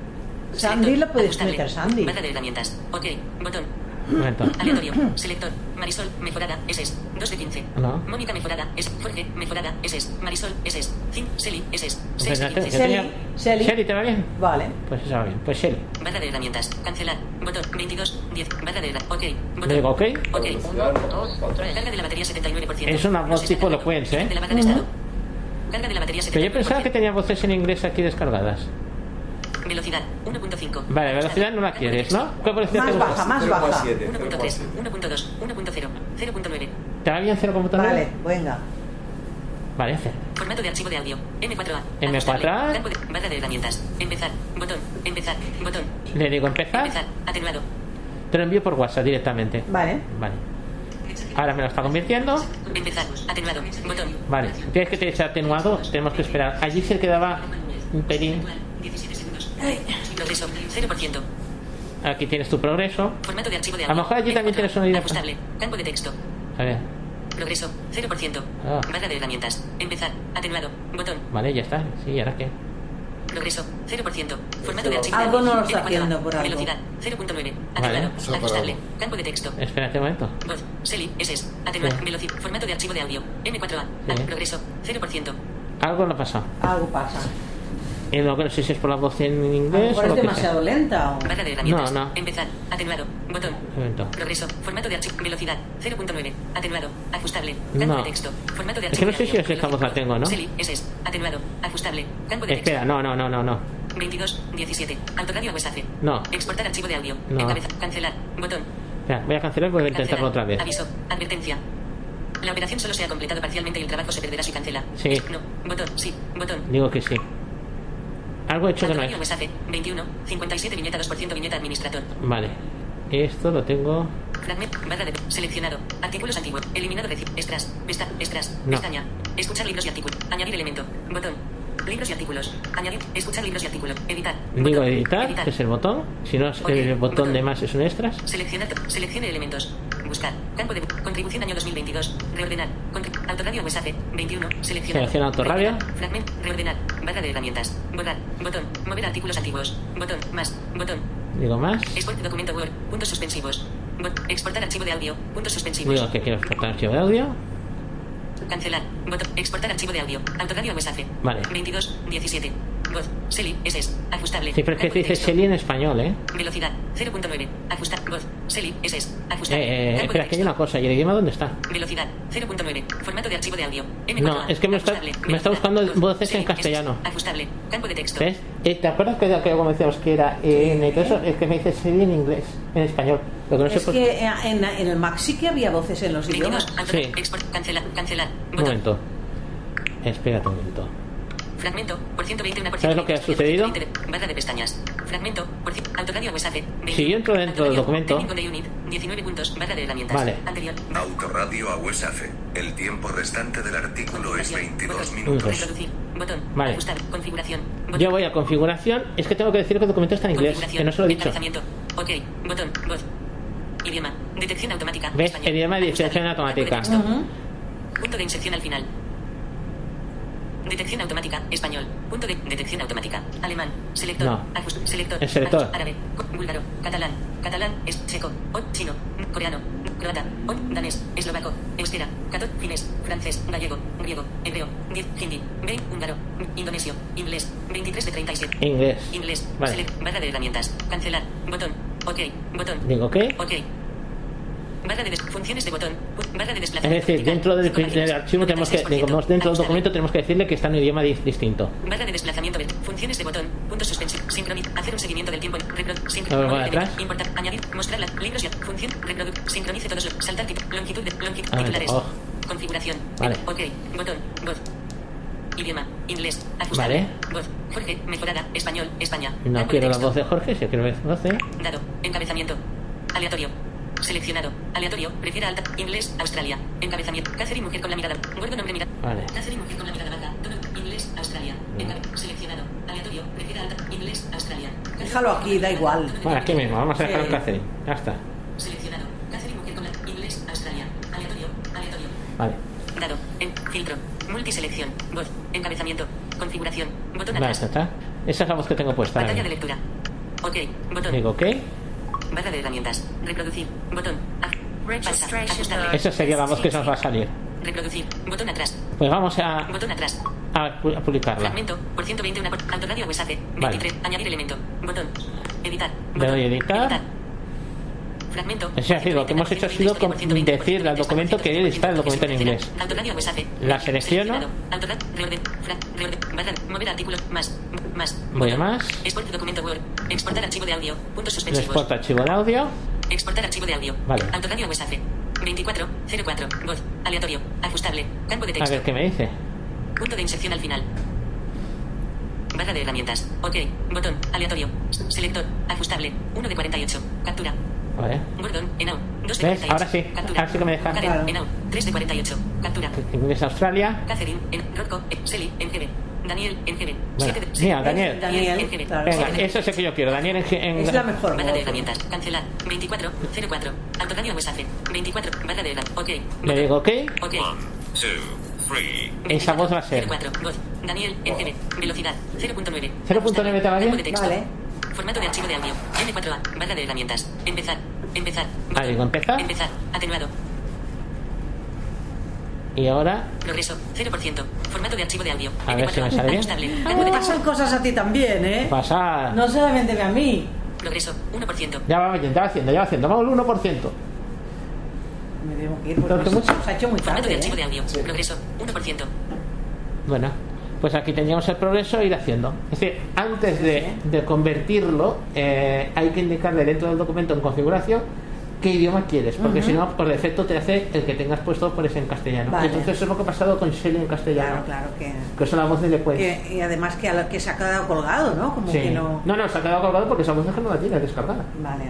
Sandy lo puedes meter, Sandy. Barra de herramientas. Ok. Botón. Un momento. Aleatorio. Selector. Marisol. Mejorada. SS. 2 de 15. No. Mónica. Mejorada. S. Jorge. Mejorada. SS. Marisol. SS. Cin. Seli. SS. 6 de Espérate, 15. que Shelly, Shelly. Shelly, ¿te va bien? Vale. Pues eso va bien. Pues Shelly. Barra de herramientas. Cancelar. Botón. 22. 10. Barra de herramientas. Ok. Botón. Le digo, ok. Carga de la batería 79%. Es una voz tipo elocuencia, ¿eh? De la barra de estado. Carga de la batería 79%. Pero yo pensaba que tenía voces en inglés aquí descargadas. Velocidad. 1.5. Vale, velocidad no la quieres, ¿no? ¿Qué velocidad Más te baja, más baja. 0,7. 1.3. 1.2. 1.0. 0.9. ¿Te va bien 0,9? Vale, venga. Vale, hacer. Formato de archivo de audio. M4A. M4A. Ajustable. Campo de barra de herramientas. Empezar. Botón. Empezar. Botón. Le digo empezar. Empezar. Atenuado. Te lo envío por WhatsApp directamente. Vale. Vale. Ahora me lo está convirtiendo. Empezar. Atenuado. Botón. Vale. Tienes que tener atenuado. Tenemos que esperar. Allí se quedaba un pelín. 17 segundos. Progreso. 0%. Aquí tienes tu progreso. Formato de archivo de A lo mejor allí también M4A. tienes una idea. Ajustable. Campo de texto. A ver. Progreso. 0%. Ah. Barra de herramientas. Empezar. Atenuado. Botón. Vale, ya está. Sí, ¿y ahora qué? Progreso. 0%. Formato de archivo de Algo audio. no lo está M4A. haciendo por algo. Velocidad. 0.9. Vale. Atenuado. Ha Ajustable. Campo de texto. Espérate un momento. Voz. Seli. SS. Atenuado. Sí. Velocidad. Formato de archivo de audio. M4A. Sí. Progreso. 0%. Algo no pasa. Algo pasa. Y lo que no sé si es por la voz en inglés o es lo que demasiado lenta. o- Barra de herramientas. No, no. Empezar. Atenuado. Botón. sea. Momento. Progreso. Formato de archivo. Velocidad. 0.9. Atenuado. Ajustable. No. Campo de texto. Formato de Es archivo. que no sé si es esta voz la tengo, ¿no? Seli. SS. Atenuado. Ajustable. Campo de texto. Espera, no, no, no, no, no. 22, 17. Autoradio WhatsApp. No. Exportar archivo de audio. No. Encabeza. Cancelar. Botón. Espera, voy a cancelar porque voy a intentarlo otra vez. Aviso. Advertencia. La operación solo se ha completado parcialmente y el trabajo se perderá si cancela. Sí. No. Botón. Sí. Botón. Digo que sí. Algo he hecho que no es. WhatsApp. 21, 57 viñeta 2% viñeta administrador. Vale. Esto lo tengo. Fragmento. Barra de. Seleccionado. Artículos antiguos. Eliminado reci. Extras. Pesta. Extras. No. Pestaña. Escuchar libros y artículos. Añadir elemento. Botón. Libros y artículos. Añadir. Escuchar libros y artículos. Editar. Digo editar, que es el botón. Si no, es el botón de más es un extras. Seleccionar. Seleccione elementos. Buscar. Campo de. Contribución año 2022. Reordenar. Contri- Autorradio WhatsApp. 21. Seleccionar. Selecciona autorradio. Fragmento. Reordenar. Barra de herramientas. Borrar. Botón. Mover artículos antiguos. Botón. Más. Botón. Digo más. Export documento Word. Puntos suspensivos. Bot- Exportar archivo de audio. Puntos suspensivos. Digo que quiero exportar archivo de audio. Cancelar. Botón. Exportar archivo de audio. Autoradio WhatsApp. Vale. 22, 17. Voz. Seli. SS. Ajustable. Sí, pero es que dice. Shelly en español, ¿eh? Velocidad. 0.9. Ajustar. Voz. Seli. SS. Ajustable. Eh, eh, espera, que hay una cosa. ¿Y el idioma dónde está? Velocidad. 0.9. Formato de archivo de audio. M4A. No, es que me está- Ajustable. me está buscando voces en Seli. castellano. Ajustable. Campo de texto. ¿Ves? Eh, ¿Te acuerdas que, que como decíamos que era en y todo eso? Es que me dice Shelly en inglés, en español. Lo que no sé Es por que eh, en, en el Mac sí que había voces en los 22. idiomas. Sí. Export. Cancelar. Cancelar. Un momento. Espérate un momento. Fragmento, por 120, una por ¿Sabes lo que ha sucedido? Barra de pestañas. Fragmento, por cien- Autoradio WhatsApp. 20. Si yo entro dentro del documento- Técnico de unit, 19 puntos. Barra de herramientas. Vale. Anterior. Autoradio a. El tiempo restante del artículo es Configuración. 22 Botón. minutos. Botón. Vale. Ajustar. Configuración. Botón. Yo voy a configuración. Es que tengo que decir que el documento está en inglés, Configuración. que no se lo he dicho. Ok. Botón. Voz. Idioma. Detección automática. ¿Ves? Español. Idioma de detección automática. Punto de inserción al final. Detección automática, español. Punto de detección automática. Alemán. Selector. No. Ajust- selector. El selector. Árabe. Búlgaro. Catalán. Catalán. Es checo. O chino. Coreano. Croata. O danés. Eslovaco. Euskera. Catot. Finés. Francés. Gallego. Griego. Hebreo. 10. Hindi. 20. Húngaro. Indonesio. Inglés. 23 de 37. Inglés. Inglés. Vale. Select. Barra de herramientas. Cancelar. Botón. Ok. Botón. Digo, ¿ok? Ok. Barra de funciones de botón. Barra de Es desplazamiento. decir, vertical. dentro del, del archivo tenemos que, 96%. digamos, dentro del documento tenemos que decirle que está en un idioma di- distinto. Barra de desplazamiento Funciones de botón. Puntos suspensivos. Sincronizar. Hacer un seguimiento del tiempo. Repro- sincro- A ver, voy mover atrás. elemento, Importar. Añadir. Mostrar las libros y función. Reproducir. Sincronice todos los. Saltar. tit- Longitud de. Longitud. Titulares. oh. Configuración. Vale. Ok. Botón. Voz. Idioma. Inglés. Ajustable. Vale. Voz. Jorge. Mejorada. Español. España. No quiero la voz de Jorge, si quiero la voz de... Dado. Encabezamiento. Aleatorio. Seleccionado. Aleatorio. Prefiera alta. Inglés. Australia. Encabezamiento. Catherine mujer con la mirada. Gordo nombre mirada. Vale. Catherine mujer con la mirada baja. Inglés. Australia. Encabe- Seleccionado. Aleatorio. Prefiera alta. Inglés. Australia. Déjalo aquí, da igual. Bueno, aquí mismo, vamos a dejar Catherine. Ya está. Seleccionado. Catherine mujer con la Inglés. Australia. Aleatorio. Aleatorio. Vale. Dado. En. Filtro. Multiselección. Voz. Encabezamiento. Configuración. Botón Vale, atrás. ya está. Esa es la voz que tengo puesta. Pantalla de mismo. lectura. Ok. Botón. Digo, ¿ok? Barra de herramientas. Reproducir. Botón. Esa sería la voz que nos va a salir. Reproducir. Botón atrás. Pues vamos a, Botón atrás. a pu- a publicarla. Fragmento. Por 121 por Autoradio WhatsApp. 23. Añadir elemento. Botón. Editar. Le doy editar. Fragmento. Es decir, lo que hemos hecho ha sido con- decirle al documento que él está el documento en inglés. La selecciono. Voy a más. Export documento Word. Exportar archivo de audio. Puntos suspensivos. exporto archivo de audio. Exportar archivo de audio. Vale. 24. 04. Voz. Aleatorio. Ajustable. Campo de A texto. ver qué me dice. Punto de inserción al final. Barra de herramientas. Ok. Botón. Aleatorio. Selector. Ajustable. 1 de 48. Captura. Vale. Gordon. Enau. 2 de ¿Ves? 48. Ahora sí. Captura. Ahora sí que me deja. Karen. Claro. Enau. 3 de 48. Captura. Inglés Australia. Catherine. En. Rocco. eh, Selly. En GB. Daniel. En GB. Bueno, 7 de. mira, Daniel. Daniel. Venga, eso es el que yo quiero. Daniel en, en- Es la mejor Barra de herramientas. Cancelar. 24. 04. Autoradio WhatsApp. 24. Barra de herramientas. Ok. Le digo, ok. Ok. Esa voz va a ser. 04. Voz. Daniel. En GB. Velocidad. 0.9. 0.9 te va bien? Vale. Formato de archivo de audio. M4A. Barra de herramientas. Empezar. Empezar. Ah, digo, empezar. Empezar. Atenuado. Y ahora, Progreso. 0%. Formato de archivo de audio. A ver si me sale bien. De texto. pasan cosas a ti también, ¿eh? pasar. No solamente a mí. Progreso. 1%. Ya va, ya va haciendo, ya va haciendo. Vamos al 1%. Me tengo que ir porque mucho. se ha hecho muy Formato de tarde, archivo de ¿eh? audio. Progreso. 1%. Bueno, Pues aquí teníamos el progreso e ir haciendo. Es decir, antes de, de convertirlo, eh, hay que indicarle dentro del documento en configuración qué idioma quieres, porque si no, por defecto te hace el que tengas puesto por ese en castellano. Vale. Entonces es lo que ha pasado con Shelly en castellano. Claro, claro, que, Que es la voz de Lecuez. y además que, a lo que se ha quedado colgado, ¿no? Como Sí. que no... no, no, se ha quedado colgado porque esa voz es que no la tiene descargada. Vale,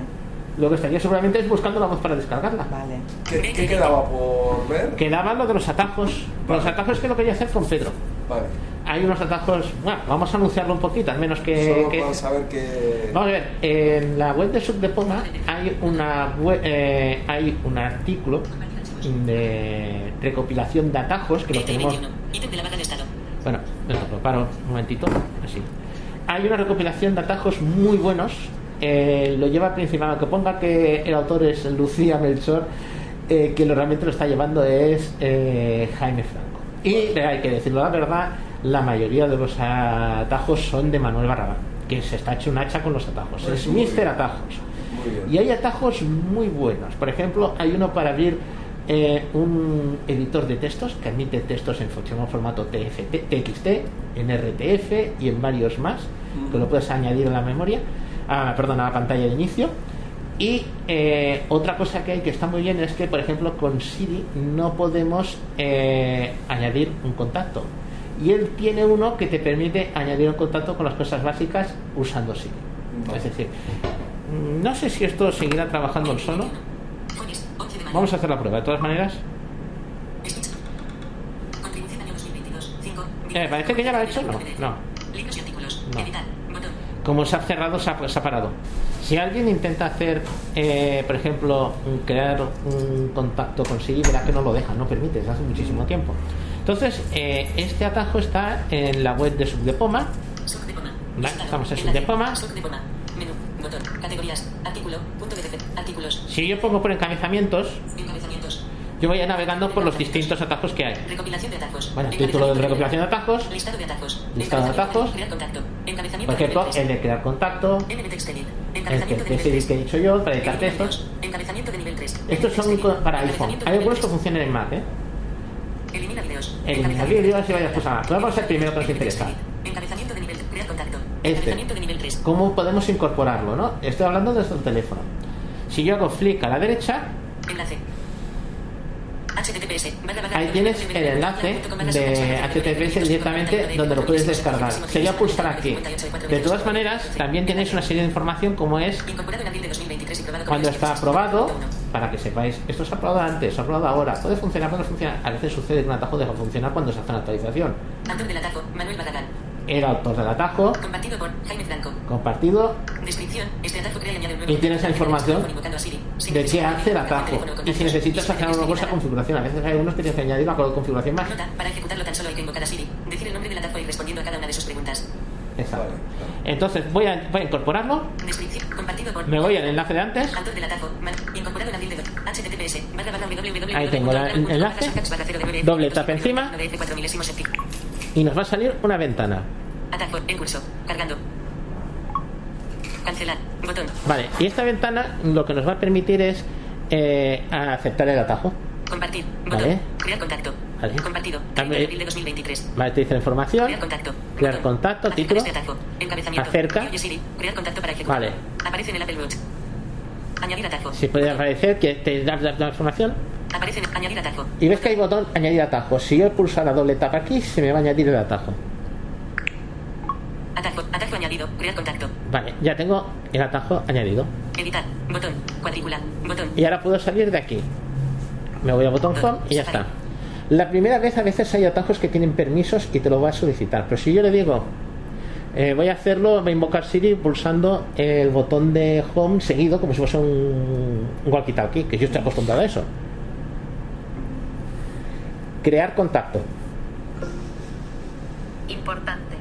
Lo que estaría seguramente es buscando la voz para descargarla. vale. ¿Qué, qué quedaba por ver? Quedaba lo de los atajos. Los atajos que lo quería hacer con Pedro. Vale. Hay unos atajos, bueno, vamos a anunciarlo un poquito, al menos que... Solo que- para saber que. Vamos a ver, en la web de Subdepoma hay una web- eh, hay un artículo de recopilación de atajos que lo tenemos 2021. Ítem de la barra de estado. bueno, venga, lo paro un momentito, así. Hay una recopilación de atajos muy buenos. Eh, lo lleva principalmente, que ponga que el autor es Lucía Melchor, eh, que lo realmente lo está llevando es eh, Jaime Franco. Y hay que decirlo la verdad, la mayoría de los atajos son de Manuel Barrabán, que se está hecho un hacha con los atajos. Pues Es Mister. Atajos. Y hay atajos muy buenos. Por ejemplo, hay uno para abrir eh, un editor de textos que admite textos en formato TFT, TXT, en RTF y en varios más, que lo puedes añadir a la memoria, a, perdón, a la pantalla de inicio. Y eh, otra cosa que hay que está muy bien es que, por ejemplo, con Siri no podemos eh, añadir un contacto. Y él tiene uno que te permite añadir un contacto con las cosas básicas usando Siri. Vale. Es decir, no sé si esto seguirá trabajando en solo. Jueves, 11 de mayo. Vamos a hacer la prueba. De todas maneras, Escucha. Contribución año 2022. 5. Eh, parece que ya lo ha hecho, ¿no? No. Libros y artículos. No. Como se ha cerrado, se ha, se ha parado. Si alguien intenta hacer, eh, por ejemplo, crear un contacto con Siri, verá que no lo deja, no permite, desde hace muchísimo tiempo. Entonces, eh, este atajo está en la web de Subdepoma. Subdepoma. Vale, estamos en. Subdepoma. Subdepoma. Menú. Botón. Categorías. Artículo. Punto BDF. Artículos. Si yo pongo por encabezamientos, Encabezamientos. Yo voy navegando por los distintos atajos que hay. Recopilación de atajos. Bueno, título de recopilación de atajos. Listado de atajos. Listado de atajos. Crear contacto. Encabezamiento Por ejemplo, el de crear contacto, el que, he dicho yo, para editar textos. Encabezamiento de nivel 3. Estos son para iPhone. Hay algunos que funcionan en Mac, ¿eh? Elimina videos. Elimina vídeos y varias cosas más. vamos al primero que nos interesa. Encabezamiento de nivel Crear contacto. Este. Encabezamiento de nivel 3. ¿Cómo podemos incorporarlo, no? Estoy hablando desde el teléfono. Si yo hago flick a la derecha, Enlace. Ahí tienes el enlace de HTTPS directamente donde lo puedes descargar. Sería pulsar aquí. De todas maneras, también tenéis una serie de información como es Incorporado en abril de 2023 y probado con cuando está 16. aprobado, para que sepáis, esto se ha aprobado antes, se ha aprobado ahora, puede funcionar, puede funcionar. A veces sucede que un atajo deja de funcionar cuando se hace una actualización. Autor del atajo, Manuel Barragán. El autor del atajo, Compartido por Jaime Franco. compartido, Descripción. Este atajo crea y añade un nuevo Y tienes la información de qué hace el atajo. Y si necesitas hacer alguna cosa, configuración. A veces hay algunos que tienes que añadir una configuración más. Nota, para ejecutarlo tan solo hay que invocar a Siri, decir el nombre del atajo y respondiendo a cada una de sus preguntas. Exacto. Entonces voy a, voy a incorporarlo, por... me voy al enlace de antes, Autor del atajo, man, incorporado en abril de HTTPS, barra barra www. Ahí tengo la- el enlace. Doble tap encima. Y nos va a salir una ventana. Atajo, en curso, cargando. Cancelar, botón. Vale, y esta ventana lo que nos va a permitir es eh, aceptar el atajo. Compartir, botón. Vale. Crear contacto. Vale. Compartido, 30 Dame- de abril de 2023. Vale, te dice la información. Crear contacto. Crear Botón. contacto, título. este atajo. Encabezamiento. Acerca. Crear contacto para ejecutar. Vale. Aparece en el Apple Watch. Añadir atajo. Si puede aparecer que te da la información. Aparece en añadir atajo. Y ves que hay botón añadir atajo. Si yo pulsar la doble tapa aquí, se me va a añadir el atajo. Atajo. Atajo añadido. Crear contacto. Vale, ya tengo el atajo añadido. Editar. Botón. Cuadrícula. Botón. Y ahora puedo salir de aquí. Me voy a botón home y ya está. La primera vez a veces hay atajos que tienen permisos y te lo va a solicitar. Pero si yo le digo, eh, voy a hacerlo, voy a invocar Siri pulsando el botón de home seguido como si fuese un, un walkie-talkie, que yo estoy acostumbrado a eso. Crear contacto. Importante.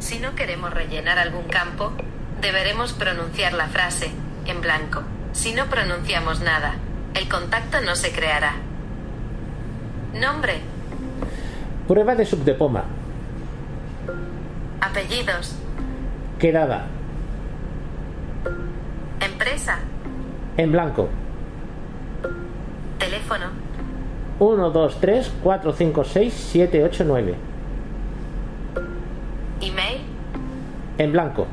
Si no queremos rellenar algún campo, deberemos pronunciar la frase en blanco. Si no pronunciamos nada, el contacto no se creará. Nombre, Prueba de subdepoma. apellidos, Quedada. empresa, En blanco. teléfono, 1, 2, 3, 4, 5, 6, 7, 8, 9. en blanco.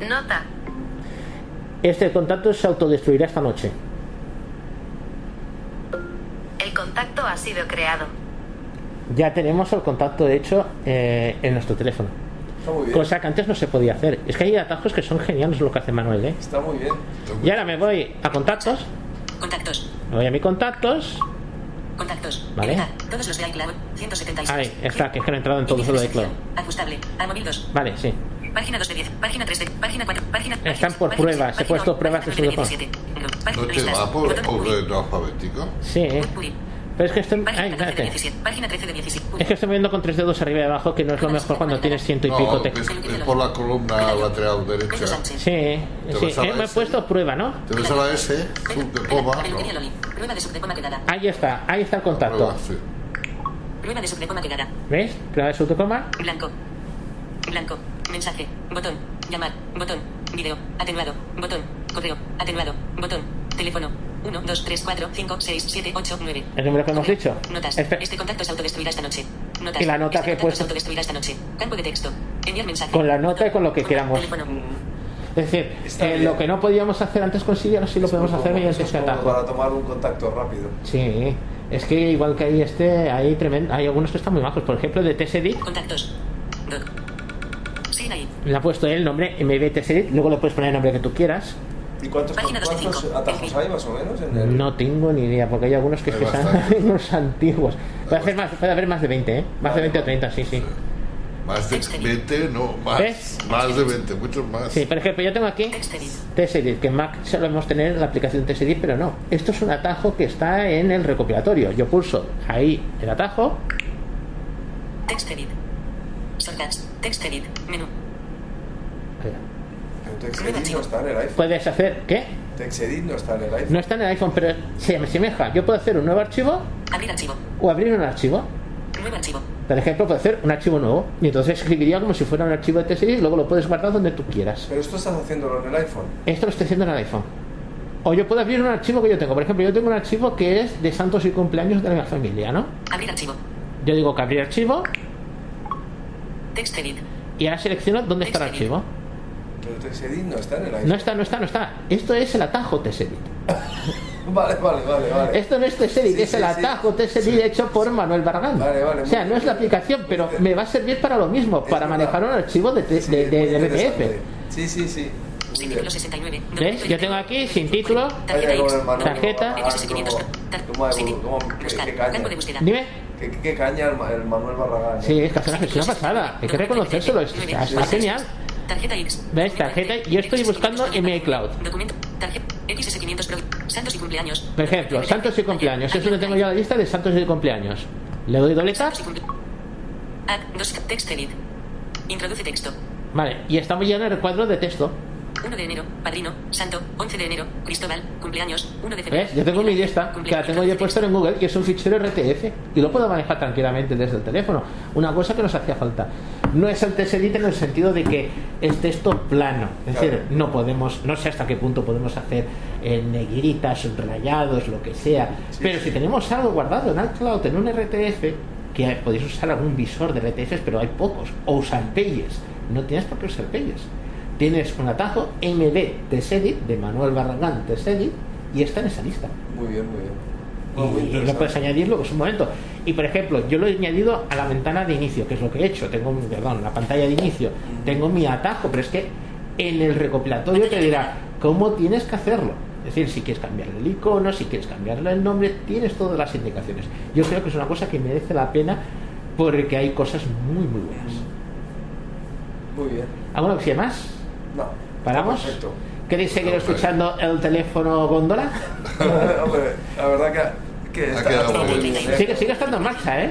Nota. Este contacto se autodestruirá esta noche. El contacto ha sido creado. Ya tenemos el contacto hecho eh, en nuestro teléfono. Está muy bien. Cosa que antes no se podía hacer. Es que hay atajos que son geniales lo que hace Manuel, ¿eh? Está muy bien. Y ahora me voy a contactos. Contactos. Me voy a mi contactos. Contactos. Vale. Editar. Todos los de iCloud. 176. Ahí está, que es que no he entrado en todos los de iCloud. sección. Ajustable. Al móvil 2. Vale, sí. Página 2 de 10. Página 3 de. Página 4. Página. Están por página pruebas, he puesto pruebas de su 17. Página ¿No te va por orden alfabético? Sí. Pero es que estoy. Página Ay, 13 de espérate. 17. Página 13 de 17. Es que estoy viendo con tres dedos arriba y abajo, que no es lo mejor cuando tienes ciento y No, pico es, textos. es por la columna lateral derecha. Sí, sí. eh, me he puesto prueba, ¿no? Te ves a la S, sub de coma. De. Ahí está, ahí está el contacto. Prueba, sí. Prueba de subdecoma quedada. ¿Ves? Prueba de subcoma. Blanco. Blanco. Mensaje. Botón. Llamar. Botón. Video. Atenuado. Botón. Correo. Atenuado. Botón. Teléfono. 1, 2, 3, 4, 5, 6, 7, 8, 9. El número que hemos dicho. Notas. Espe- Este contacto se autodestruirá esta noche. Notas. Y la nota este que he contacto puesto. se autodestruirá esta noche. Campo de texto. Enviar mensaje. Con la nota y con lo que queramos. Teléfono. Es decir, eh, lo que no podíamos hacer antes con Siri, ahora sí lo Es podemos hacer mediante este atajo. Para tomar un contacto rápido. Sí, es que igual que hay este, hay tremendo, hay algunos que están muy bajos. Por ejemplo, de TSEDIT, Contactos. Doc. Siguen ahí. le ha puesto el nombre MB TSEDIT, luego le puedes poner el nombre que tú quieras. ¿Y cuántos, cuántos atajos hay más o menos en el.? No tengo ni idea, porque hay algunos que, es Hay que están unos antiguos. Puede, hacer más, puede haber más de 20, ¿eh? Más de 20 o 30, sí, sí. Más de 20, no, más. ¿Ves? Más de 20, muchos más. Sí, por ejemplo, yo tengo aquí Textedit. TSEDIT, que en Mac solemos tener la aplicación TSEDIT, pero no. Esto es un atajo que está en el recopilatorio. Yo pulso ahí el atajo, Textedit. Shortcuts. Textedit. Menú. Pero TextEdit no está en el iPhone. puedes hacer, ¿qué? TextEdit no está en el iPhone. No está en el iPhone, pero se me asemeja. Yo puedo hacer un nuevo archivo Abrir archivo. o abrir un archivo. Nuevo archivo. Por ejemplo, puedo hacer un archivo nuevo y entonces escribiría como si fuera un archivo de TSD y luego lo puedes guardar donde tú quieras. Pero esto estás haciéndolo en el iPhone. Esto lo estoy haciendo en el iPhone. O yo puedo abrir un archivo que yo tengo. Por ejemplo, yo tengo un archivo que es de santos y cumpleaños de la familia, ¿no? Abrir archivo. Yo digo que abrir archivo Textedit. y ahora selecciono dónde está el archivo. Pero TextEdit no está en el iPhone. No está, no está, no está. Esto es el atajo TSEDIT. Vale, vale, vale, vale. Esto no es TSEDIT, Sí, es sí, el sí. atajo TSEDIT hecho por Manuel Barragán. Vale, vale, o sea, no es la aplicación, pero me va a servir para lo mismo, Es para verdad. manejar un archivo de, de, Sí, de, de RTF. Sí, sí, sí. Sin título 69. ¿Ves? Yo tengo aquí sin título. Tarjeta Vaya con X. el Manuel Tarjeta. Barragán, XS500. cómo- Tar- cómo ha sin evolu- cómo- qué- Buscar. qué caña. Campo de búsqueda. Dime. Qué, qué caña el, el Manuel Barragán. ¿eh? Sí, es que hace una gestión pasada. Hay que reconocérselo. Está, está genial. Tarjeta X. ¿Ves? Tarjeta. Yo estoy buscando en mi iCloud. Documento. Tarjeta XS500 Pro. Santos y cumpleaños. Por ejemplo, santos y cumpleaños. Es donde tengo yo la lista de santos y cumpleaños. Le doy doble tap. Add 2 text edit. Introduce texto. Vale, y estamos ya en el recuadro de texto. 1 de enero, padrino, santo, 11 de enero, Cristóbal, cumpleaños, 1 de febrero. ¿Ves? Yo tengo mi lista, que la tengo yo puesta en Google, que es un fichero RTF, y lo puedo manejar tranquilamente desde el teléfono. Una cosa que nos hacía falta. No es el TextEdit en el sentido de que es texto plano. Es decir, no podemos, no sé hasta qué punto podemos hacer eh, negritas, subrayados, lo que sea. pero si tenemos algo guardado en iCloud, en un RTF, que podéis usar algún visor de RTFs, pero hay pocos, o usar Pages. No tienes por qué usar Pages. Tienes un atajo MD TextEdit de Manuel Barragán TextEdit y está en esa lista. Muy bien, muy bien. Muy Y, interesante. puedes añadir luego es un momento. Y por ejemplo, yo lo he añadido a la ventana de inicio, que es lo que he hecho. Tengo, perdón, la pantalla de inicio. Tengo mi atajo, pero es que en el recopilatorio te dirá cómo tienes que hacerlo. Es decir, si quieres cambiarle el icono, si quieres cambiarle el nombre, tienes todas las indicaciones. Yo creo que es una cosa que merece la pena porque hay cosas muy, muy buenas. Muy bien. ¿Alguna cosilla más? No. ¿Paramos? Perfecto. ¿Queréis seguir Perfecto. escuchando el teléfono góndola? Hombre, la verdad que, que Ha está, quedado está muy muy bien. bien. Sigue, sigue estando en marcha, ¿eh?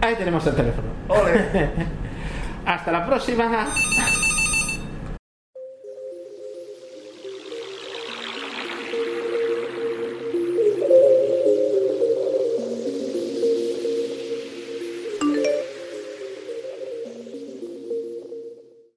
Ahí tenemos el teléfono. Ole. Hasta la próxima.